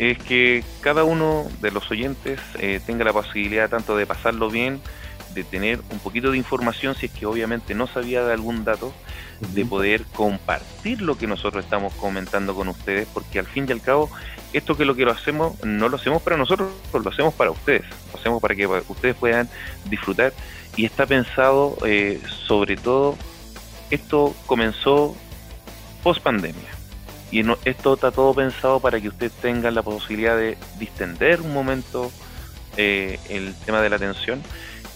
es que cada uno de los oyentes eh, tenga la posibilidad tanto de pasarlo bien, de tener un poquito de información si es que obviamente no sabía de algún dato, de poder compartir lo que nosotros estamos comentando con ustedes, porque al fin y al cabo, esto que lo que lo hacemos, no lo hacemos para nosotros, lo hacemos para ustedes, lo hacemos para que ustedes puedan disfrutar. Y está pensado sobre todo esto comenzó post pandemia. Y esto está todo pensado para que usted tenga la posibilidad de distender un momento eh, el tema de la atención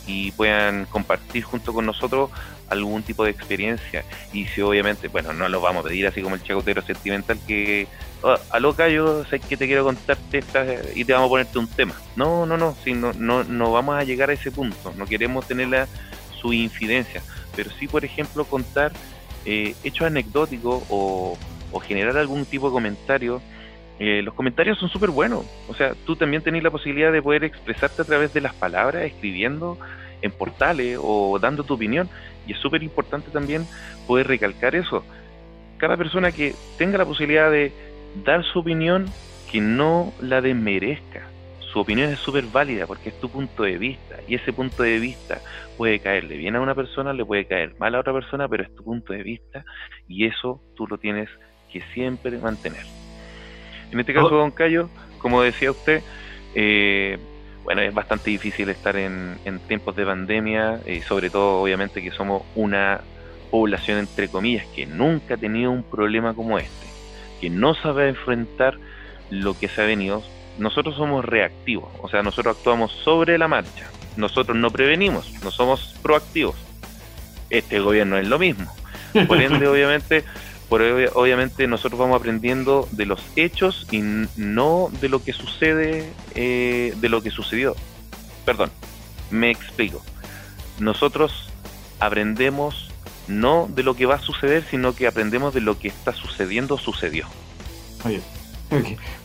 y puedan compartir junto con nosotros algún tipo de experiencia. Y si obviamente, bueno, no lo vamos a pedir así como el chacotero sentimental que, oh, loca yo sé que te quiero contarte esta y te vamos a ponerte un tema. No, no, no, si no, no, no vamos a llegar a ese punto. No queremos tener la, su infidencia pero sí, por ejemplo, contar eh, hechos anecdóticos o, generar algún tipo de comentario. Eh, los comentarios son súper buenos. O sea, tú también tenés la posibilidad de poder expresarte a través de las palabras, escribiendo en portales o dando tu opinión. Y es súper importante también poder recalcar eso. Cada persona que tenga la posibilidad de dar su opinión, que no la desmerezca su opinión es súper válida porque es tu punto de vista y ese punto de vista puede caerle bien a una persona, le puede caer mal a otra persona, pero es tu punto de vista y eso tú lo tienes que siempre mantener. En este caso, oh. don Cayo, como decía usted, eh, bueno, es bastante difícil estar en, tiempos de pandemia y sobre todo obviamente que somos una población entre comillas que nunca ha tenido un problema como este, que no sabe enfrentar lo que se ha venido nosotros somos reactivos, o sea, nosotros actuamos sobre la marcha, nosotros no prevenimos, no somos proactivos. Este gobierno es lo mismo. Por ende, obviamente, por, obviamente nosotros vamos aprendiendo de los hechos y no de lo que sucede, eh, de lo que sucedió. Perdón, me explico. Nosotros aprendemos no de lo que va a suceder, sino que aprendemos de lo que está sucediendo, sucedió. Oye,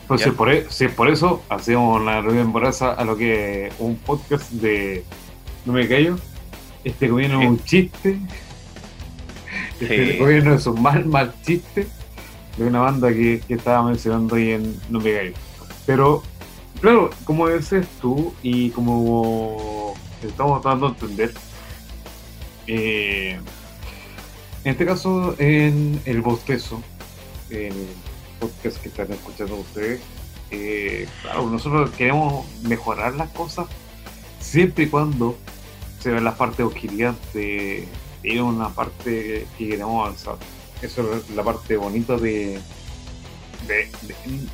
pues si por, e, por, eso hacemos una remembranza a lo que un podcast de No me callo. Este gobierno es un chiste. Este gobierno es un mal, mal chiste de una banda que, estaba mencionando ahí en No. Pero, claro, como dices tú y como estamos tratando de entender, eh, en este caso, en el bostezo, en podcast que están escuchando ustedes, eh, claro, nosotros queremos mejorar las cosas siempre y cuando se ve la parte de de, una parte que queremos avanzar. Eso es la parte bonita de,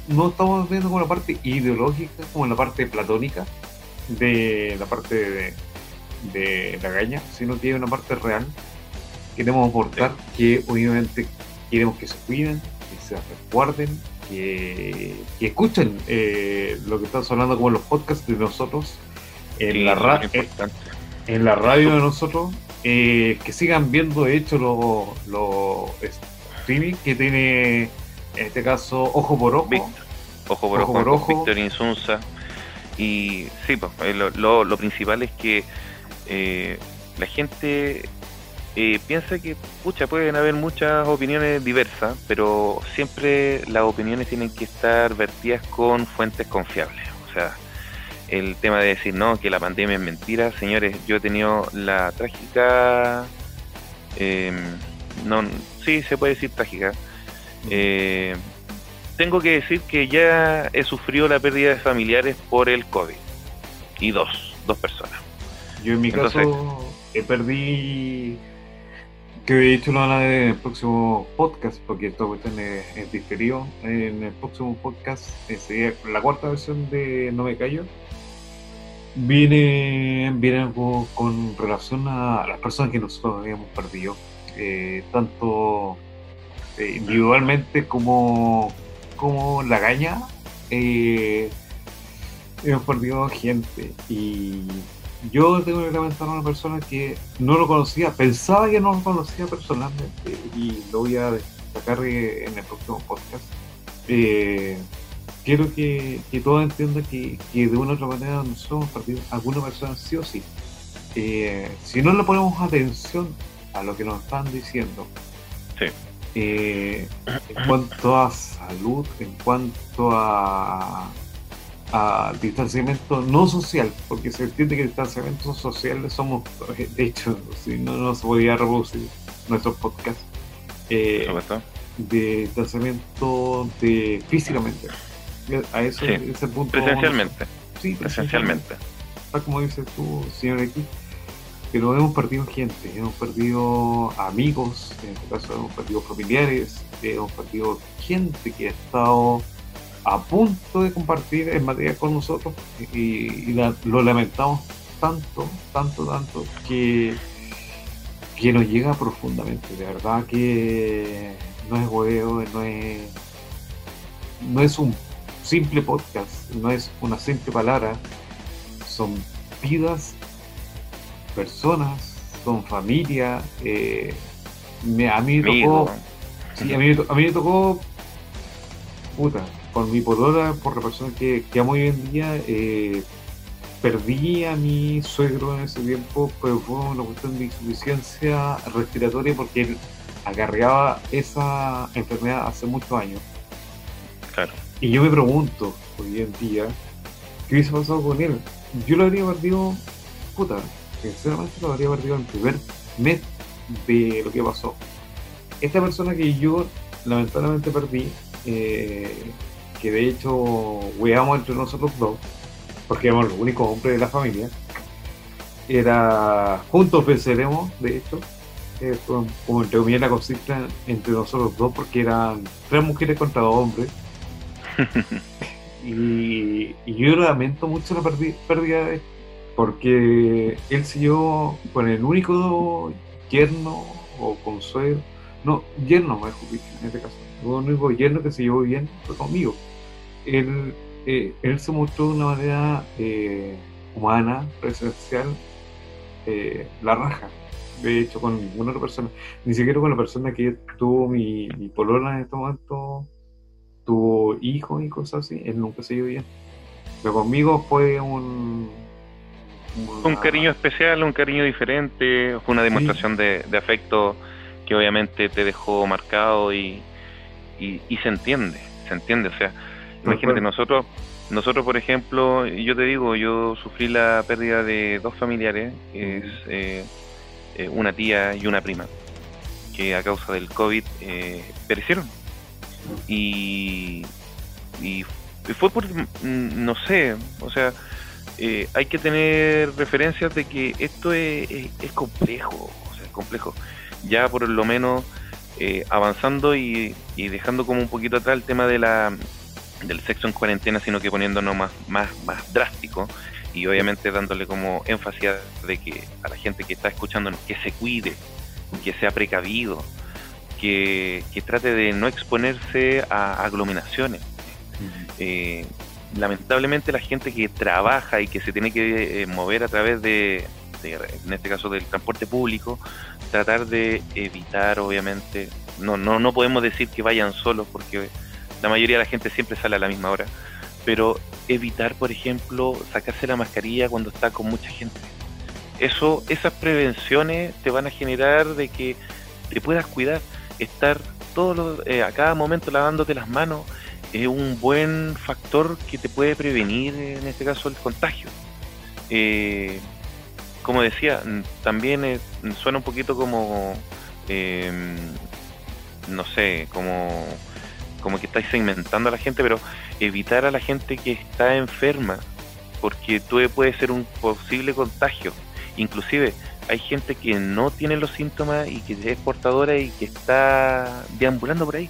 no estamos viendo como la parte ideológica, como la parte platónica de la parte de, de la gaña, sino que hay una parte real. Que queremos aportar, que obviamente queremos que se cuiden, se recuerden, que, escuchen eh, lo que estamos hablando como los podcasts de nosotros en, la, radio en, la radio de nosotros, eh, que sigan viendo de hecho los lo streaming que tiene en este caso Ojo por Ojo. ojo por Ojo, ojo Víctor Insunza. Y sí, pues, eh, lo, lo, principal es que la gente eh, piensa que, pucha, pueden haber muchas opiniones diversas, pero siempre las opiniones tienen que estar vertidas con fuentes confiables. O sea, el tema de decir, no, que la pandemia es mentira, señores, yo he tenido la trágica, em, no, sí, se puede decir trágica. Eh, tengo que decir que ya he sufrido la pérdida de familiares por el COVID. Y dos, dos personas. Yo en mi caso he perdí que de hecho lo en el próximo podcast, porque esta cuestión es, es diferido. En el próximo podcast eh, sería la cuarta versión de No Me Callo. Viene, viene algo con relación a las personas que nosotros habíamos perdido, eh, tanto eh, individualmente como, como la gaña. hemos perdido gente y yo tengo que lamentar a una persona que no lo conocía, pensaba que no lo conocía personalmente y lo voy a destacar en el próximo podcast. Eh, quiero que, que todos entiendan que, que, de una u otra manera nosotros hemos perdido alguna persona sí o sí. Eh, si no le ponemos atención a lo que nos están diciendo, eh, en cuanto a salud, en cuanto a a distanciamiento no social, porque se entiende que distanciamiento social somos, de hecho, si no, no se podía reproducir nuestro podcast, eh, de distanciamiento de físicamente. A eso, ese punto. Presencialmente. sí, presencialmente. como dices tú, señor X, pero hemos perdido gente, hemos perdido amigos, en este caso hemos perdido familiares, hemos perdido gente que ha estado a punto de compartir el material con nosotros y, lo lamentamos tanto, tanto, tanto que, que nos llega profundamente. De verdad que no es huevo, no es, no es un simple podcast, no es una simple palabra, son vidas, personas, son familia. Eh, a mí me tocó, sí, a mí, a mí me tocó, puta, con mi polola, por la persona que, que amo hoy en día, eh, perdí a mi suegro en ese tiempo, pero fue una cuestión de insuficiencia respiratoria porque él agarreaba esa enfermedad hace muchos años. Claro. Y yo me pregunto, hoy en día, ¿qué hubiese pasado con él? Yo lo habría perdido, puta, sinceramente lo habría perdido en el primer mes de lo que pasó. Esta persona que yo lamentablemente perdí, eh, que de hecho weamos entre nosotros dos, porque éramos los únicos hombres de la familia. Era juntos venceremos, de hecho, eh, como entre comillas la consigna entre nosotros dos, porque eran tres mujeres contra dos hombres. y, yo lamento mucho la pérdida de porque él siguió con el único yerno o consuelo, no, yerno mejor en este caso, el único yerno que se llevó bien fue conmigo él, eh, él se mostró de una manera eh, humana, presencial, eh, la raja. De hecho, con ninguna otra persona, ni siquiera con la persona que tuvo mi, mi polola en este momento, tuvo hijos y cosas así, él nunca se dio bien. Pero conmigo fue un. Un cariño especial, un cariño diferente, fue una demostración de, de, afecto que obviamente te dejó marcado y, y, y se entiende, se entiende, o sea Imagínate, nosotros, nosotros por ejemplo, yo te digo, yo sufrí la pérdida de dos familiares, que es eh, eh, una tía y una prima, que a causa del COVID eh, perecieron. Y, y fue por, mm, no sé, o sea, hay que tener referencias de que esto es, es, complejo, o sea, es complejo. Ya por lo menos avanzando y, y, dejando como un poquito atrás el tema de la del sexo en cuarentena, sino que poniéndonos más, más, más drástico y obviamente dándole como énfasis de que a la gente que está escuchándonos que se cuide, que sea precavido, que, trate de no exponerse a aglomeraciones. Eh, lamentablemente la gente que trabaja y que se tiene que eh, mover a través de, en este caso del transporte público, tratar de evitar obviamente, no, no, no podemos decir que vayan solos porque la mayoría de la gente siempre sale a la misma hora. Pero evitar, por ejemplo, sacarse la mascarilla cuando está con mucha gente. Eso, esas prevenciones te van a generar de que te puedas cuidar. Estar todos eh, a cada momento lavándote las manos es un buen factor que te puede prevenir, en este caso, el contagio. Eh, como decía, también suena un poquito como, em, no sé, como como que estáis segmentando a la gente, pero evitar a la gente que está enferma, porque tú puede ser un posible contagio. Inclusive hay gente que no tiene los síntomas y que es portadora y que está deambulando por ahí.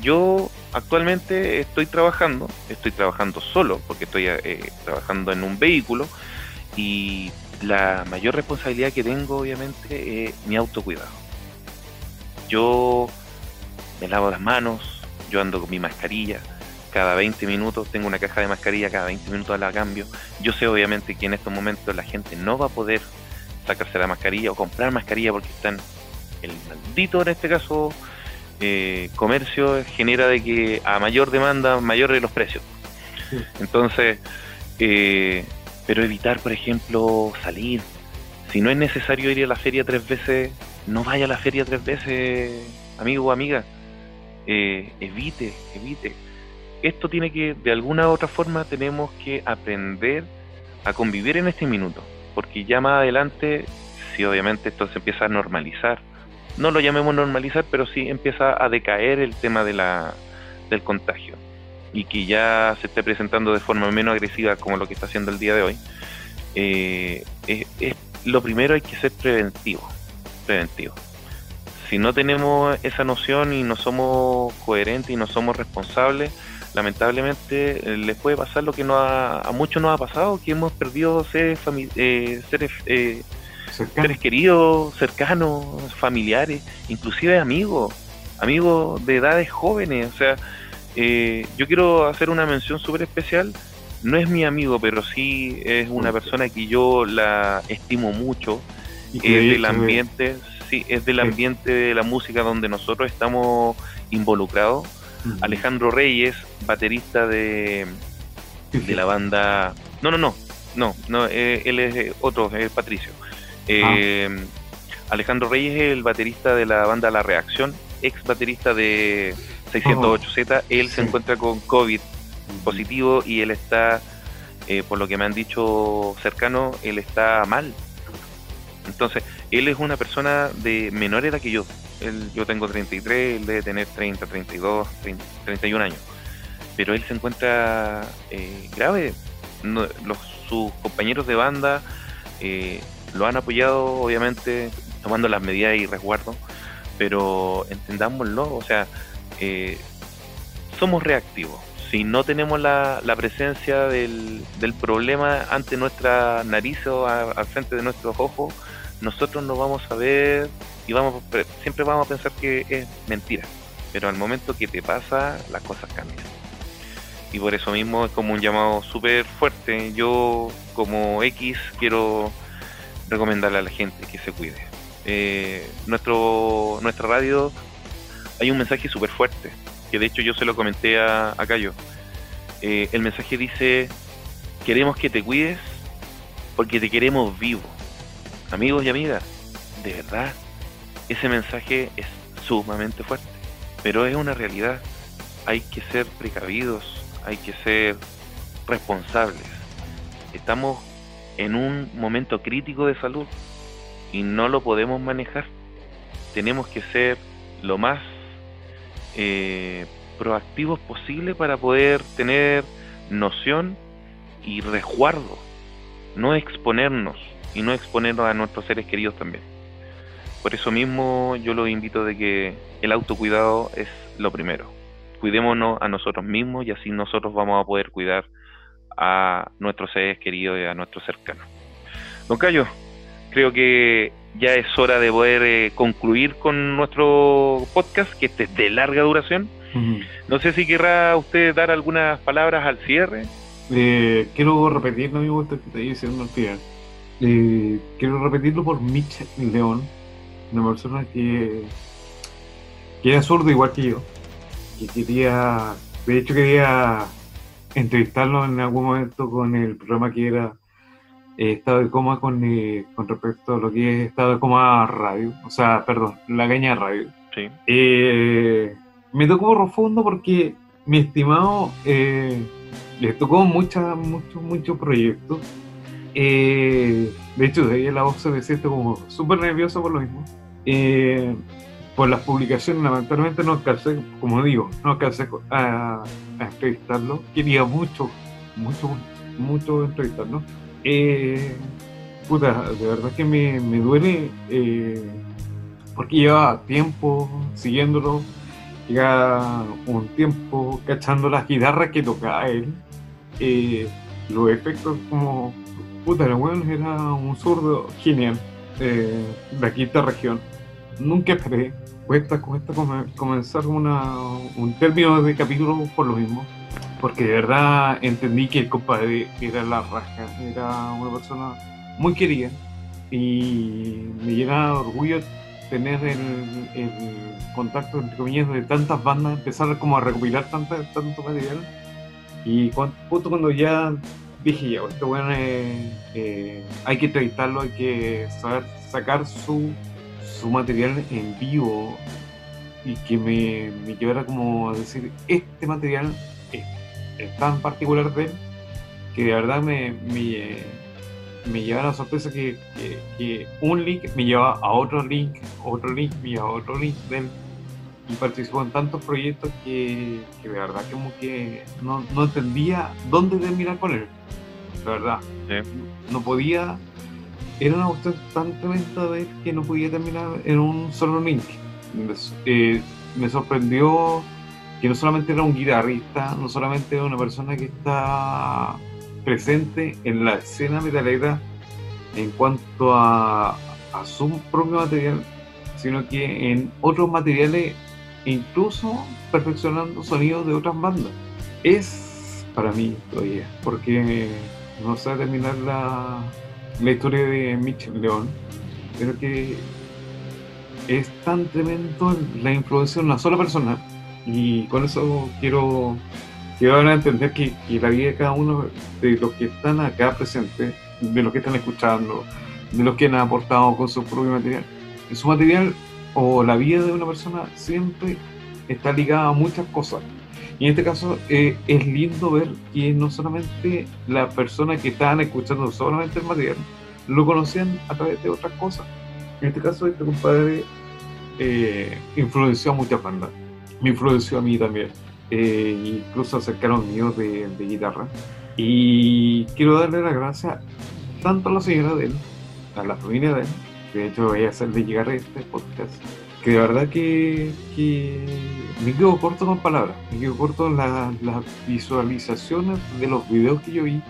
Yo actualmente estoy trabajando, estoy trabajando solo porque estoy eh, trabajando en un vehículo y la mayor responsabilidad que tengo obviamente es mi autocuidado. Yo me lavo las manos, yo ando con mi mascarilla, cada 20 minutos tengo una caja de mascarilla, cada 20 minutos la cambio. Yo sé obviamente que en estos momentos la gente no va a poder sacarse la mascarilla o comprar mascarilla porque están el maldito en este caso eh, comercio genera de que a mayor demanda mayores los precios. Entonces, eh, pero evitar, por ejemplo, salir. Si no es necesario ir a la feria tres veces, no vaya a la feria tres veces, amigo o amiga. Eh, evite, evite. Esto tiene que, de alguna u otra forma, tenemos que aprender a convivir en este minuto. Porque ya más adelante, si obviamente esto se empieza a normalizar, no lo llamemos normalizar, pero sí empieza a decaer el tema de la, del contagio y que ya se esté presentando de forma menos agresiva como lo que está haciendo el día de hoy, eh, es, lo primero hay que ser preventivo, preventivo. Si no tenemos esa noción y no somos coherentes y no somos responsables, lamentablemente eh, les puede pasar lo que no a muchos nos ha pasado, que hemos perdido seres, eh, seres eh, seres queridos, cercanos, familiares, inclusive amigos, amigos de edades jóvenes. O sea, eh, yo quiero hacer una mención súper especial. No es mi amigo, pero sí es una persona que yo la estimo mucho. Es del ambiente, sí, es del ambiente de la música donde nosotros estamos involucrados. Alejandro Reyes, baterista de, de la banda. No, no, no, no, no, eh, él es otro, es Patricio. Eh, Alejandro Reyes es el baterista de la banda La Reacción, ex baterista de 608Z. Él se encuentra con COVID positivo y él está, eh, por lo que me han dicho cercano, él está mal. Entonces, él es una persona de menor edad que yo. Él, yo tengo 33, él debe tener 30, 32, 31 años. Pero él se encuentra eh, grave. los, sus compañeros de banda eh, lo han apoyado, obviamente, tomando las medidas y resguardo, pero entendámoslo, o sea, eh, somos reactivos. Si no tenemos la, presencia del, problema ante nuestra nariz o al frente de nuestros ojos, nosotros no vamos a ver y vamos siempre vamos a pensar que es mentira. Pero al momento que te pasa, las cosas cambian. Y por eso mismo es como un llamado súper fuerte. Yo como X quiero recomendarle a la gente que se cuide. Eh, nuestro, nuestra radio hay un mensaje súper fuerte, que de hecho yo se lo comenté a, a Cayo. Eh, el mensaje dice, queremos que te cuides porque te queremos vivo. Amigos y amigas, de verdad, ese mensaje es sumamente fuerte, pero es una realidad. Hay que ser precavidos, hay que ser responsables. Estamos en un momento crítico de salud y no lo podemos manejar. Tenemos que ser lo más eh, proactivos posible para poder tener noción y resguardo, no exponernos y no exponernos a nuestros seres queridos también. Por eso mismo yo lo invito de que el autocuidado es lo primero. Cuidémonos a nosotros mismos y así nosotros vamos a poder cuidar a nuestros seres queridos y a nuestros cercanos. Don Cayo, creo que ya es hora de poder eh, concluir con nuestro podcast, que este es de larga duración. No sé si querrá usted dar algunas palabras al cierre. Eh, quiero repetirlo, amigo, esto que te diciendo eh, quiero repetirlo por Mitch León, una persona que, que era zurdo igual que yo, que quería, de hecho quería entrevistarlo en algún momento con el programa que era eh, Estado de Coma con, eh, con respecto a lo que es Estado de Coma Radio, o sea, perdón, La Caña Radio. Sí. Me tocó profundo porque mi estimado le tocó muchos, muchos, muchos proyectos. De hecho, de ahí la voz se me siente como súper nervioso por lo mismo por las publicaciones lamentablemente no alcancé, como digo, no alcancé a, a entrevistarlo. Quería mucho, mucho mucho entrevistas, ¿no? Eh, puta, de verdad que me, me duele eh, porque lleva tiempo siguiéndolo, lleva un tiempo cachando las guitarras que tocaba él, eh, los efectos como, puta, el bueno era un zurdo genial eh, de aquí esta región. Nunca esperé, cuesta, cuesta comenzar una, un término de capítulo por lo mismo porque de verdad entendí que el compadre era la raja, era una persona muy querida y me llena orgullo tener el, contacto entre comillas de tantas bandas, empezar como a recopilar tanto, tanto material y justo cuando ya dije ya, este bueno eh, hay que entrevistarlo, hay que saber sacar su, su material en vivo y que me, me llevara como a decir, este material es tan particular de él que de verdad me, me, me lleva la sorpresa que, que, un link me lleva a otro link, otro link me lleva a otro link de él y participó en tantos proyectos que, que de verdad como que no, no, entendía dónde terminar con él. De verdad. No podía. Era una cuestión tan tremenda de que no podía terminar en un solo link. Eh, me sorprendió que no solamente era un guitarrista, no solamente era una persona que está presente en la escena metalera en cuanto a, a su propio material, sino que en otros materiales, incluso perfeccionando sonidos de otras bandas. Es para mí todavía, porque no sé terminar la, historia de Mitch León, pero que es tan tremendo la influencia de una sola persona y con eso quiero, quiero a entender que, la vida de cada uno de los que están acá presentes, de los que están escuchando, de los que han aportado con su propio material, su material o la vida de una persona siempre está ligada a muchas cosas. Y en este caso eh, es lindo ver que no solamente la persona que estaban escuchando solamente el material, lo conocían a través de otras cosas. En este caso, este compadre eh, influenció a muchas bandas me influenció a mí también. Eh, incluso acercaron míos de, de, guitarra. Y quiero darle las gracias tanto a la señora de él, a la familia de él, de hecho voy a hacerle llegar este podcast, que de verdad que, que me quedo corto con palabras, me quedo corto en las visualizaciones de los videos que yo vi,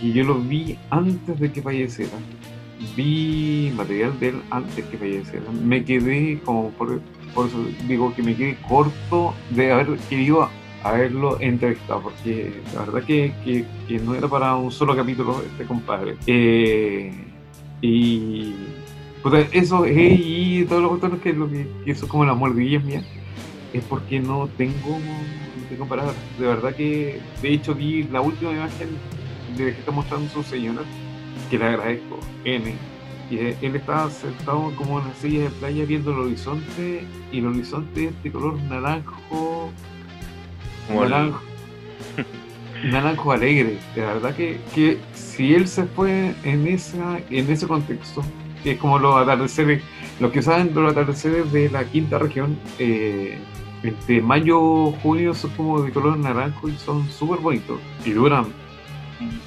que yo los vi antes de que falleciera. Vi material de él antes que falleciera. Me quedé como por por eso digo que me quedé corto de haber querido haberlo entrevistado, porque la verdad que, que, no era para un solo capítulo este compadre. Eh, y pues eso es y todo lo que lo que, eso es como la mordilla mía, es porque no tengo, no tengo palabras. De verdad que, de hecho, vi la última imagen de que está mostrando su señora, que le agradezco, N él estaba sentado como en una silla de playa viendo el horizonte y el horizonte es de color naranjo naranjo, naranjo alegre de verdad que, que, si él se fue en esa en ese contexto es como los atardeceres los que saben los atardeceres de la quinta región eh, entre mayo junio son como de color naranjo y son súper bonitos y duran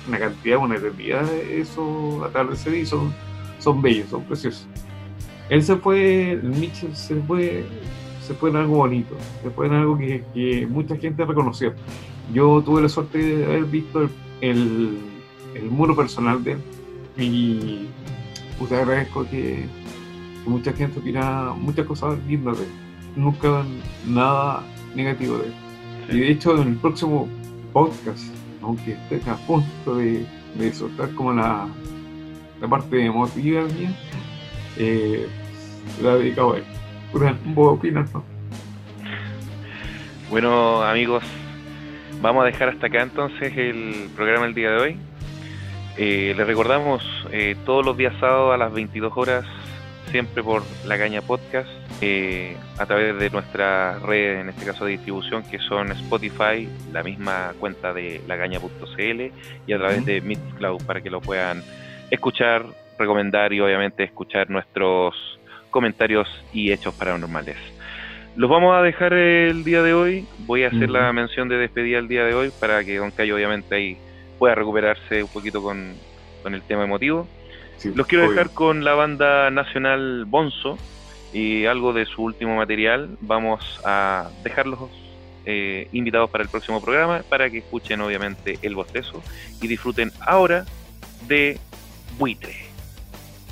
una cantidad, una eternidad esos atardeceres y son son bellos, son preciosos. Él se fue, Mitchell se fue, se fue en algo bonito, se fue en algo que, mucha gente reconoció. Yo tuve la suerte de haber visto el, el, muro personal de él y pues agradezco que, mucha gente opina muchas cosas lindas de él, nunca nada negativo de él. Y de hecho en el próximo podcast, aunque esté a punto de, de soltar como la, la parte emotiva mía, eh, la dedicado a él. ¿Vos opinas, no? Bueno, amigos, vamos a dejar hasta acá entonces el programa del día de hoy. Eh, les recordamos eh, todos los días sábados a las 22 horas, siempre por La Caña Podcast, eh, a través de nuestra red, en este caso de distribución, que son Spotify, la misma cuenta de lagaña.cl y a través de Mixcloud para que lo puedan escuchar, recomendar y obviamente escuchar nuestros comentarios y hechos paranormales. Los vamos a dejar el día de hoy. Voy a hacer la mención de despedida el día de hoy para que Don Cayo obviamente ahí pueda recuperarse un poquito con, con el tema emotivo. Sí, Los quiero obvio. dejar con la banda nacional Bonzo y algo de su último material. Vamos a dejarlos eh, invitados para el próximo programa para que escuchen obviamente el bostezo y disfruten ahora de Buitre.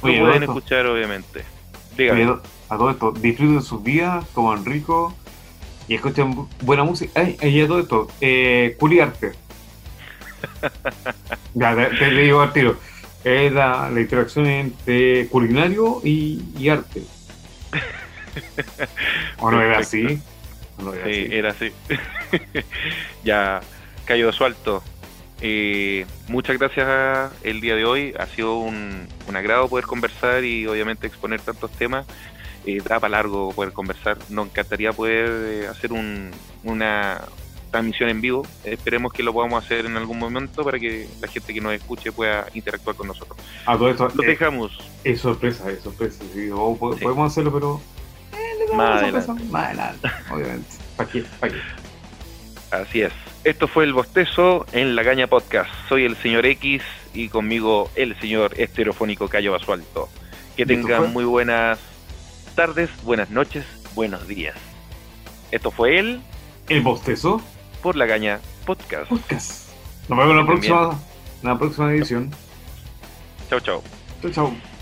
Lo Oye, pueden Adolfo, escuchar obviamente. oye, a todo esto, disfruten sus días, coman rico y escuchen bu- buena música. Ay, y a todo esto, eh, culiarte. ya, te, te digo al tiro. Es la, la interacción entre culinario y, y arte. ¿O no era así? ¿O no era Sí, así? era así. ya, Cayo Basualto. Eh, muchas gracias el día de hoy. Ha sido un, un agrado poder conversar y obviamente exponer tantos temas. Eh, da para largo poder conversar. Nos encantaría poder eh, hacer un- una transmisión en vivo. Esperemos que lo podamos hacer en algún momento para que la gente que nos escuche pueda interactuar con nosotros. A todo esto, Los eh, dejamos. es sorpresa, es sorpresa. sí, o po- Sí. Podemos hacerlo, pero. eh, Más adelante. Más adelante, obviamente. ¿Para qué? ¿Para qué? Así es. Esto fue el bostezo en la Caña Podcast. Soy el señor X y conmigo el señor estereofónico Cayo Basualto. Que ¿Y esto tengan muy buenas tardes, buenas noches, buenos días. Esto fue él El bostezo por la Caña Podcast. podcast. Nos vemos en la próxima, en la próxima edición. Chao, chao. Chao, chao.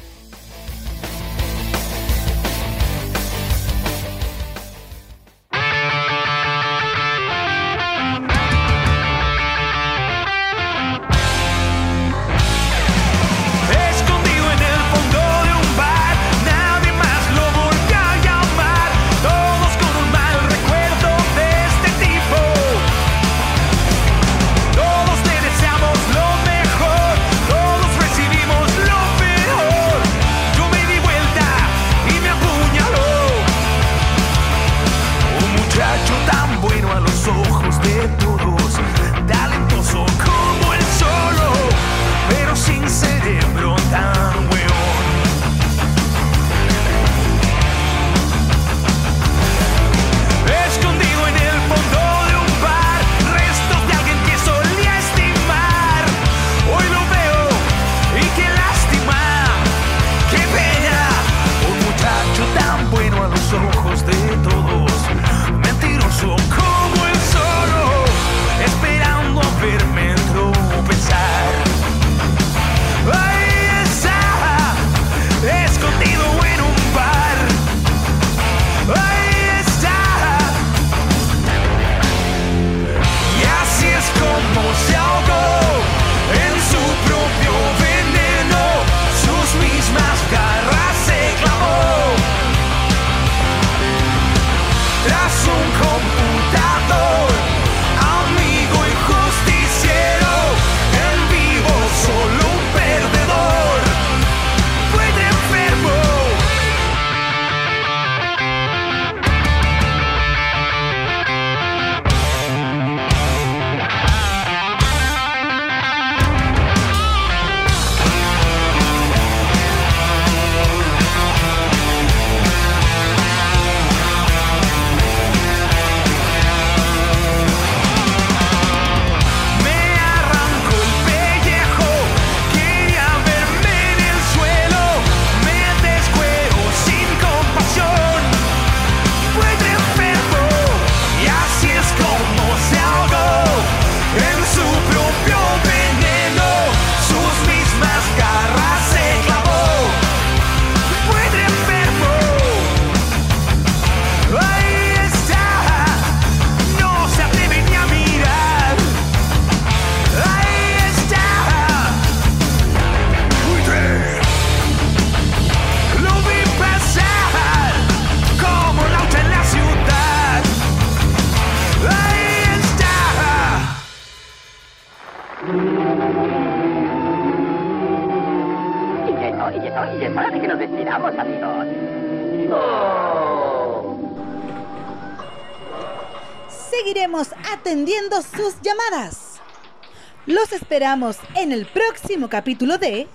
Próximo capítulo de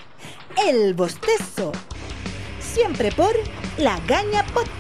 El Bostezo. Siempre por La Gaña Podcast.